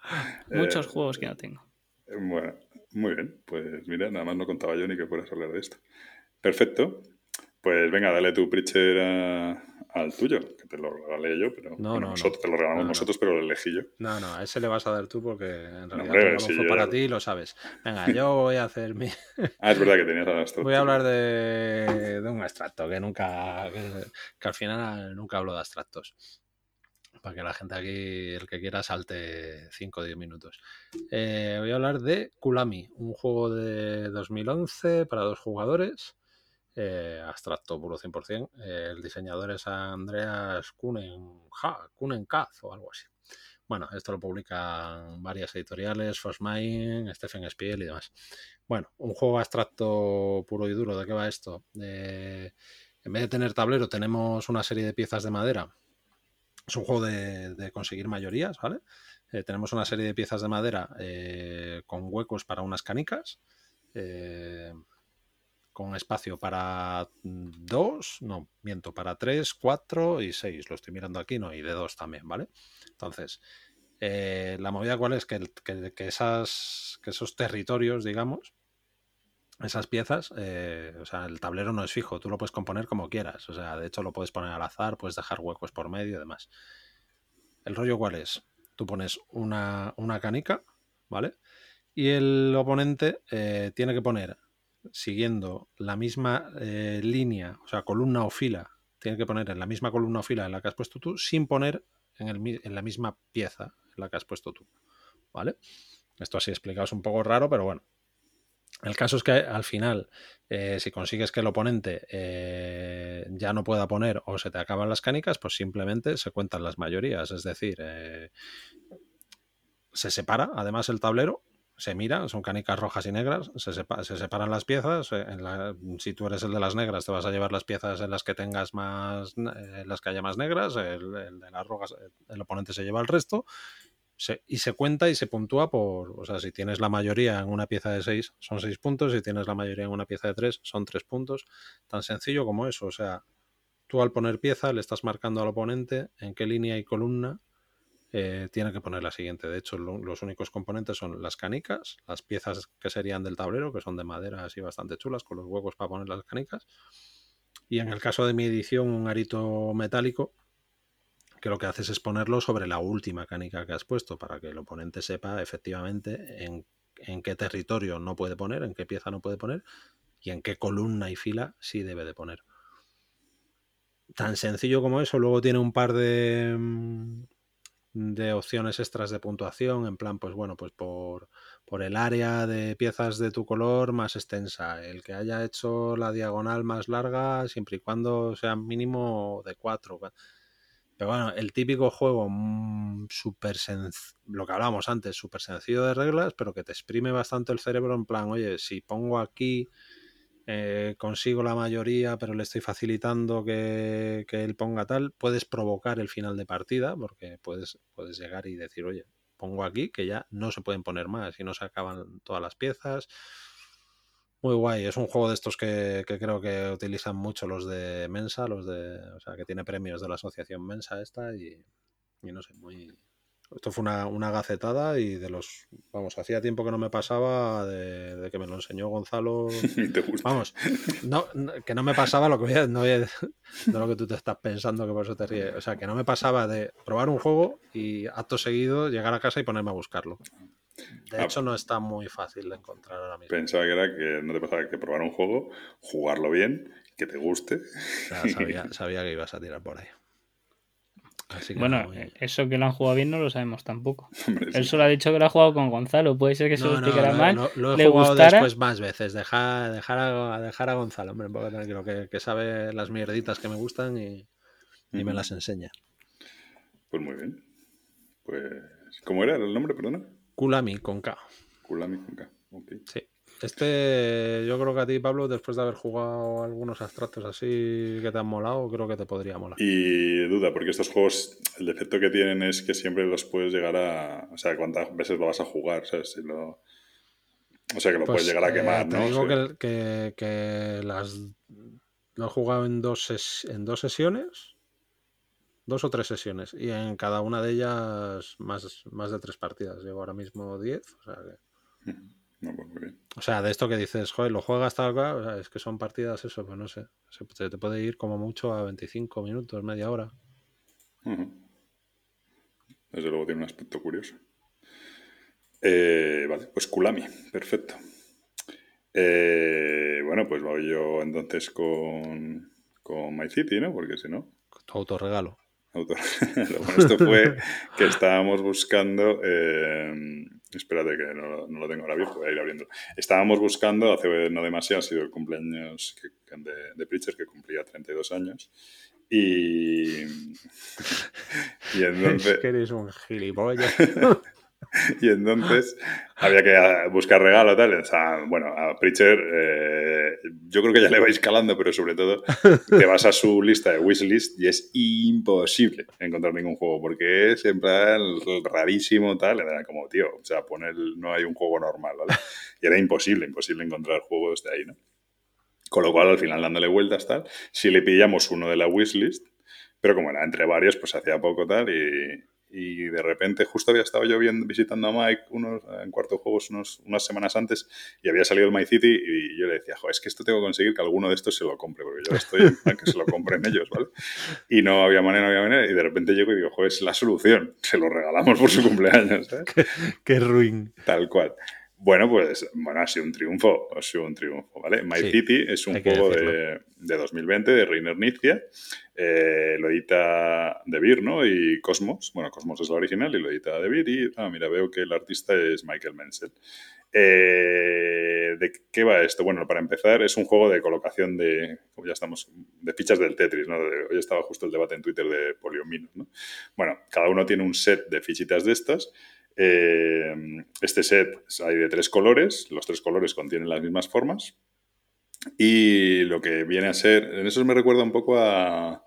Muchos Eh, juegos que no tengo. Bueno, muy bien. Pues mira, nada más no contaba yo ni que fueras a hablar de esto. Perfecto. Pues venga, dale tu Preacher a- al tuyo, que te lo regalé yo, pero No, bueno, no, nosotros no. te lo regalamos No, no. nosotros, pero lo elegí yo. No, no, a ese le vas a dar tú porque en realidad hombre, sí, fue yo para ti y lo sabes. Venga, yo voy a hacer mi... Ah, es verdad que tenías a las Voy a hablar de, de un extracto que nunca, que, que al final nunca hablo de abstractos. Para que la gente aquí, el que quiera, salte 5 o 10 minutos. Eh, voy a hablar de Kulami, un juego de 2011 para dos jugadores. eh, abstracto puro 100%. Eh, el diseñador es Andreas Kunen, Kunenkath o algo así. Bueno, esto lo publican varias editoriales, Forsmine, Stephen Spiel y demás. Bueno, un juego abstracto puro y duro. ¿De qué va esto? En vez de tener tablero, tenemos una serie de piezas de madera. Es un juego de, conseguir mayorías, ¿vale? Eh, tenemos una serie de piezas de madera eh, con huecos para unas canicas con espacio para dos, no, miento, para tres, cuatro y seis. Lo estoy mirando aquí, no, y de dos también, ¿vale? Entonces, eh, la movida cuál es que, que, esas, que esos territorios, digamos, esas piezas, eh, o sea, el tablero no es fijo, tú lo puedes componer como quieras. O sea, de hecho lo puedes poner al azar, puedes dejar huecos por medio y demás. El rollo cuál es? Tú pones una, una canica, ¿vale? Y el oponente eh, tiene que poner siguiendo la misma eh, línea, o sea, columna o fila, tiene que poner en la misma columna o fila en la que has puesto tú, sin poner en, el, en la misma pieza en la que has puesto tú. ¿Vale? Esto así explicado es un poco raro, pero bueno. El caso es que al final, eh, si consigues que el oponente eh, ya no pueda poner o se te acaban las canicas, pues simplemente se cuentan las mayorías. Es decir, se separa además el tablero se mira, son canicas rojas y negras, se, separan las piezas. Eh, si tú eres el de las negras, te vas a llevar las piezas en las que tengas más, eh, las que haya más negras, el, de las rojas, el oponente se lleva el resto. Y se cuenta y se puntúa por, o sea, si tienes la mayoría en una pieza de 6, son 6 puntos, si tienes la mayoría en una pieza de 3, son 3 puntos. Tan sencillo como eso, o sea, tú al poner pieza le estás marcando al oponente en qué línea y columna eh, tiene que poner la siguiente. De hecho, los únicos componentes son las canicas, las piezas que serían del tablero, que son de madera así bastante chulas, con los huecos para poner las canicas. Y en el caso de mi edición, un arito metálico, que lo que haces es ponerlo sobre la última canica que has puesto, para que el oponente sepa efectivamente en, en qué territorio no puede poner, en qué pieza no puede poner, y en qué columna y fila sí debe de poner tan sencillo como eso. Luego tiene un par de, mm, de opciones extras de puntuación, en plan, pues bueno, pues por, por el área de piezas de tu color más extensa, el que haya hecho la diagonal más larga, siempre y cuando sea mínimo de 4. Bueno, el típico juego mm, súper lo que hablábamos antes, súper sencillo de reglas, pero que te exprime bastante el cerebro en plan, oye, si pongo aquí eh, consigo la mayoría, pero le estoy facilitando que, él ponga tal, puedes provocar el final de partida, porque puedes, puedes llegar y decir, oye, pongo aquí que ya no se pueden poner más y no se acaban todas las piezas. Muy guay, es un juego de estos que, que, creo que utilizan mucho los de Mensa, los de, o sea, que tiene premios de la asociación Mensa esta y, y no sé, muy, esto fue una, una, gacetada y de los. Vamos, hacía tiempo que no me pasaba de, que me lo enseñó Gonzalo. Vamos, no, que no me pasaba lo que no, lo que tú te estás pensando, que por eso te ríes. O sea, que no me pasaba de probar un juego y acto seguido llegar a casa y ponerme a buscarlo. De ah. hecho, no está muy fácil de encontrar ahora mismo. Pensaba que era que no te pasaba que probar un juego, jugarlo bien, que te guste. sabía, sabía que ibas a tirar por ahí bueno, eso que lo han jugado bien no lo sabemos tampoco. Él solo ha dicho que lo ha jugado con Gonzalo. Puede ser que se lo explicara mal. lo he jugado después más veces. Dejar, dejar, a, dejar a Gonzalo, hombre, que, que sabe las mierditas que me gustan y, me las enseña. Pues muy bien. Pues, ¿cómo era el nombre, perdona? Kulami con K. Kulami con K, ok. Sí. Este, yo creo que a ti, Pablo, después de haber jugado algunos abstractos así que te han molado, creo que te podría molar. Y duda, porque estos juegos, el defecto que tienen es que siempre los puedes llegar a. O sea, cuántas veces lo vas a jugar, ¿sabes? Si lo, o sea, que lo puedes pues, llegar a quemar, eh, te Digo que, que, las. Lo he jugado en dos, en dos sesiones. Dos o tres sesiones. Y en cada una de ellas más, más de tres partidas. Llevo ahora mismo diez. O sea que. Pues o sea, de esto que dices, joder, lo juegas tal cual, o sea, es que son partidas eso, pues no sé. Se, te puede ir como mucho a 25 minutos, media hora. Desde luego tiene un aspecto curioso. Eh, vale, pues Kulami, perfecto. Eh, bueno, pues voy yo entonces con, con My City, ¿no? Porque si no. Tu autorregalo. Autorregalo. bueno, esto fue que estábamos buscando. Eh, Espérate que no, lo tengo ahora viejo, voy a ir abriendo. Estábamos buscando, hace no demasiado, ha sido el cumpleaños de, de Preacher, que cumplía 32 años, Y, y entonces... Es que eres un gilipollas. y entonces había que ah, buscar regalo tal. O sea, bueno, a Preacher eh, yo creo que ya le vais calando, pero sobre todo te vas a su lista de wishlist y es imposible encontrar ningún juego porque es en plan rarísimo tal. Era como, tío, o sea, poner, no hay un juego normal, ¿vale? Y era imposible, imposible encontrar juegos de ahí, ¿no? Con lo cual, al final, dándole vueltas tal, si le pillamos uno de la wishlist, pero como era entre varios, pues hacía poco tal y, y de repente justo había estado yo viendo, visitando a Mike unos, en cuarto de juegos unos, unas semanas antes y había salido el My City y yo le decía, es que esto tengo que conseguir que alguno de estos se lo compre, porque yo estoy en plan que se lo compren ellos, ¿vale? Y no había manera, no había manera, y de repente llego y digo, es la solución, se lo regalamos por su cumpleaños, ¿sabes? qué, qué ruin. Tal cual. Bueno, pues bueno, ha sido un triunfo, ha sido un triunfo, ¿vale? My Sí, City es un juego de, de 2020 de Reiner Nizkia, eh, lo edita De Beer, ¿no? Y Cosmos, bueno, Cosmos es la original y lo edita De Beer y, ah, mira, veo que el artista es Michael Menzel. Eh, ¿De qué va esto? Bueno, para empezar, es un juego de colocación de, como ya estamos, de fichas del Tetris, ¿no? De- hoy estaba justo el debate en Twitter de Poliomino, ¿no? Bueno, cada uno tiene un set de fichitas de estas. Eh, este set hay de tres colores, los tres colores contienen las mismas formas. Y lo que viene a ser, en eso me recuerda un poco a,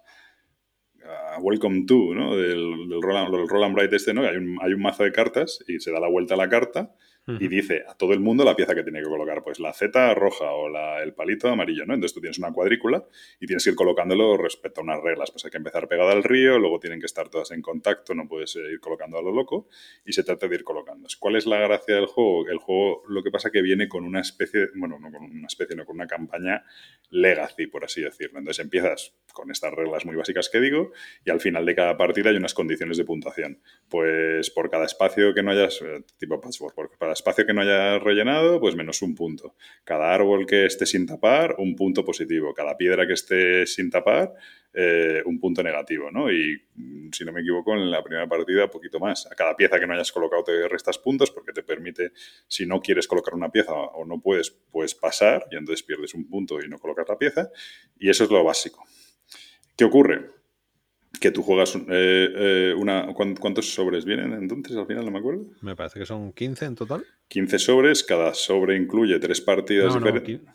Welcome to, ¿no? Del, del Roland, Roland Bright este, ¿no? Hay un, hay un mazo de cartas y se da la vuelta a la carta y dice a todo el mundo la pieza que tiene que colocar, pues la Z roja o la- el palito amarillo, ¿no? Entonces tú tienes una cuadrícula y tienes que ir colocándolo respecto a unas reglas, pues hay que empezar pegada al río, luego tienen que estar todas en contacto, no puedes eh, ir colocando a lo loco y se trata de ir colocando. ¿Cuál es la gracia del juego? El juego lo que pasa que viene con una especie, bueno, no con una especie, no con una campaña legacy, por así decirlo. Entonces empiezas con estas reglas muy básicas que digo y al final de cada partida hay unas condiciones de puntuación. Pues por cada espacio que no hayas, eh, tipo patchwork, por cada espacio que no hayas rellenado, pues menos un punto. Cada árbol que esté sin tapar, un punto positivo. Cada piedra que esté sin tapar, eh, un punto negativo, ¿no? Y mm, si no me equivoco, en la primera partida, poquito más. A cada pieza que no hayas colocado te restas puntos porque te permite, si no quieres colocar una pieza o no puedes, puedes pasar y entonces pierdes un punto y no colocas la pieza. Y eso es lo básico. ¿Qué ocurre? Que tú juegas eh, eh, una... ¿cuán- ¿Cuántos sobres vienen entonces? Al final no me acuerdo. Me parece que son 15 en total. 15 sobres, cada sobre incluye tres partidas No, no, diferentes.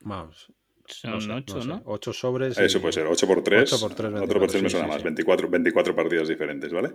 Vamos. Son no sé, ocho, no sé. ¿no? Ocho sobres. Eso y- puede ser, 8 por 3. 8 por 3, 8 por 3 me suena sí, más, sí. 24, 24 partidas diferentes, ¿vale?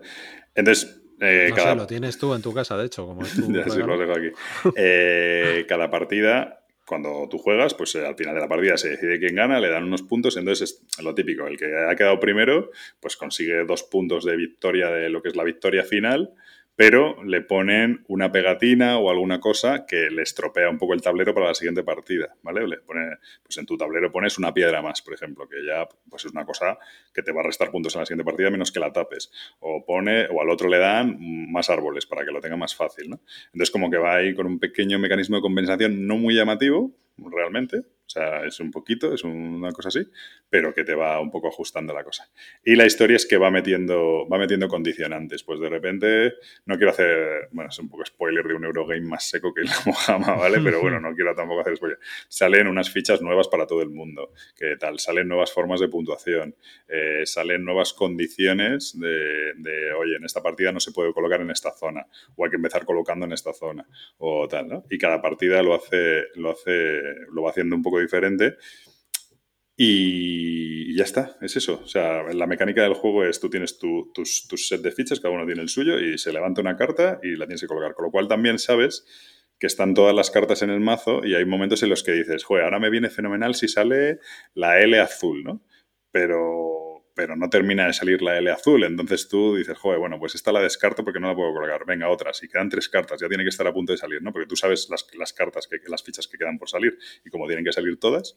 Entonces, eh, No cada, sé, lo tienes tú en tu casa, de hecho, como es tu Ya, sí, lo regalo. has dejado aquí. Eh, cada partida, cuando tú juegas, pues eh, al final de la partida se decide quién gana, le dan unos puntos, entonces es lo típico, el que ha quedado primero, pues consigue dos puntos de victoria de lo que es la victoria final, pero le ponen una pegatina o alguna cosa que le estropea un poco el tablero para la siguiente partida, ¿vale? Le pone, pues en tu tablero pones una piedra más, por ejemplo, que ya pues es una cosa que te va a restar puntos en la siguiente partida menos que la tapes. O pone, o al otro le dan más árboles para que lo tenga más fácil, ¿no? Entonces, como que va ahí con un pequeño mecanismo de compensación no muy llamativo, realmente. O sea, es un poquito, es una cosa así, pero que te va un poco ajustando la cosa. Y la historia es que va metiendo, va metiendo condicionantes. Pues de repente, no quiero hacer, bueno, es un poco spoiler de un Eurogame más seco que la Mojama, ¿vale? Pero bueno, no quiero tampoco hacer spoiler. Salen unas fichas nuevas para todo el mundo. ¿Qué tal? Salen nuevas formas de puntuación. eh, salen nuevas condiciones de, de, oye, en esta partida no se puede colocar en esta zona, o hay que empezar colocando en esta zona, o tal, ¿no? Y cada partida lo hace, lo hace, lo va haciendo un poco diferente. Y ya está, es eso. O sea, la mecánica del juego es tú tienes tu, tus, tus set de fichas, cada uno tiene el suyo, y se levanta una carta y la tienes que colocar. Con lo cual también sabes que están todas las cartas en el mazo y hay momentos en los que dices, joder, ahora me viene fenomenal si sale la L azul, ¿no? Pero, pero no termina de salir la L azul. Entonces tú dices, joder, bueno, pues esta la descarto porque no la puedo colocar. Venga, otra. Si quedan tres cartas, ya tiene que estar a punto de salir, ¿no? Porque tú sabes las, las cartas, que, las fichas que quedan por salir y como tienen que salir todas,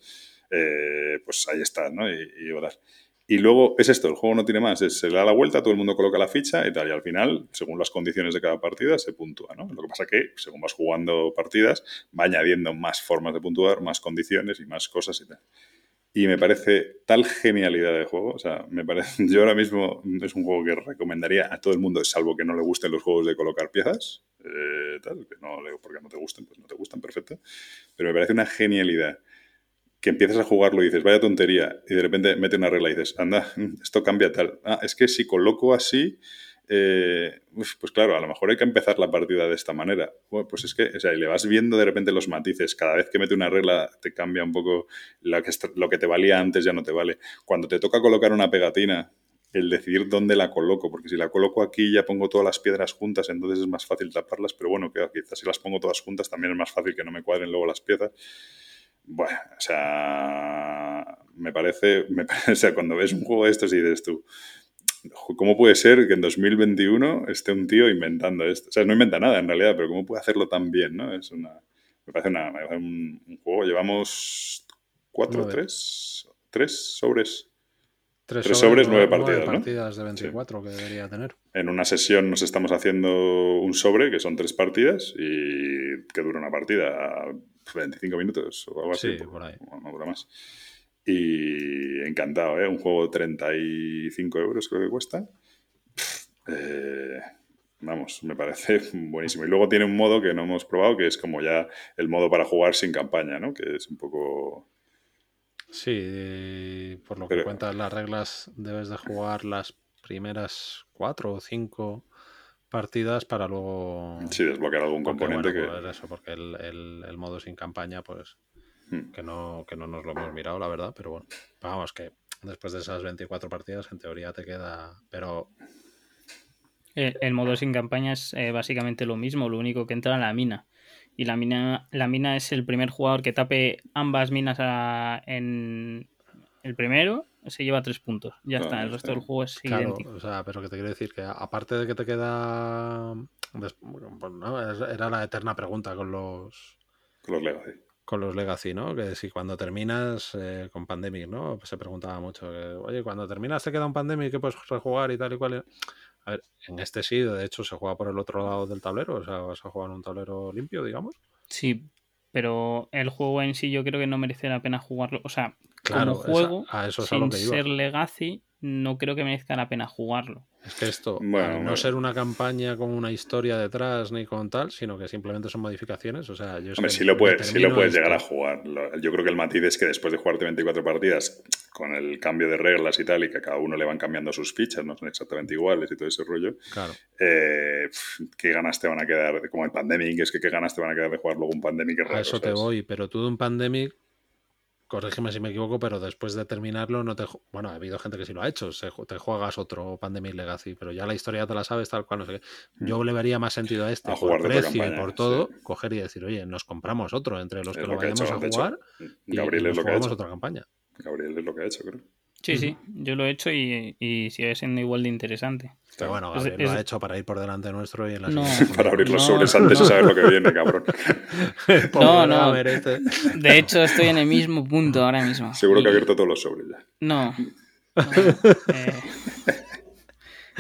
eh, pues ahí está, ¿no? Y. Y luego es esto, el juego no tiene más, es, se le da la vuelta, todo el mundo coloca la ficha y tal, y al final, según las condiciones de cada partida, se puntúa, ¿no? Lo que pasa que, según vas jugando partidas, va añadiendo más formas de puntuar, más condiciones y más cosas y tal. Y me parece tal genialidad de juego, o sea, me parece, yo ahora mismo es un juego que recomendaría a todo el mundo, salvo que no le gusten los juegos de colocar piezas, eh, tal, que no, porque no te gusten, pues no te gustan, perfecto, pero me parece una genialidad que empiezas a jugarlo y dices, vaya tontería, y de repente mete una regla y dices, anda, esto cambia tal. Ah, es que si coloco así, eh, pues claro, a lo mejor hay que empezar la partida de esta manera. Pues es que, o sea, y le vas viendo de repente los matices. Cada vez que mete una regla te cambia un poco lo que, te valía antes ya no te vale. Cuando te toca colocar una pegatina, el decidir dónde la coloco, porque si la coloco aquí ya pongo todas las piedras juntas, entonces es más fácil taparlas, pero bueno, quizás si las pongo todas juntas también es más fácil que no me cuadren luego las piezas. Bueno, o sea, me parece, me o sea, cuando ves un juego de estos y dices tú, ¿cómo puede ser que en 2021 esté un tío inventando esto? O sea, no inventa nada en realidad, pero ¿cómo puede hacerlo tan bien? ¿no? Es una, me parece, una, un, juego. Llevamos cuatro, tres, tres sobres. Tres, sobres, nueve, partidas. Nueve partidas de 24 que debería tener. En una sesión nos estamos haciendo un sobre, que son tres partidas, y que dura una partida 25 minutos o algo así. Sí, por ahí. No dura más. Y encantado, ¿eh? Un juego de 35 euros creo que cuesta. Eh, vamos, me parece buenísimo. Y luego tiene un modo que no hemos probado, que es como ya el modo para jugar sin campaña, ¿no? Que es un poco... Sí, por lo que cuentas las reglas, debes de jugar las primeras cuatro o cinco partidas para luego... Sí, desbloquear algún componente que... Pues eso, porque el, el modo sin campaña, pues Hmm. que, no, que no nos lo hemos mirado, la verdad, pero bueno, vamos, que después de esas 24 partidas, en teoría te queda, pero... El, modo sin campaña es eh, básicamente lo mismo, lo único que entra en la mina. Y la mina, la mina es el primer jugador que tape ambas minas en el primero, se lleva tres puntos. Ya está, el resto del juego es idéntico. O sea, pero que te quiero decir que aparte de que te queda... Pues, era la eterna pregunta con los... Con los Legacy con los Legacy, ¿no? Que si cuando terminas eh, con Pandemic, ¿no? Pues se preguntaba mucho, oye, cuando terminas te queda un Pandemic que puedes rejugar y tal y cual. A ver, en este sí, de hecho, se juega por el otro lado del tablero, o sea, vas a jugar en un tablero limpio, digamos. Sí, pero el juego en sí yo creo que no merece la pena jugarlo. O sea, como juego, a eso sin ser Legacy, no creo que merezca la pena jugarlo. Es que esto, no ser una campaña con una historia detrás ni con tal, sino que simplemente son modificaciones. O sea, yo Hombre, sí lo, puedes, lo puedes llegar a jugar. Yo creo que el matiz es que después de jugarte 24 partidas, con el cambio de reglas y tal, y que a cada uno le van cambiando sus fichas, no son exactamente iguales y todo ese rollo, claro. Eh, ¿qué ganas te van a quedar? Como el Pandemic, es que qué ganas te van a quedar de jugar luego un Pandemic. a eso te voy, pero tú de un Pandemic corrígeme si me equivoco, pero después de terminarlo, no te. Bueno, ha habido gente que sí lo ha hecho. te juegas otro Pandemic Legacy, pero ya la historia te la sabes, tal cual, no sé qué. Yo mm. le vería más sentido a este, por precio y por todo, coger y decir, oye, nos compramos otro entre los que lo, vayamos a jugar y, Gabriel es lo que jugamos otra campaña. Gabriel es lo que ha hecho, creo. Sí, sí, yo lo he hecho y, y sigue siendo igual de interesante. Pero bueno, Gabriel lo ha hecho para ir por delante nuestro y en la no, Para abrir los sobres antes de saber lo que viene, cabrón. no, no. De hecho, estoy en el mismo punto ahora mismo. Seguro que ha abierto todos los sobres ya. No.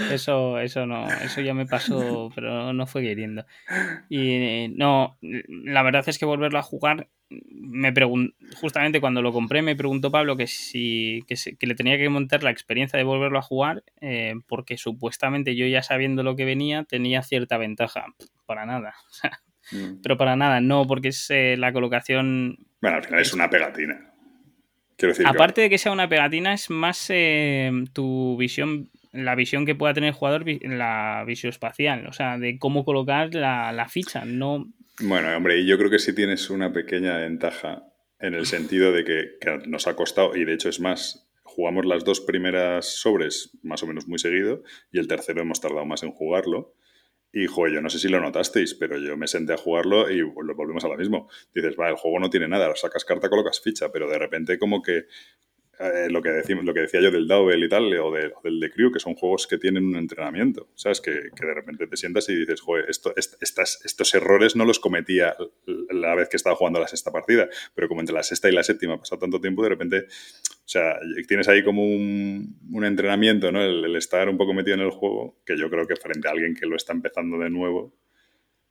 Eh, eso, eso no, eso ya me pasó, pero no fue queriendo. Y eh, no, la verdad es que volverlo a jugar me justamente cuando lo compré me preguntó Pablo que si que, le tenía que montar la experiencia de volverlo a jugar eh, porque supuestamente yo ya sabiendo lo que venía tenía cierta ventaja para nada mm. pero para nada no porque es eh, la colocación bueno al final es, una pegatina quiero decir aparte de que sea una pegatina es más eh, tu visión la visión que pueda tener el jugador la visión espacial o sea de cómo colocar la, la ficha no bueno, hombre, y yo creo que sí tienes una pequeña ventaja en el sentido de que, nos ha costado, y de hecho es más, jugamos las dos primeras sobres más o menos muy seguido, y el tercero hemos tardado más en jugarlo. Y, joder, yo no sé si lo notasteis, pero yo me senté a jugarlo y lo volvemos a lo mismo. Dices, va, el juego no tiene nada, sacas carta, colocas ficha, pero de repente como que eh, lo, que lo que decía yo del Double y tal, o, del de Crew, que son juegos que tienen un entrenamiento, ¿sabes? Que, que de repente te sientas y dices, joder, esto, estos errores no los cometía la vez que estaba jugando la sexta partida, pero como entre la sexta y la séptima ha pasado tanto tiempo, de repente, o sea, tienes ahí como un, un entrenamiento, ¿no? El, el, estar un poco metido en el juego, que yo creo que frente a alguien que lo está empezando de nuevo,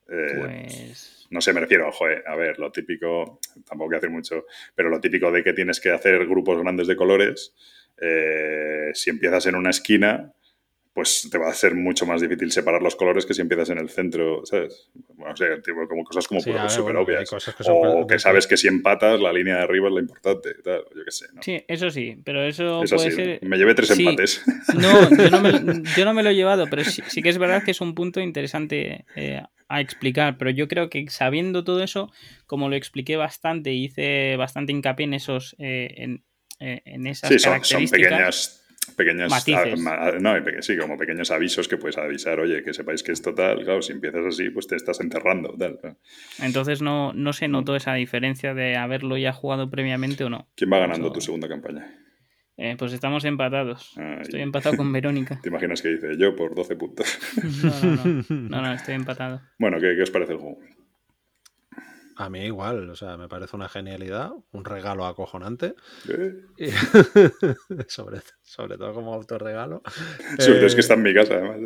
eh, pues no sé, me refiero, joder, a ver, lo típico, tampoco que hacer mucho, pero lo típico de que tienes que hacer grupos grandes de colores, eh, si empiezas en una esquina, pues te va a ser mucho más difícil separar los colores que si empiezas en el centro, ¿sabes? Bueno, o sea, tipo, como cosas como Sí, ver, súper bueno, obvias. cosas que son o que sabes que si empatas, la línea de arriba es la importante, tal, yo qué sé, ¿no? Sí, eso sí, pero eso es puede así, ser. me llevé tres Sí. empates. No, yo no, me, yo no me lo he llevado, pero sí, sí que es verdad que es un punto interesante eh, a explicar. Pero yo creo que sabiendo todo eso, como lo expliqué bastante, hice bastante hincapié en esos, eh, en, eh, en esas Sí, son, son características. pequeñas pequeñas Matices. ah, ma- no, sí, como pequeños avisos que puedes avisar, oye, que sepáis que esto tal, claro, si empiezas así, pues te estás enterrando, tal. ¿no? Entonces no, no se notó esa diferencia de haberlo ya jugado previamente o no. ¿Quién va ganando Eso- tu segunda campaña? Eh, pues estamos empatados. Ay. Estoy empatado con Verónica. ¿Te imaginas que dice yo por 12 puntos? No, no, no. No, no, estoy empatado. bueno, ¿qué, qué os parece el juego? A mí igual, o sea, me parece una genialidad, un regalo acojonante. ¿Eh? Y- sobre, sobre todo como autorregalo. Sobre todo Eh, es que está en mi casa, además.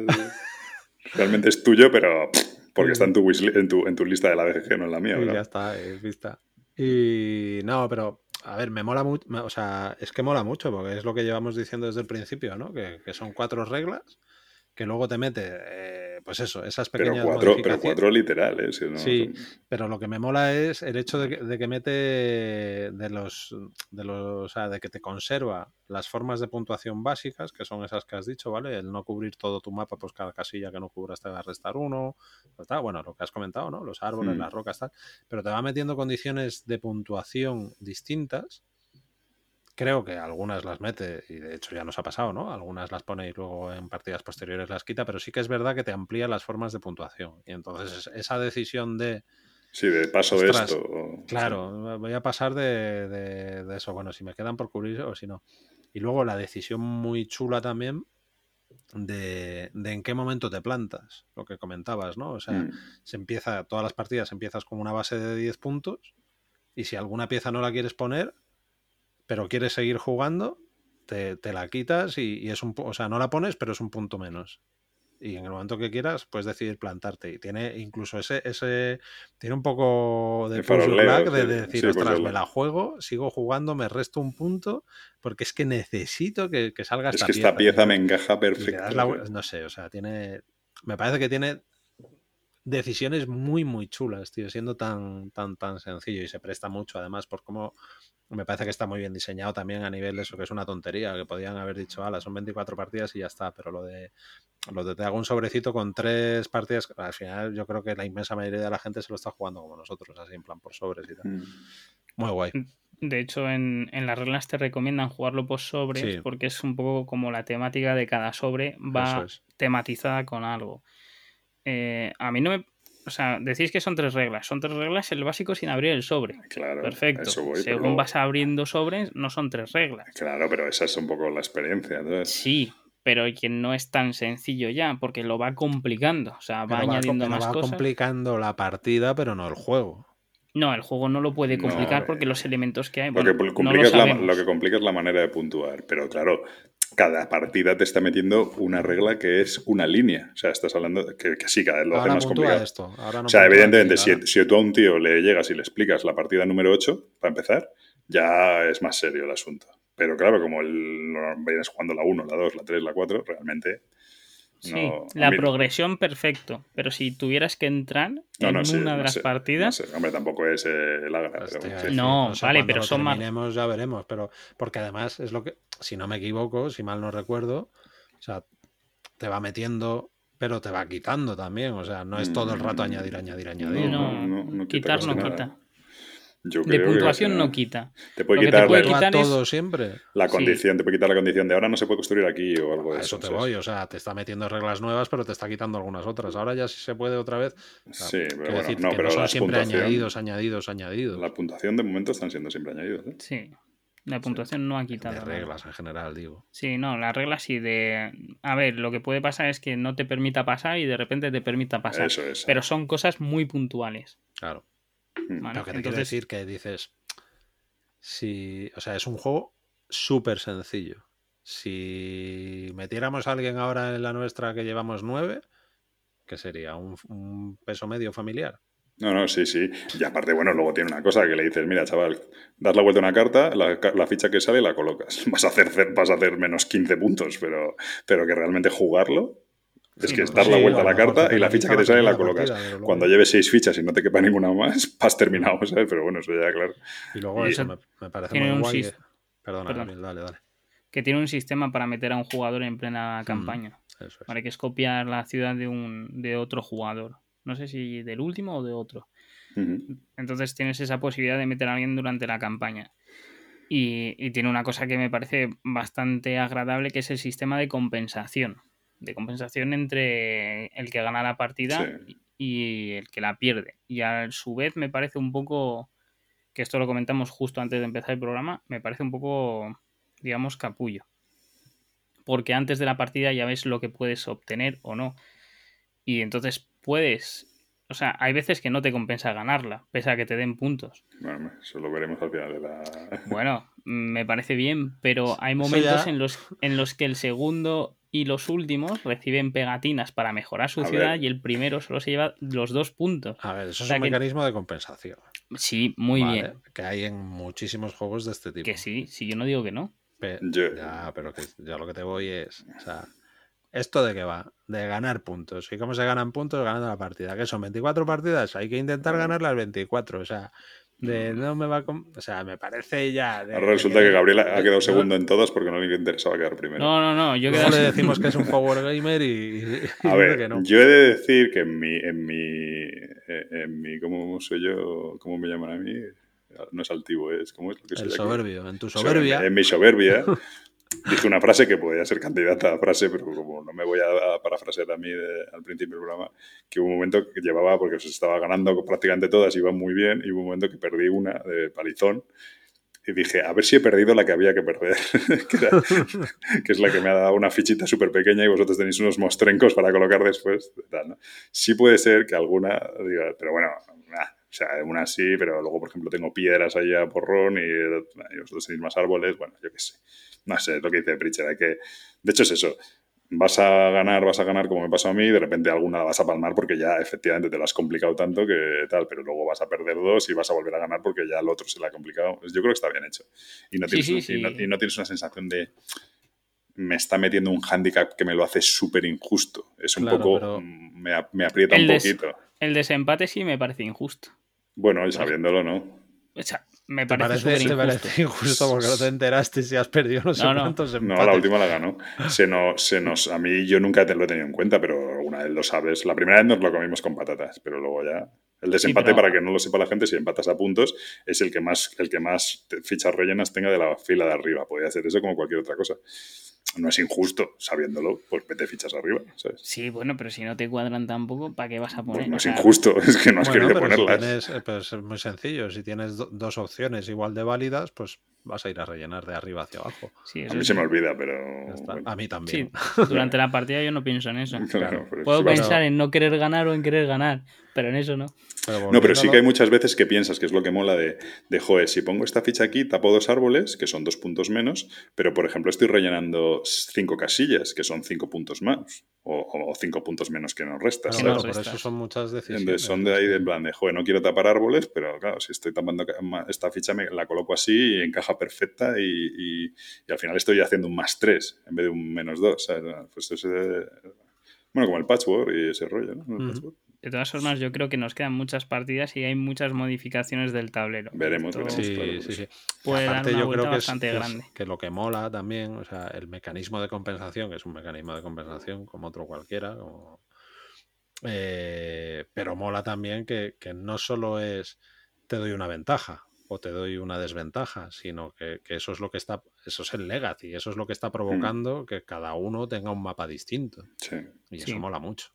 Realmente es tuyo, pero porque está en tu, en tu, en tu lista de la BGG, no en la mía, Y ¿verdad? ya está, es vista. Y no, pero a ver, me mola mucho, o sea, es que mola mucho porque es lo que llevamos diciendo desde el principio, ¿no? Que, que son cuatro reglas que luego te mete, eh, pues eso, esas Pero pequeñas cuatro, pero modificaciones. cuatro literales. ¿no? Sí, Son- pero lo que me mola es el hecho de que, de que mete de los, de los, o sea, de que te conserva las formas de puntuación básicas, que son esas que has dicho, ¿vale? El no cubrir todo tu mapa, pues cada casilla que no cubras te va a restar uno, tal, bueno, lo que has comentado, ¿no? Los árboles, Hmm. las rocas, tal, pero te va metiendo condiciones de puntuación distintas. Creo que algunas las mete, y de hecho ya nos ha pasado, ¿no? Algunas las pone y luego en partidas posteriores las quita, pero sí que es verdad que te amplía las formas de puntuación. Y entonces es- esa decisión de, Sí, de paso de esto. Claro, voy a pasar de, de- de eso. Bueno, si me quedan por cubrir o si no. Y luego la decisión muy chula también de, de en qué momento te plantas, lo que comentabas, ¿no? O sea, Mm. se empieza, todas las partidas empiezas con una base de 10 puntos y si alguna pieza no la quieres poner, pero quieres seguir jugando, te, te la quitas y, y es un, o sea, no la pones, pero es un punto menos. Y en el momento que quieras, puedes decidir plantarte. Y tiene incluso ese, ese tiene un poco de De de decir, Sí, ostras, me la juego, sigo jugando, me resto un punto, porque es que necesito que, que salga Es esta que pieza. esta pieza me encaja perfecto. la no sé, o sea, tiene. Me parece que tiene decisiones muy, muy chulas, tío, siendo tan, tan, tan sencillo y se presta mucho, además, por cómo me parece que está muy bien diseñado también a nivel de eso, que es una tontería, que podían haber dicho, ala, son 24 partidas y ya está, pero lo de, lo de te hago un sobrecito con tres partidas, al final yo creo que la inmensa mayoría de la gente se lo está jugando como nosotros, así en plan por sobres y tal. Mm. Muy guay. De hecho, en, en las reglas te recomiendan jugarlo por sobres Sí. porque es un poco como la temática de cada sobre va es. tematizada con algo. Eh, a mí no me... O sea, decís que son tres reglas. Son tres reglas el básico sin abrir el sobre. Claro, Perfecto. eso voy, pero Según vas abriendo sobres, no son tres reglas. Claro, pero esa es un poco la experiencia. Sí, pero que no es tan sencillo ya, porque lo va complicando. O sea, va Pero va, añadiendo más va cosas. complicando la partida, pero no el juego. No, el juego no lo puede complicar porque los elementos que hay. Lo, Bueno, que no lo la, lo que complica es la manera de puntuar. Pero claro, cada partida te está metiendo una regla que es una línea. O sea, estás hablando que, que sí, cada vez lo hace más complicado. esto. Ahora no o sea, evidentemente, si, si tú a un tío le llegas y le explicas la partida número 8, para empezar, ya es más serio el asunto. Pero claro, como el, vienes jugando la 1, la 2, la 3, la 4, realmente Sí, no... la mí- progresión perfecto. Pero si tuvieras que entrar no, en no una de no las sé, partidas, no sé. Hombre, tampoco es eh, agra, Pues pero sí. No, sé, vale, pero son más- ya veremos, pero porque además es lo que, si no me equivoco, si mal no recuerdo, o sea, te va metiendo, pero te va quitando también, o sea, no es todo el rato Mm, añadir, añadir, añadir. no, no, no, no quita quitar no nada. quita. Yo De creo puntuación no quita. Te puede Lo que te quitar puede quitar es- todo siempre. la Sí. condición, te puede quitar la condición de ahora no se puede construir aquí o algo de A eso. eso te ¿sabes? voy, o sea, te está metiendo reglas nuevas, pero te está quitando algunas otras. Ahora ya sí se puede otra vez. O sea, Sí, pero bueno, decir no, que pero no son siempre añadidos, añadidos, añadidos. La puntuación de momento están siendo siempre añadidos. ¿eh? Sí. La puntuación no ha quitado. de reglas en general, digo. Sí, no, las reglas sí de... A ver, lo que puede pasar es que no te permita pasar y de repente te permita pasar. Eso es. Pero son cosas muy puntuales. Claro. Mm. ¿vale? Pero que te quiero Entonces, decir que dices, si, o sea, es un juego súper sencillo. Si metiéramos a alguien ahora en la nuestra que llevamos nueve, ¿qué sería? ¿Un, un peso medio familiar? No, no, sí, sí. Y aparte, bueno, luego tiene una cosa que le dices, mira, chaval, das la vuelta a una carta, la, ca- la ficha que sale la colocas. Vas a hacer, vas a hacer menos 15 puntos, pero, pero que realmente jugarlo es Sí, que es dar la vuelta a la carta y la ficha que te sale la colocas. partida, Cuando lleves seis fichas y no te quepa ninguna más, has terminado, ¿sabes? Pero bueno, eso ya, claro. Y luego Y- eso me, me parece muy guay. sis- que- Perdona, Perdón. Gabriel, dale, dale. Que tiene un sistema para meter a un jugador en plena campaña. Eso es. Vale, que es copiar la ciudad de un de otro jugador. No sé si del último o de otro. Entonces tienes esa posibilidad de meter a alguien durante la campaña. Y, y tiene una cosa que me parece bastante agradable, que es el sistema de compensación. De compensación entre el que gana la partida Sí. y el que la pierde. Y a su vez me parece un poco, que esto lo comentamos justo antes de empezar el programa, me parece un poco, digamos, capullo. Porque antes de la partida ya ves lo que puedes obtener o no. Y entonces puedes... O sea, hay veces que no te compensa ganarla, pese a que te den puntos. Bueno, eso lo veremos al final de la... Bueno, me parece bien, pero hay momentos ya- en los, en los que el segundo y los últimos reciben pegatinas para mejorar su A ciudad ver. y el primero solo se lleva los dos puntos. A ver, eso O sea es un que- mecanismo de compensación. Sí, muy ¿vale? bien. Que hay en muchísimos juegos de este tipo. Que sí, sí, yo no digo que no. Pe- Yo- Ya, pero que yo lo que te voy es. O sea, ¿esto de qué va? De ganar puntos. ¿Y cómo se ganan puntos? Ganando la partida. ¿Qué son 24 partidas? Hay que intentar ganar las 24. O sea, de no me va a. com- O sea, me parece ya. de- Ahora de resulta que Gabriel ha quedado segundo en todas porque no le interesaba quedar primero. No, no, no, yo quedado le decimos que es un power gamer y. A ver, que no. yo he de decir que en mi, en mi, eh, en mi, ¿cómo soy yo? ¿Cómo me llaman a mí? No es altivo, es, ¿cómo es lo que soy El aquí? soberbio. En tu O sea, soberbia. En mi soberbia dije una frase que podía ser candidata a frase, pero como no me voy a, parafrasear a mí de- al principio del programa, que hubo un momento que llevaba, porque se estaba ganando prácticamente todas, iba muy bien, y hubo un momento que perdí una de palizón. Y dije, a ver si he perdido la que había que perder, que, era- que es la que me ha dado una fichita súper pequeña y vosotros tenéis unos mostrencos para colocar después. tal, ¿no? Sí puede ser que alguna diga, pero bueno, nah, o sea, una sí, pero luego, por ejemplo, tengo piedras ahí a porrón y, y vosotros tenéis más árboles, bueno, yo qué sé. No sé, es lo que dice Pritchard, hay que... De hecho es eso, vas a ganar, vas a ganar como me pasó a mí, y de repente alguna la vas a palmar porque ya efectivamente te la has complicado tanto que tal, pero luego vas a perder dos y vas a volver a ganar porque ya el otro se la ha complicado. Yo creo que está bien hecho. Y no Sí, tienes, sí, y no- sí. y no tienes una sensación de me está metiendo un hándicap que me lo hace súper injusto. Es un Claro, poco... Me, me aprieta un des- poquito. El desempate sí me parece injusto. Bueno, y sabiéndolo, ¿no? O sea, me Te parece, parece, te injusto. parece injusto porque no te enteraste si has perdido no sé No, no. cuántos No, empates. la última la ganó. Se nos, se nos, a mí yo nunca te lo he tenido en cuenta, pero alguna vez lo sabes. La primera vez nos lo comimos con patatas, pero luego ya... El desempate, pero- para que no lo sepa la gente, si empatas a puntos, es el que más, el que más fichas rellenas tenga de la fila de arriba. Podría hacer eso como cualquier otra cosa. No es injusto, sabiéndolo, pues mete fichas arriba, ¿sabes? Sí, bueno, pero si no te cuadran tampoco, ¿para qué vas a poner? Pues no es injusto, es que no has Bueno, querido pero si ponerlas. tienes, eh, pues es muy sencillo. Si tienes do- dos opciones igual de válidas, pues vas a ir a rellenar de arriba hacia abajo. sí, A mí sí. se me olvida, pero... Bueno. A mí también. Sí, durante la partida yo no pienso en eso. Claro, Puedo pensar en no querer ganar o en querer ganar, pero en eso no. No, pero sí que hay muchas veces que piensas que es lo que mola de, de joder, si pongo esta ficha aquí, tapo dos árboles, que son dos puntos menos, pero por ejemplo estoy rellenando cinco casillas, que son cinco puntos más, o, o cinco puntos menos que nos restas. Claro, por eso son muchas decisiones. Entonces son de ahí de plan de, joder, no quiero tapar árboles, pero claro, si estoy tapando esta ficha me la coloco así y encaja perfecta y, y- y al final estoy haciendo un más tres en vez de un menos dos. ¿sabes? Pues ese- bueno, como el patchwork y ese rollo, ¿no? El Ujú. patchwork. De todas formas, yo creo que nos quedan muchas partidas y hay muchas modificaciones del tablero. Veremos, veremos. Sí, claro sí, sí. Puede dar una yo vuelta creo que es, bastante que es- grande. que lo que mola también, o sea, el mecanismo de compensación, que es un mecanismo de compensación como otro cualquiera, como- eh, pero mola también que, que no solo es te doy una ventaja o te doy una desventaja, sino que, que eso es lo que está, eso es el legacy, eso es lo que está provocando que cada uno tenga un mapa distinto. Sí. Y Sí. eso mola mucho.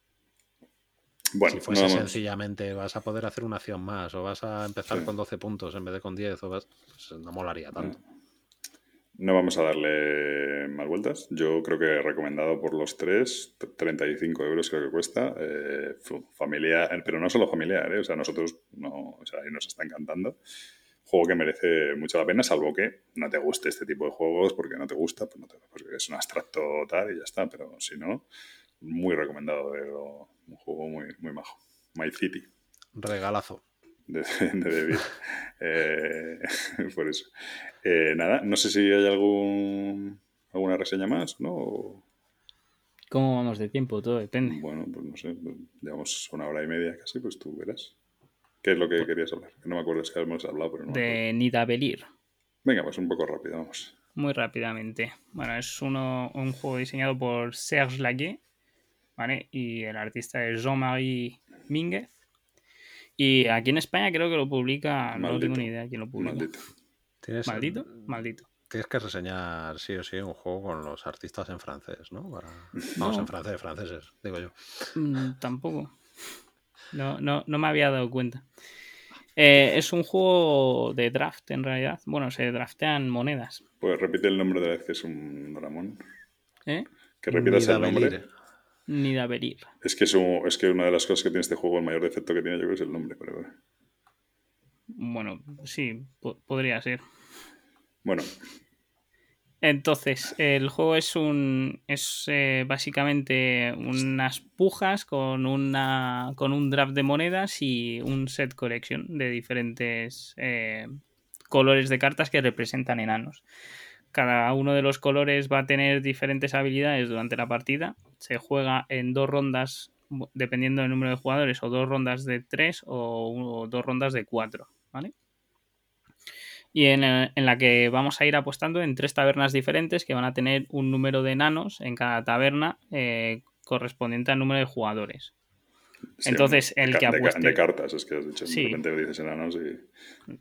Bueno, si fuese no sencillamente vas a poder hacer una acción más o vas a empezar Sí. con 12 puntos en vez de con 10 o vas, pues no molaría tanto. No vamos a darle más vueltas. Yo creo que recomendado por los tres, t- 35 euros creo que cuesta. eh, familiar, pero no solo familiar, ¿eh? o sea, nosotros no, o sea, nos está encantando. Juego que merece mucho la pena, salvo que no te guste este tipo de juegos porque no te gusta, pues, no te- pues es un abstracto tal y ya está. Pero si no, muy recomendado. eh, un juego muy, muy majo. My City. Regalazo. De, de David. Eh, por eso. Eh, nada, no sé si hay algún alguna reseña más, ¿no? O- ¿Cómo vamos de tiempo? Todo depende. Bueno, pues no sé, pues llevamos una hora y media casi, pues tú verás. ¿Qué es lo que querías hablar? Que no me acuerdo, que hemos hablado, pero no. De Nidavellir. Venga, pues un poco rápido, vamos. Muy rápidamente. Bueno, es uno, un juego diseñado por Serge Laguet, ¿vale? Y el artista es Jean-Marie Mínguez. Y aquí en España creo que lo publica, no tengo ni idea quién lo publica. Maldito. Tienes, ¿Maldito? Maldito. Tienes que reseñar sí o sí un juego con los artistas en francés, ¿no? Para- Vamos, No. en francés, franceses, digo yo. Mm, tampoco. No, no, no me había dado cuenta. Eh, es un juego de draft, en realidad. Bueno, se draftean monedas. Pues repite el nombre de la vez que es un Dramón. ¿eh? Que repitas el nombre. Nidavellir. Es que, es, un- es que una de las cosas que tiene este juego, el mayor defecto que tiene yo creo que es el nombre. Pero Bueno, sí, po- podría ser. bueno, Entonces, el juego es un. es eh, básicamente unas pujas con una. con un draft de monedas y un set collection de diferentes eh, colores de cartas que representan enanos. Cada uno de los colores va a tener diferentes habilidades durante la partida. Se juega en dos rondas, dependiendo del número de jugadores, o dos rondas de tres o, o dos rondas de cuatro. ¿Vale? Y en, eh, en la que vamos a ir apostando en tres tabernas diferentes que van a tener un número de enanos en cada taberna eh, correspondiente al número de jugadores. sí, Entonces, el que de, apueste- de cartas, es que has dicho. Sí. De repente dices enanos y.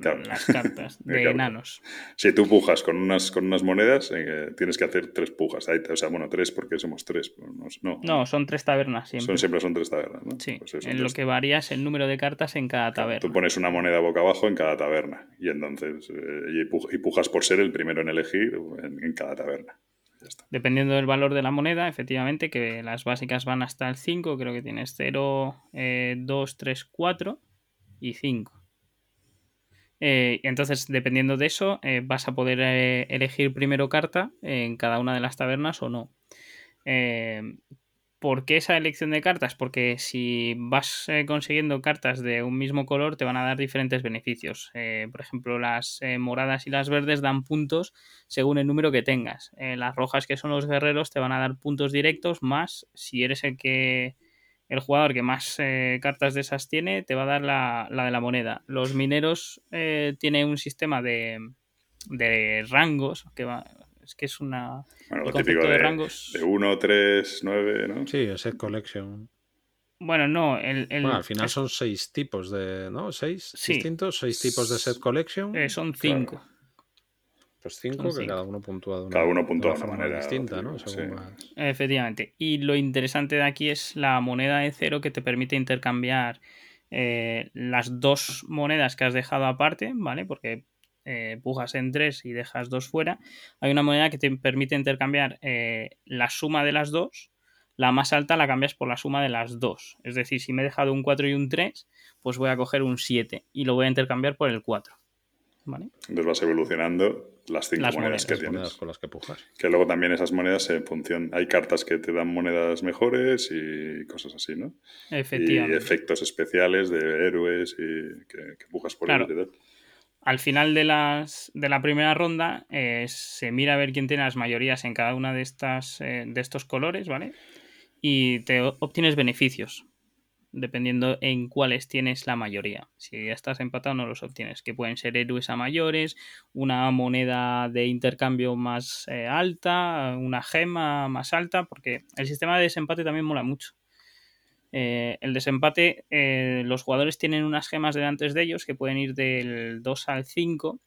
Claro. Las cartas De enanos. Si tú pujas con unas, con unas monedas, eh, tienes que hacer tres pujas. Ahí- o sea, bueno, tres porque somos tres. No, no, son tres tabernas siempre. son, siempre son tres tabernas, ¿no? Sí, Pues eso, en lo que varía es el número de cartas en cada taberna. Tú pones una moneda boca abajo en cada taberna. Y entonces. eh, y, puj- y pujas por ser el primero en elegir en, en cada taberna. Dependiendo del valor de la moneda, efectivamente, que las básicas van hasta el 5, creo que tienes 0, 2, 3, 4 y 5. Eh, entonces, dependiendo de eso, eh, vas a poder eh, elegir primero carta en cada una de las tabernas o no. ¿Por qué esa elección de cartas? Porque si vas consiguiendo cartas de un mismo color, te van a dar diferentes beneficios. Por ejemplo, las moradas y las verdes dan puntos según el número que tengas. Las rojas, que son los guerreros, te van a dar puntos directos, más si eres el que. El jugador que más eh, cartas de esas tiene, te va a dar la, la de la moneda. Los mineros eh, tienen un sistema de, de rangos, que va, es que es una. Bueno, lo típico de de, rangos. de 1, 3, 9, ¿no? Sí, el set collection. Bueno, no, el, el- Bueno, al final son seis tipos de, ¿no? ¿Seis Sí. distintos? ¿Seis tipos de set collection? eh, son cinco. Pues cinco, son que cinco. cada uno puntúa de una, Cada uno de puntúa una de una forma manera, distinta, ¿no? sí. Efectivamente. Y lo interesante de aquí es la moneda de cero que te permite intercambiar eh, las dos monedas que has dejado aparte, ¿vale? Porque eh, pujas en tres y dejas dos fuera. Hay una moneda que te permite intercambiar eh, la suma de las dos. La más alta la cambias por la suma de las dos. Es decir, si me he dejado un 4 y un 3, pues voy a coger un 7 y lo voy a intercambiar por el 4. ¿Vale? Entonces vas evolucionando las cinco Las monedas monedas, que las tienes. monedas con las que pujas. Que luego también esas monedas en función. Hay cartas que te dan monedas mejores y cosas así, ¿no? Y Efectivamente. efectos especiales de héroes y que, que pujas por Claro. ellos y tal. al final de, las, de la primera ronda eh, se mira a ver quién tiene las mayorías en cada una de estas eh, de estos colores, ¿vale? Y te obtienes beneficios dependiendo en cuáles tienes la mayoría. Si estás empatado no los obtienes, que pueden ser héroes a mayores, una moneda de intercambio más eh, alta, una gema más alta, porque el sistema de desempate también mola mucho. Eh, el desempate, eh, los jugadores tienen unas gemas delante de ellos que pueden ir del 2 al 5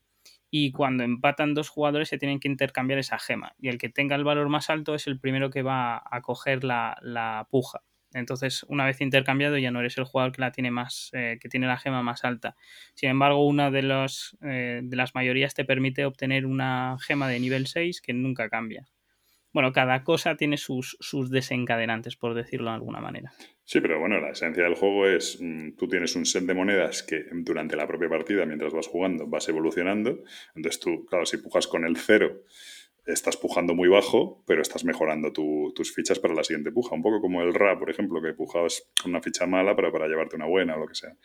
y cuando empatan dos jugadores se tienen que intercambiar esa gema y el que tenga el valor más alto es el primero que va a coger la, la puja. Entonces, una vez intercambiado, ya no eres el jugador que la tiene más, eh, que tiene la gema más alta. Sin embargo, una de, los, eh, de las mayorías te permite obtener una gema de nivel 6 que nunca cambia. Bueno, cada cosa tiene sus, sus desencadenantes, por decirlo de alguna manera. Sí, pero bueno, la esencia del juego es, mm, tú tienes un set de monedas que durante la propia partida, mientras vas jugando, vas evolucionando. Entonces tú, claro, si pujas con el cero, estás pujando muy bajo, pero estás mejorando tu- tus fichas para la siguiente puja. Un poco como el Ra, por ejemplo, que pujabas una ficha mala para, para llevarte una buena o lo que sea.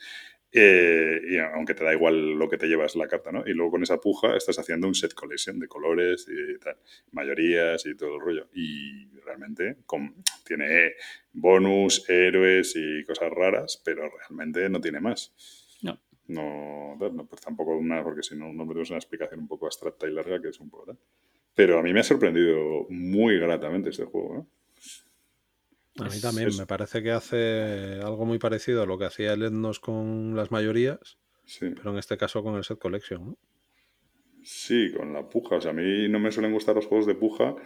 Eh, y aunque te da igual lo que te llevas la carta, ¿no? Y luego con esa puja estás haciendo un set collection de colores y tal, mayorías y todo el rollo. Y realmente con- tiene bonus, héroes y cosas raras, pero realmente no tiene más. No. No, no, pues tampoco una, porque si no metemos en una explicación un poco abstracta y larga, que es un poco tal. Pero a mí me ha sorprendido muy gratamente este juego, ¿no? A mí también, es- me parece que hace algo muy parecido a lo que hacía el Etnos con las mayorías, Sí. pero en este caso con el set collection. ¿no? Sí, con la puja. O sea, a mí no me suelen gustar los juegos de puja,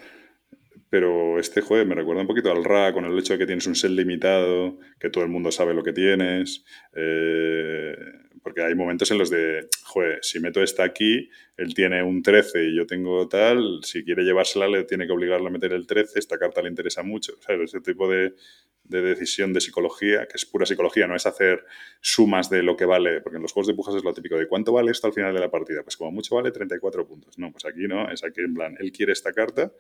pero este juego me recuerda un poquito al Ra, con el hecho de que tienes un set limitado, que todo el mundo sabe lo que tienes. eh, porque hay momentos en los de, joder, si meto esta aquí, él tiene un 13 y yo tengo tal, si quiere llevársela le tiene que obligarle a meter el 13, esta carta le interesa mucho. ¿sabes? Ese tipo de, de decisión de psicología, que es pura psicología, no es hacer sumas de lo que vale, porque en los juegos de pujas es lo típico de cuánto vale esto al final de la partida. Pues como mucho vale 34 puntos. No, pues aquí no, es aquí en plan, él quiere esta carta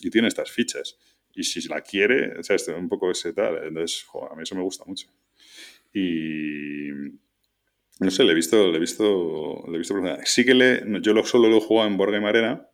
y tiene estas fichas. Y si la quiere, o sea, es un poco ese tal. Entonces, jo, a mí eso me gusta mucho. Y no sé, le he visto, le he visto, le he visto profundidad. Sí que le, no, yo lo, solo lo he jugado en Board Game Arena,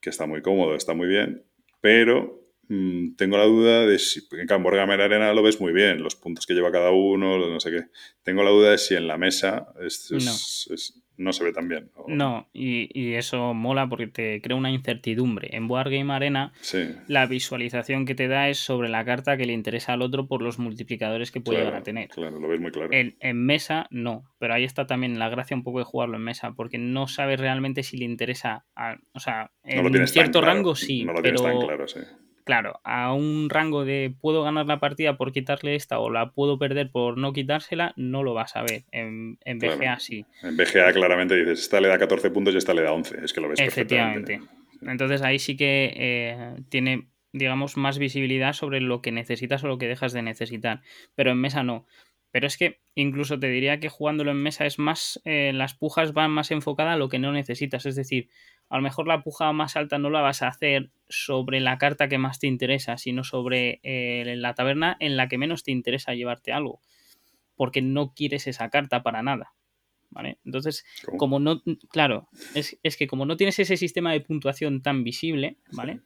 que está muy cómodo, está muy bien, pero mm, tengo la duda de si, en claro, en Board Game Arena lo ves muy bien, los puntos que lleva cada uno, no sé qué. Tengo la duda de si en la mesa es- es- es- no se ve tan bien. o- No, y, y eso mola porque te crea una incertidumbre. En Board Game Arena, Sí, la visualización que te da es sobre la carta que le interesa al otro por los multiplicadores que puede claro, llegar a tener. claro, lo ves muy claro. En, en mesa no, pero ahí está también la gracia un poco de jugarlo en mesa, porque no sabes realmente si le interesa, a- o sea, en cierto claro, rango sí, No lo pero tienes tan claro, sí. Claro, a un rango de puedo ganar la partida por quitarle esta o la puedo perder por no quitársela, no lo vas a ver. En, en Claro. BGA sí. En BGA claramente dices, esta le da 14 puntos y esta le da 11. Es que lo ves Efectivamente. perfectamente. Entonces ahí sí que eh, tiene, digamos, más visibilidad sobre lo que necesitas o lo que dejas de necesitar. Pero en mesa no. Pero es que incluso te diría que jugándolo en mesa es más. eh, las pujas van más enfocadas a lo que no necesitas. Es decir, a lo mejor la puja más alta no la vas a hacer sobre la carta que más te interesa, sino sobre eh, la taberna en la que menos te interesa llevarte algo. Porque no quieres esa carta para nada. ¿Vale? Entonces, como no, claro, es, es que como no tienes ese sistema de puntuación tan visible, ¿vale?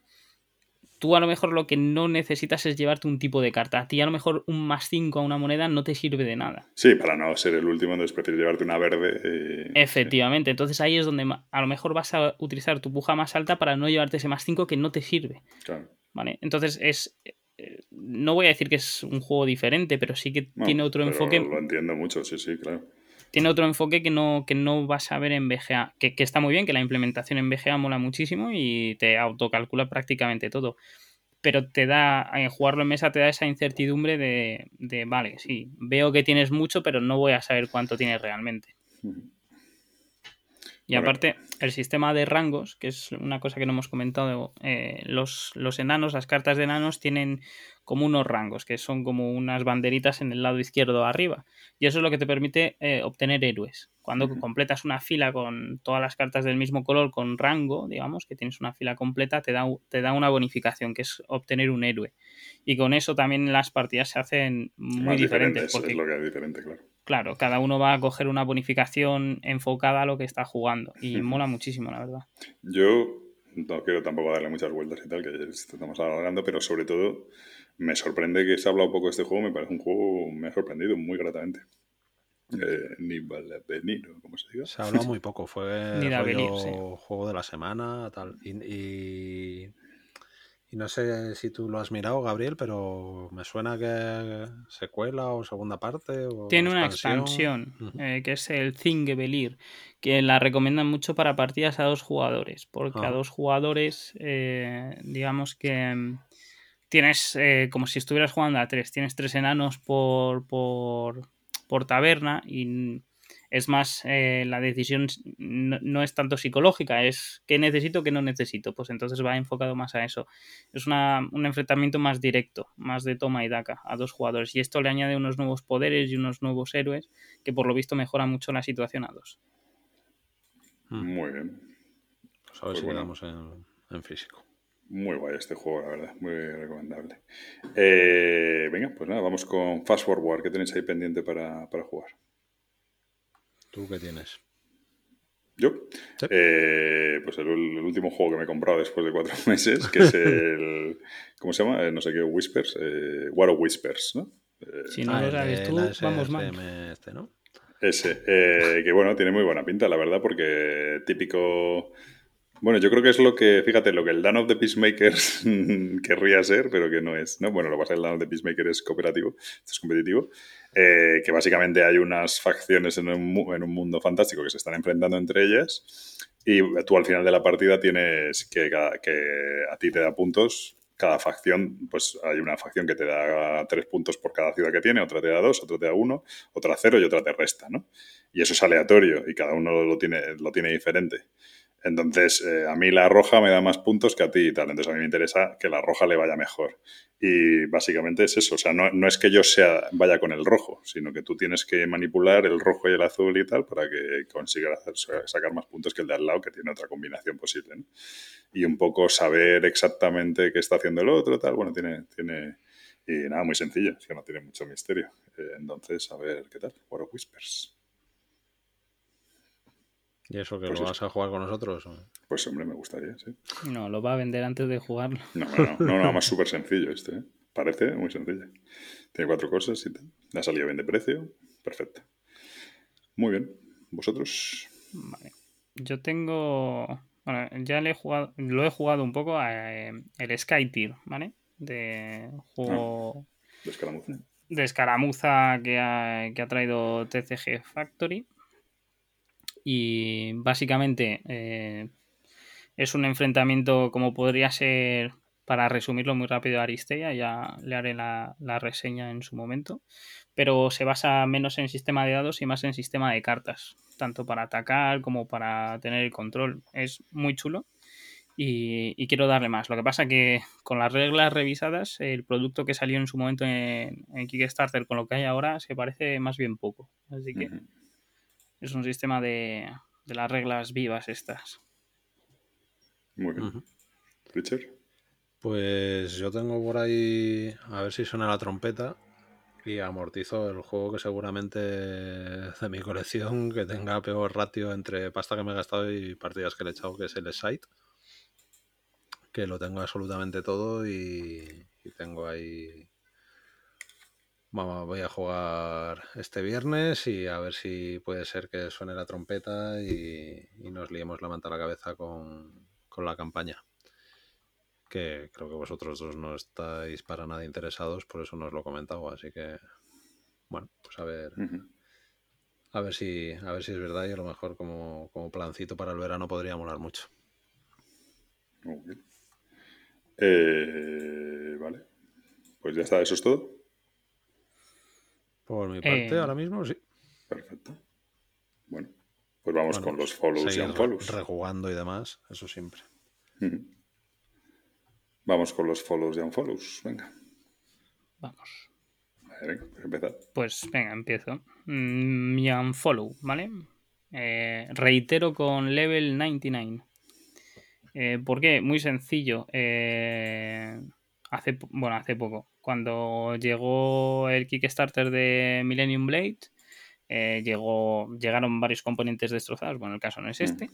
Tú a lo mejor lo que no necesitas es llevarte un tipo de carta. A ti a lo mejor un más 5 a una moneda no te sirve de nada. Sí, para no ser el último, entonces prefieres llevarte una verde. y- Efectivamente, entonces ahí es donde a lo mejor vas a utilizar tu puja más alta para no llevarte ese más 5 que no te sirve, claro. ¿vale? Entonces es... eh, No voy a decir que es un juego diferente, pero sí que No, tiene otro enfoque Lo entiendo mucho, sí, sí, claro. Tiene otro enfoque que no, que no vas a ver en BGA. Que, que está muy bien, que la implementación en BGA mola muchísimo y te autocalcula prácticamente todo. Pero te da, en jugarlo en mesa te da esa incertidumbre de, de, vale, sí, veo que tienes mucho, pero no voy a saber cuánto tienes realmente. Y aparte, el sistema de rangos, que es una cosa que no hemos comentado, eh, los, los enanos, las cartas de enanos tienen como unos rangos, que son como unas banderitas en el lado izquierdo arriba. Y eso es lo que te permite eh, obtener héroes. Cuando completas una fila con todas las cartas del mismo color, con rango, digamos, que tienes una fila completa, te da, te da una bonificación, que es obtener un héroe. Y con eso también las partidas se hacen muy Más diferentes. diferentes, porque es lo que es diferente, claro. Claro, cada uno va a coger una bonificación enfocada a lo que está jugando. Y mola muchísimo, la verdad. Yo no quiero tampoco darle muchas vueltas y tal, que estamos alargando, pero sobre todo me sorprende que se ha hablado poco de este juego, me parece un juego, me ha sorprendido muy gratamente. Eh, ni vale venir, o como se diga. Se ha hablado muy poco, fue Ni de rollo Avenir, sí. juego de la semana, tal. Y, y, y no sé si tú lo has mirado, Gabriel, pero me suena que secuela o segunda parte. O Tiene una expansión, eh, que es el Thingebelir, que la recomiendan mucho para partidas a dos jugadores, porque a Ah. dos jugadores, eh, digamos que mm, tienes, eh, como si estuvieras jugando a tres, tienes tres enanos por, por, por taberna y es más, eh, la decisión no, no es tanto psicológica, es qué necesito, qué no necesito, pues entonces va enfocado más a eso. Es una- un enfrentamiento más directo, más de toma y daca a dos jugadores. Y esto le añade unos nuevos poderes y unos nuevos héroes que por lo visto mejora mucho la situación a dos. Mm. Muy bien. Pues a ver Pues si bueno. quedamos en, en físico. Muy guay este juego, la verdad, muy recomendable. Eh, venga, pues nada, vamos con Fast Forward, ¿qué tenéis ahí pendiente para, para jugar? ¿Tú qué tienes? ¿Yo? Sí. Eh, pues el, el último juego que me he comprado después de cuatro meses, que es el... ¿Cómo se llama? Eh, no sé qué, Whispers. Eh, War of Whispers, ¿no? Eh, Si no Ah, lo el sabes de tú, vamos mal. Este, ¿no? Ese, eh, que bueno, tiene muy buena pinta, la verdad, porque típico... Bueno, yo creo que es lo que, fíjate, lo que el Dan of the Peacemakers querría ser, pero que no es, ¿no? Bueno, lo que pasa es que el Dan of the Peacemaker es cooperativo, es competitivo, eh, que básicamente hay unas facciones en un, en un mundo fantástico que se están enfrentando entre ellas y tú al final de la partida tienes que, que a ti te da puntos. Cada facción, pues hay una facción que te da tres puntos por cada ciudad que tiene, otra te da dos, otra te da uno, otra cero y otra te resta, ¿no? Y eso es aleatorio y cada uno lo tiene, lo tiene diferente. Entonces, eh, a mí la roja me da más puntos que a ti y tal. Entonces, a mí me interesa que la roja le vaya mejor. Y básicamente es eso. O sea, no, es que yo sea, vaya con el rojo, sino que tú tienes que manipular el rojo y el azul y tal para que consigas sacar más puntos que el de al lado, que tiene otra combinación posible. Y un poco saber exactamente qué está haciendo el otro, tal. Bueno, tiene. tiene y nada, muy sencillo, es que no tiene mucho misterio. Eh, entonces, a ver qué tal. War Whispers. ¿Y eso que Pues lo eso. vas a jugar con nosotros? o? Pues hombre, me gustaría, sí. No, lo va a vender antes de jugarlo. No, no, no, no, más súper sencillo este, ¿eh? Parece muy sencillo. Tiene cuatro cosas y tal. Le ha salido bien de precio. Perfecto. Muy bien. ¿Vosotros? Vale. Yo tengo. Bueno, ya le he jugado, lo he jugado un poco a eh, el Sky Tier, ¿vale? De juego De escaramuza. de escaramuza que ha, que ha traído TCG Factory. Y básicamente eh, es un enfrentamiento como podría ser, para resumirlo muy rápido, Aristea, ya le haré la, la reseña en su momento, pero se basa menos en sistema de dados y más en sistema de cartas, tanto para atacar como para tener el control. Es muy chulo y, y quiero darle más. Lo que pasa que con las reglas revisadas, el producto que salió en su momento en, Kickstarter con lo que hay ahora se parece más bien poco. Así que. Es un sistema de, de las reglas vivas estas. Muy bien. Ujú. Richard. Pues yo tengo por ahí, a ver si suena la trompeta y amortizo el juego que seguramente de mi colección que tenga peor ratio entre pasta que me he gastado y partidas que le he echado, que es el Site. Que lo tengo absolutamente todo y, y tengo ahí... Vamos, voy a jugar este viernes y a ver si puede ser que suene la trompeta y, y nos liemos la manta a la cabeza con, con la campaña que creo que vosotros dos no estáis para nada interesados, por eso no os lo he comentado, así que bueno, pues a ver, a ver si, a ver si es verdad y a lo mejor como, como plancito para el verano podría molar mucho. Eh, vale. Pues ya está, eso es todo. Por mi parte, Eh, ahora mismo sí. Perfecto. Bueno, pues vamos Bueno, con los follows y unfollows. rejugando y demás, eso siempre. Vamos con los follows y unfollows. Venga. Vamos. Vale, venga, pues empezad. Pues venga, empiezo. Mm, Mi unfollow, ¿vale? Eh, reitero con level 99. Eh, ¿Por qué? Muy sencillo. Eh, hace, bueno, hace poco, cuando llegó el Kickstarter de Millennium Blade, eh, llegó, llegaron varios componentes destrozados. Bueno, el caso no es este.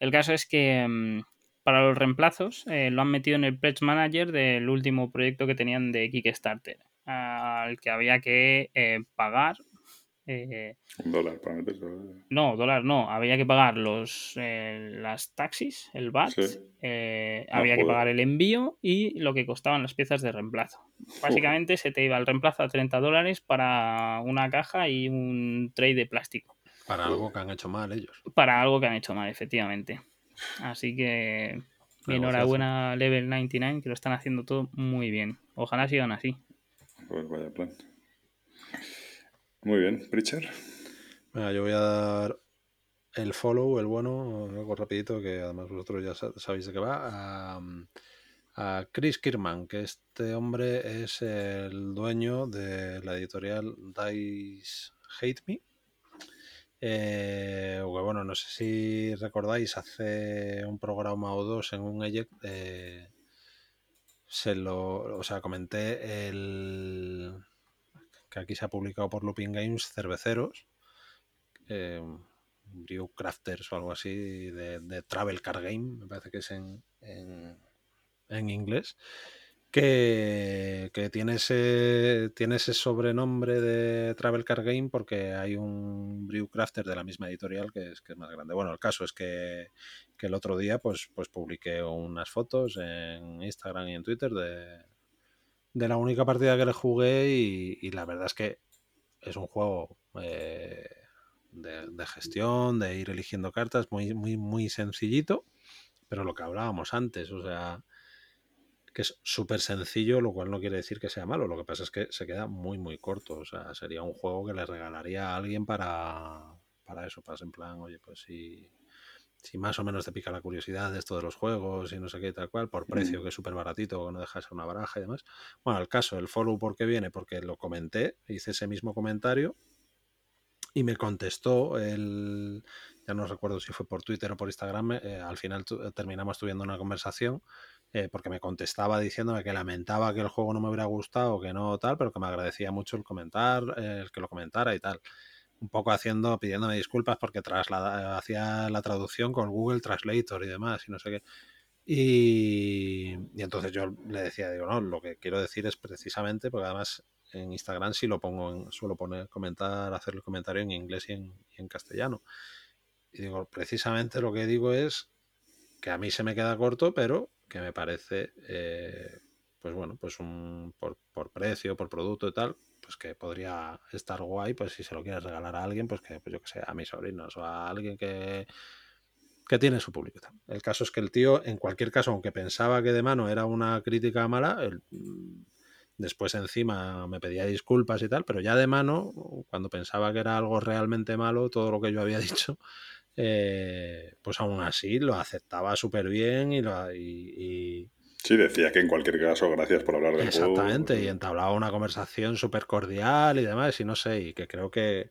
El caso es que mm, para los reemplazos eh, lo han metido en el Pledge Manager del último proyecto que tenían de Kickstarter, al que había que eh, pagar. Eh, Un dólar para meterse. no, dólar no, había que pagar los eh, las taxis, el VAT, Sí. eh, Ah, había que pagar el envío y lo que costaban las piezas de reemplazo. Básicamente se te iba el reemplazo a 30 dólares para una caja y un tray de plástico. Para algo que han hecho mal ellos. Para algo que han hecho mal, efectivamente. Así que enhorabuena Level 99, que lo están haciendo todo muy bien. Ojalá sigan así. Pues vaya plan. Muy bien, Pritchard. Venga, yo voy a dar el follow, el bueno, algo rapidito, que además vosotros ya sa- sabéis de qué va, a, a Chris Kirman, que este hombre es el dueño de la editorial Dice Hate Me, Eh, bueno, no sé si recordáis, hace un programa o dos en un eject eh, se lo, o sea, comenté el que aquí se ha publicado por Looping Games Cerveceros, eh, Brew Crafters o algo así, de, Travel Car Game, me parece que es en, en inglés que, tiene, ese, tiene ese sobrenombre de Travel Car Game porque hay un Brewcrafter de la misma editorial que es, que es más grande. Bueno, el caso es que, el otro día pues, pues publiqué unas fotos en Instagram y en Twitter de, de la única partida que le jugué y, la verdad es que es un juego eh, de, gestión, de ir eligiendo cartas, muy, muy, muy sencillito, pero lo que hablábamos antes, o sea que es súper sencillo, lo cual no quiere decir que sea malo. Lo que pasa es que se queda muy, muy corto. O sea, sería un juego que le regalaría a alguien para, para eso, para en plan, oye, pues si, si más o menos te pica la curiosidad de esto de los juegos y no sé qué tal cual, por precio que es súper baratito, que no dejas una baraja y demás. Bueno, el caso, el follow, ¿por qué viene? Porque lo comenté, hice ese mismo comentario y me contestó el, ya no recuerdo si fue por Twitter o por Instagram, eh, al final terminamos tuviendo una conversación eh, porque me contestaba diciéndome que lamentaba que el juego no me hubiera gustado, que no tal, pero que me agradecía mucho el comentar, el que lo comentara y tal. Un poco haciendo, pidiéndome disculpas porque hacía la traducción con Google Translator y demás y no sé qué. Y, entonces yo le decía, digo, no, lo que quiero decir es precisamente, porque además en Instagram sí lo pongo, en, suelo poner, comentar, hacer el comentario en inglés y en, castellano. Y digo, precisamente lo que digo es que a mí se me queda corto, pero que me parece, eh, pues bueno, pues un, por, precio, por producto y tal, pues que podría estar guay, pues si se lo quieres regalar a alguien, pues que, pues yo que sé, a mis sobrinos o a alguien que, que tiene su público. El caso es que el tío, en cualquier caso, aunque pensaba que de mano era una crítica mala, mm, después encima me pedía disculpas y tal, pero ya de mano, cuando pensaba que era algo realmente malo, todo lo que yo había dicho, eh, pues aún así lo aceptaba súper bien y, lo, y, Sí, decía que en cualquier caso, gracias por hablar del Exactamente, y entablaba una conversación súper cordial y demás, y no sé, y que creo que,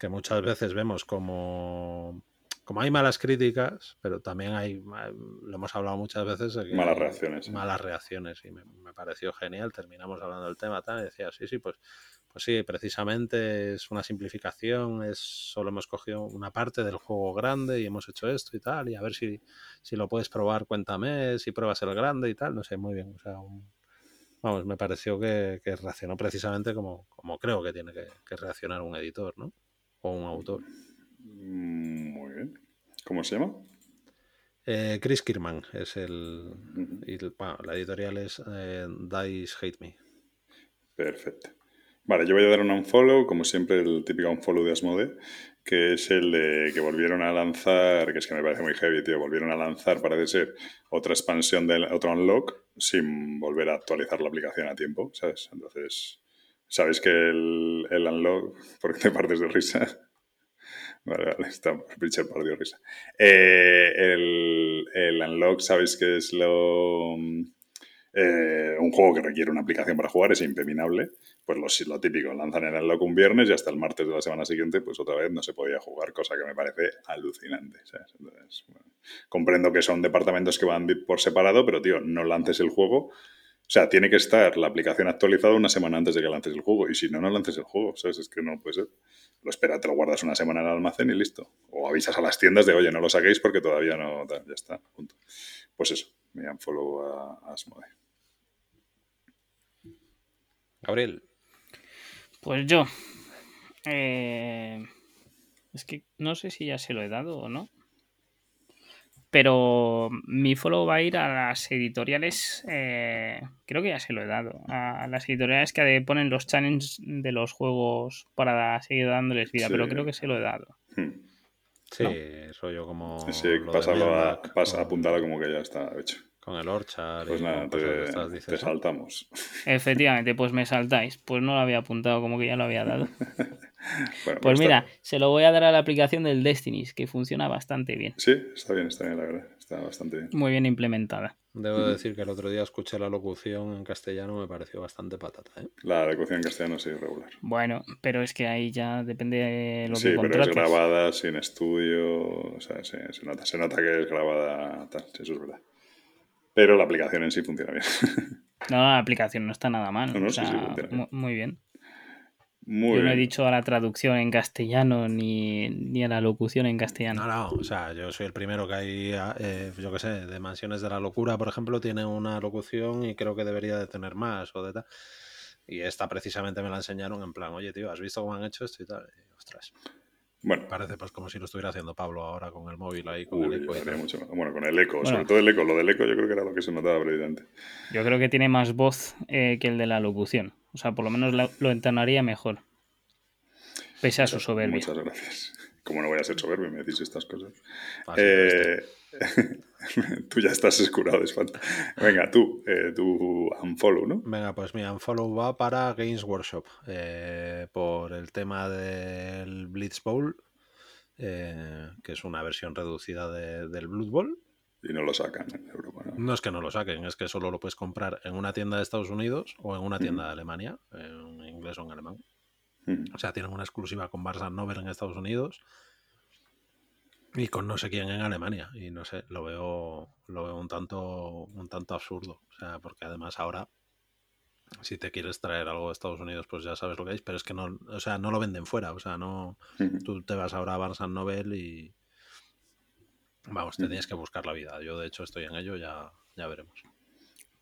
que muchas veces vemos como, como hay malas críticas, pero también hay, lo hemos hablado muchas veces, malas reacciones. Malas reacciones, y me, me, pareció genial, terminamos hablando del tema, tal, y decía, sí, sí, pues pues sí, precisamente es una simplificación, es solo hemos cogido una parte del juego grande y hemos hecho esto y tal, y a ver si, si lo puedes probar, cuéntame, si pruebas el grande y tal, no sé, muy bien. O sea, vamos, me pareció que, reaccionó precisamente como, como creo que tiene que, reaccionar un editor, ¿no? O un autor. Mm, muy bien. ¿Cómo se llama? Eh, Chris Kirman es el. la editorial es eh, Dice Hate Me. Perfecto. Vale, yo voy a dar un unfollow, como siempre, el típico unfollow de Asmode, que es el de que volvieron a lanzar, que es que me parece muy heavy, tío, volvieron a lanzar, parece ser, otra expansión de otro unlock sin volver a actualizar la aplicación a tiempo, ¿sabes? Entonces, ¿sabéis que el, el unlock, porque te partes de risa? Vale, vale, está Richard partió risa. Eh, el, el unlock, ¿sabéis que es lo eh, un juego que requiere una aplicación para jugar es impepinable, pues lo, lo típico, lanzan el unlock un viernes y hasta el martes de la semana siguiente, pues otra vez no se podía jugar, cosa que me parece alucinante. comprendo que son departamentos que van por separado, pero tío, no lances el juego. O sea, tiene que estar la aplicación actualizada una semana antes de que lances el juego. Y si no, no lances el juego. ¿Sabes? Es que no puede ser. Lo espera, te lo guardas una semana en el almacén y listo. O avisas a las tiendas de, oye, no lo saquéis porque todavía no. Ya está. Punto. Pues eso. Me han follow a, a Gabriel. Pues yo. Eh, es que no sé si ya se lo he dado o no. Pero mi follow va a ir a las editoriales. Eh, creo que ya se lo he dado. A las editoriales que ponen los challenges de los juegos para seguir dándoles vida. Pero creo que se lo he dado. Hmm. Sí, eso yo como. Sí, pasa apuntada como que ya está hecho. Con el Orchard. Pues nada, te, saltamos. Efectivamente, pues me saltáis. Pues no lo había apuntado, como que ya lo había dado. pues, pues mira, se lo voy a dar a la aplicación del Destiny, que funciona bastante bien. Sí, está bien, está bien, la verdad. Está bastante bien. Muy bien implementada. Debo decir que el otro día escuché la locución en castellano, me pareció bastante patata. ¿eh? La locución en castellano sí es regular. Bueno, pero es que ahí ya depende de lo Sí, que pero es grabada sin estudio. O sea, se, se nota, se nota que es grabada tal, sí, eso es verdad. Pero la aplicación en sí funciona bien. No, la aplicación no está nada mal. No, no, o sí, sí, sea, muy bien. Muy Yo no he dicho a la traducción en castellano ni, ni a la locución en castellano. No, no, o sea, yo soy el primero que hay, eh, yo qué sé, de Mansiones de la Locura, por ejemplo, tiene una locución y creo que debería de tener más o de tal. Y esta precisamente me la enseñaron en plan, oye, tío, ¿has visto cómo han hecho esto y tal? Y, ostras, Bueno, parece pues como si lo estuviera haciendo Pablo ahora con el móvil ahí, con uy, el eco y mucho más. Bueno, con el eco, Bueno. sobre todo el eco. Lo del eco yo creo que era lo que se notaba precisamente. Yo creo que tiene más voz eh, que el de la locución. O sea, por lo menos la- lo entonaría mejor. Pese a su soberbia. Muchas gracias. Como no voy a ser soberbio, me decís estas cosas. Este. Eh, tú ya estás escurado de espanto. Venga, tú, eh, tú unfollow, ¿no? Venga, pues mi unfollow va para Games Workshop eh, por el tema del Blitz Bowl, eh, que es una versión reducida de- del Blood Bowl. Y no lo sacan en Europa, ¿no? No es que no lo saquen, es que solo lo puedes comprar en una tienda de Estados Unidos o en una tienda de Alemania, en inglés o en alemán. Mm. O sea, tienen una exclusiva con Barça Nover en Estados Unidos y con no sé quién en Alemania. Y no sé, lo veo, lo veo un tanto, un tanto absurdo. O sea, porque además ahora, si te quieres traer algo de Estados Unidos, pues ya sabes lo que es, pero es que no, o sea, no lo venden fuera. O sea, no, tú te vas ahora a Barnes Novel y vamos, te tienes que buscar la vida. Yo de hecho estoy en ello, ya, ya veremos.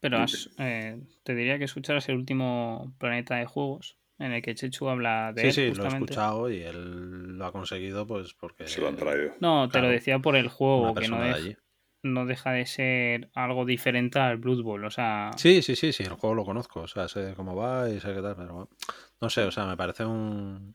Pero has- eh, te diría que escucharas el último Planeta de Juegos, en el que Chechu habla de Sí, él, sí, lo he escuchado y él lo ha conseguido pues porque Se lo han traído. No, te lo decía por el juego, que no, de no deja de ser algo diferente al Blood Bowl. O sea, Sí, sí, sí, sí, el juego lo conozco, o sea, sé cómo va y sé qué tal, pero bueno, no sé, o sea, me parece un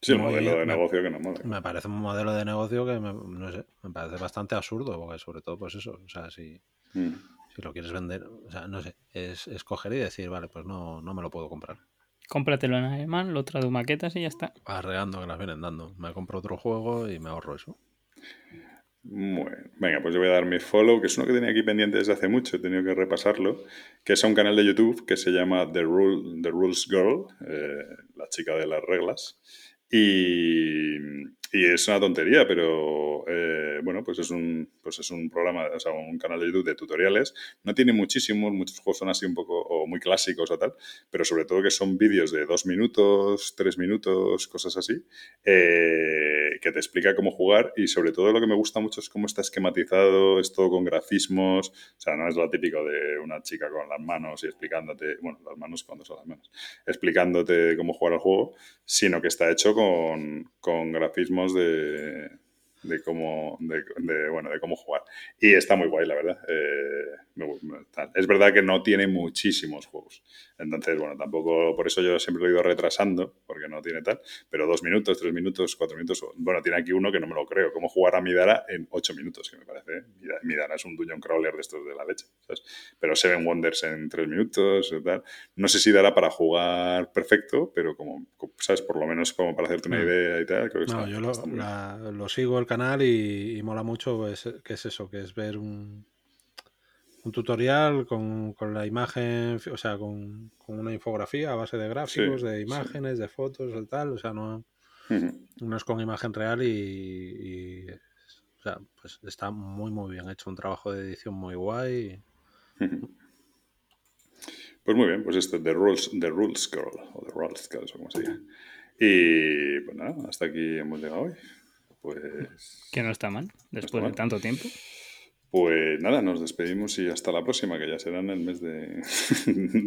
Sí, el Muy modelo de bien, negocio que no mola. me parece un modelo de negocio que me, no sé, me parece bastante absurdo, porque sobre todo pues eso, o sea, si, Mm. si lo quieres vender, o sea, no sé, es escoger y decir, vale, pues no, no me lo puedo comprar. Cómpratelo en alemán, lo tradu maquetas y ya está. Arreando que las vienen dando. Me compro otro juego y me ahorro eso. Bueno, venga, pues yo voy a dar mi follow, que es uno que tenía aquí pendiente desde hace mucho, he tenido que repasarlo, que es a un canal de YouTube que se llama The, Rule, The Rules Girl, eh, la chica de las reglas. Y, y es una tontería, pero eh, bueno, pues es un pues es un programa, o sea, un canal de YouTube de tutoriales. No tiene muchísimos, muchos juegos son así un poco o muy clásicos o tal, pero sobre todo que son vídeos de dos minutos, tres minutos, cosas así, eh, que te explica cómo jugar y sobre todo lo que me gusta mucho es cómo está esquematizado, es todo con grafismos, o sea, no es lo típico de una chica con las manos y explicándote, bueno, las manos cuando son las manos, explicándote cómo jugar al juego, sino que está hecho con, con grafismos de, de cómo de, de, bueno de cómo jugar y está muy guay la verdad eh. Es verdad que no tiene muchísimos juegos entonces bueno tampoco por eso yo siempre lo he ido retrasando porque no tiene tal pero dos minutos tres minutos cuatro minutos bueno tiene aquí uno que no me lo creo cómo jugar a Midara en ocho minutos que me parece ¿eh? Midara es un dungeon crawler de estos de la leche ¿sabes? pero Seven Wonders en tres minutos tal. no sé si dará para jugar perfecto pero como sabes por lo menos como para hacerte una idea y tal creo que no, está, yo lo, está muy bien. la, lo sigo el canal y, y mola mucho pues, que es eso, que es ver un, un tutorial con, con, la imagen, o sea, con, con, una infografía a base de gráficos, sí, de imágenes, sí. de fotos, de tal, o sea, no, uh -huh. no es con imagen real y, y, o sea, pues está muy muy bien hecho, un trabajo de edición muy guay. Uh -huh. Pues muy bien, pues este The Rules, The Rules Girl, o The Rules Girl, o como se diga. Y pues nada, hasta aquí hemos llegado hoy. Pues. Que no está mal, después no está mal. de tanto tiempo. Pues nada, nos despedimos y hasta la próxima, que ya será en el mes de.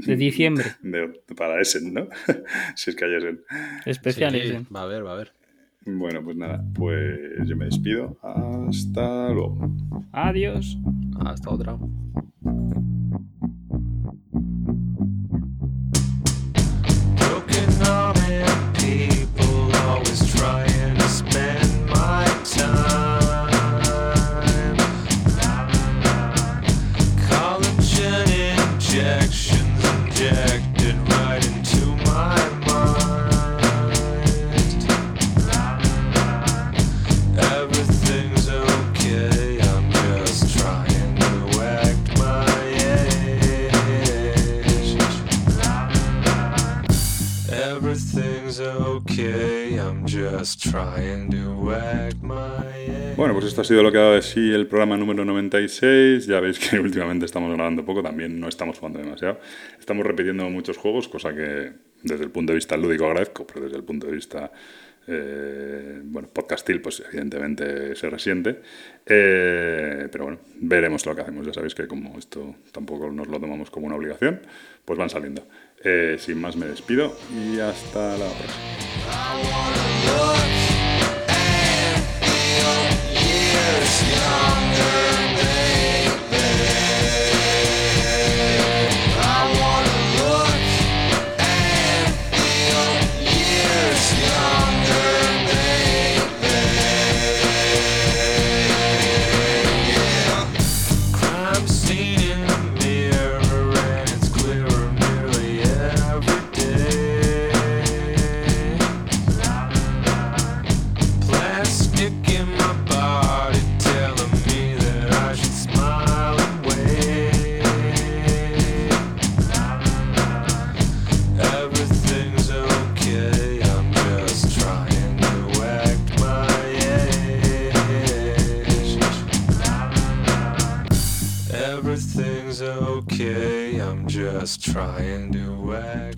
de diciembre. De, para Essen, ¿no? si es que hay Essen. Especial sí, Essen. Va a ver, va a ver. Bueno, pues nada, pues yo me despido. Hasta luego. Adiós. Hasta otra. Bueno, pues esto ha sido lo que ha dado de sí el programa número 96. Ya veis que últimamente estamos grabando poco, también no estamos jugando demasiado. Estamos repitiendo muchos juegos, cosa que desde el punto de vista lúdico agradezco, pero desde el punto de vista eh, bueno, podcastil, pues evidentemente se resiente. Eh, pero bueno, veremos lo que hacemos. Ya sabéis que como esto tampoco nos lo tomamos como una obligación, pues van saliendo. Eh, sin más me despido y hasta la próxima. Just try and do it.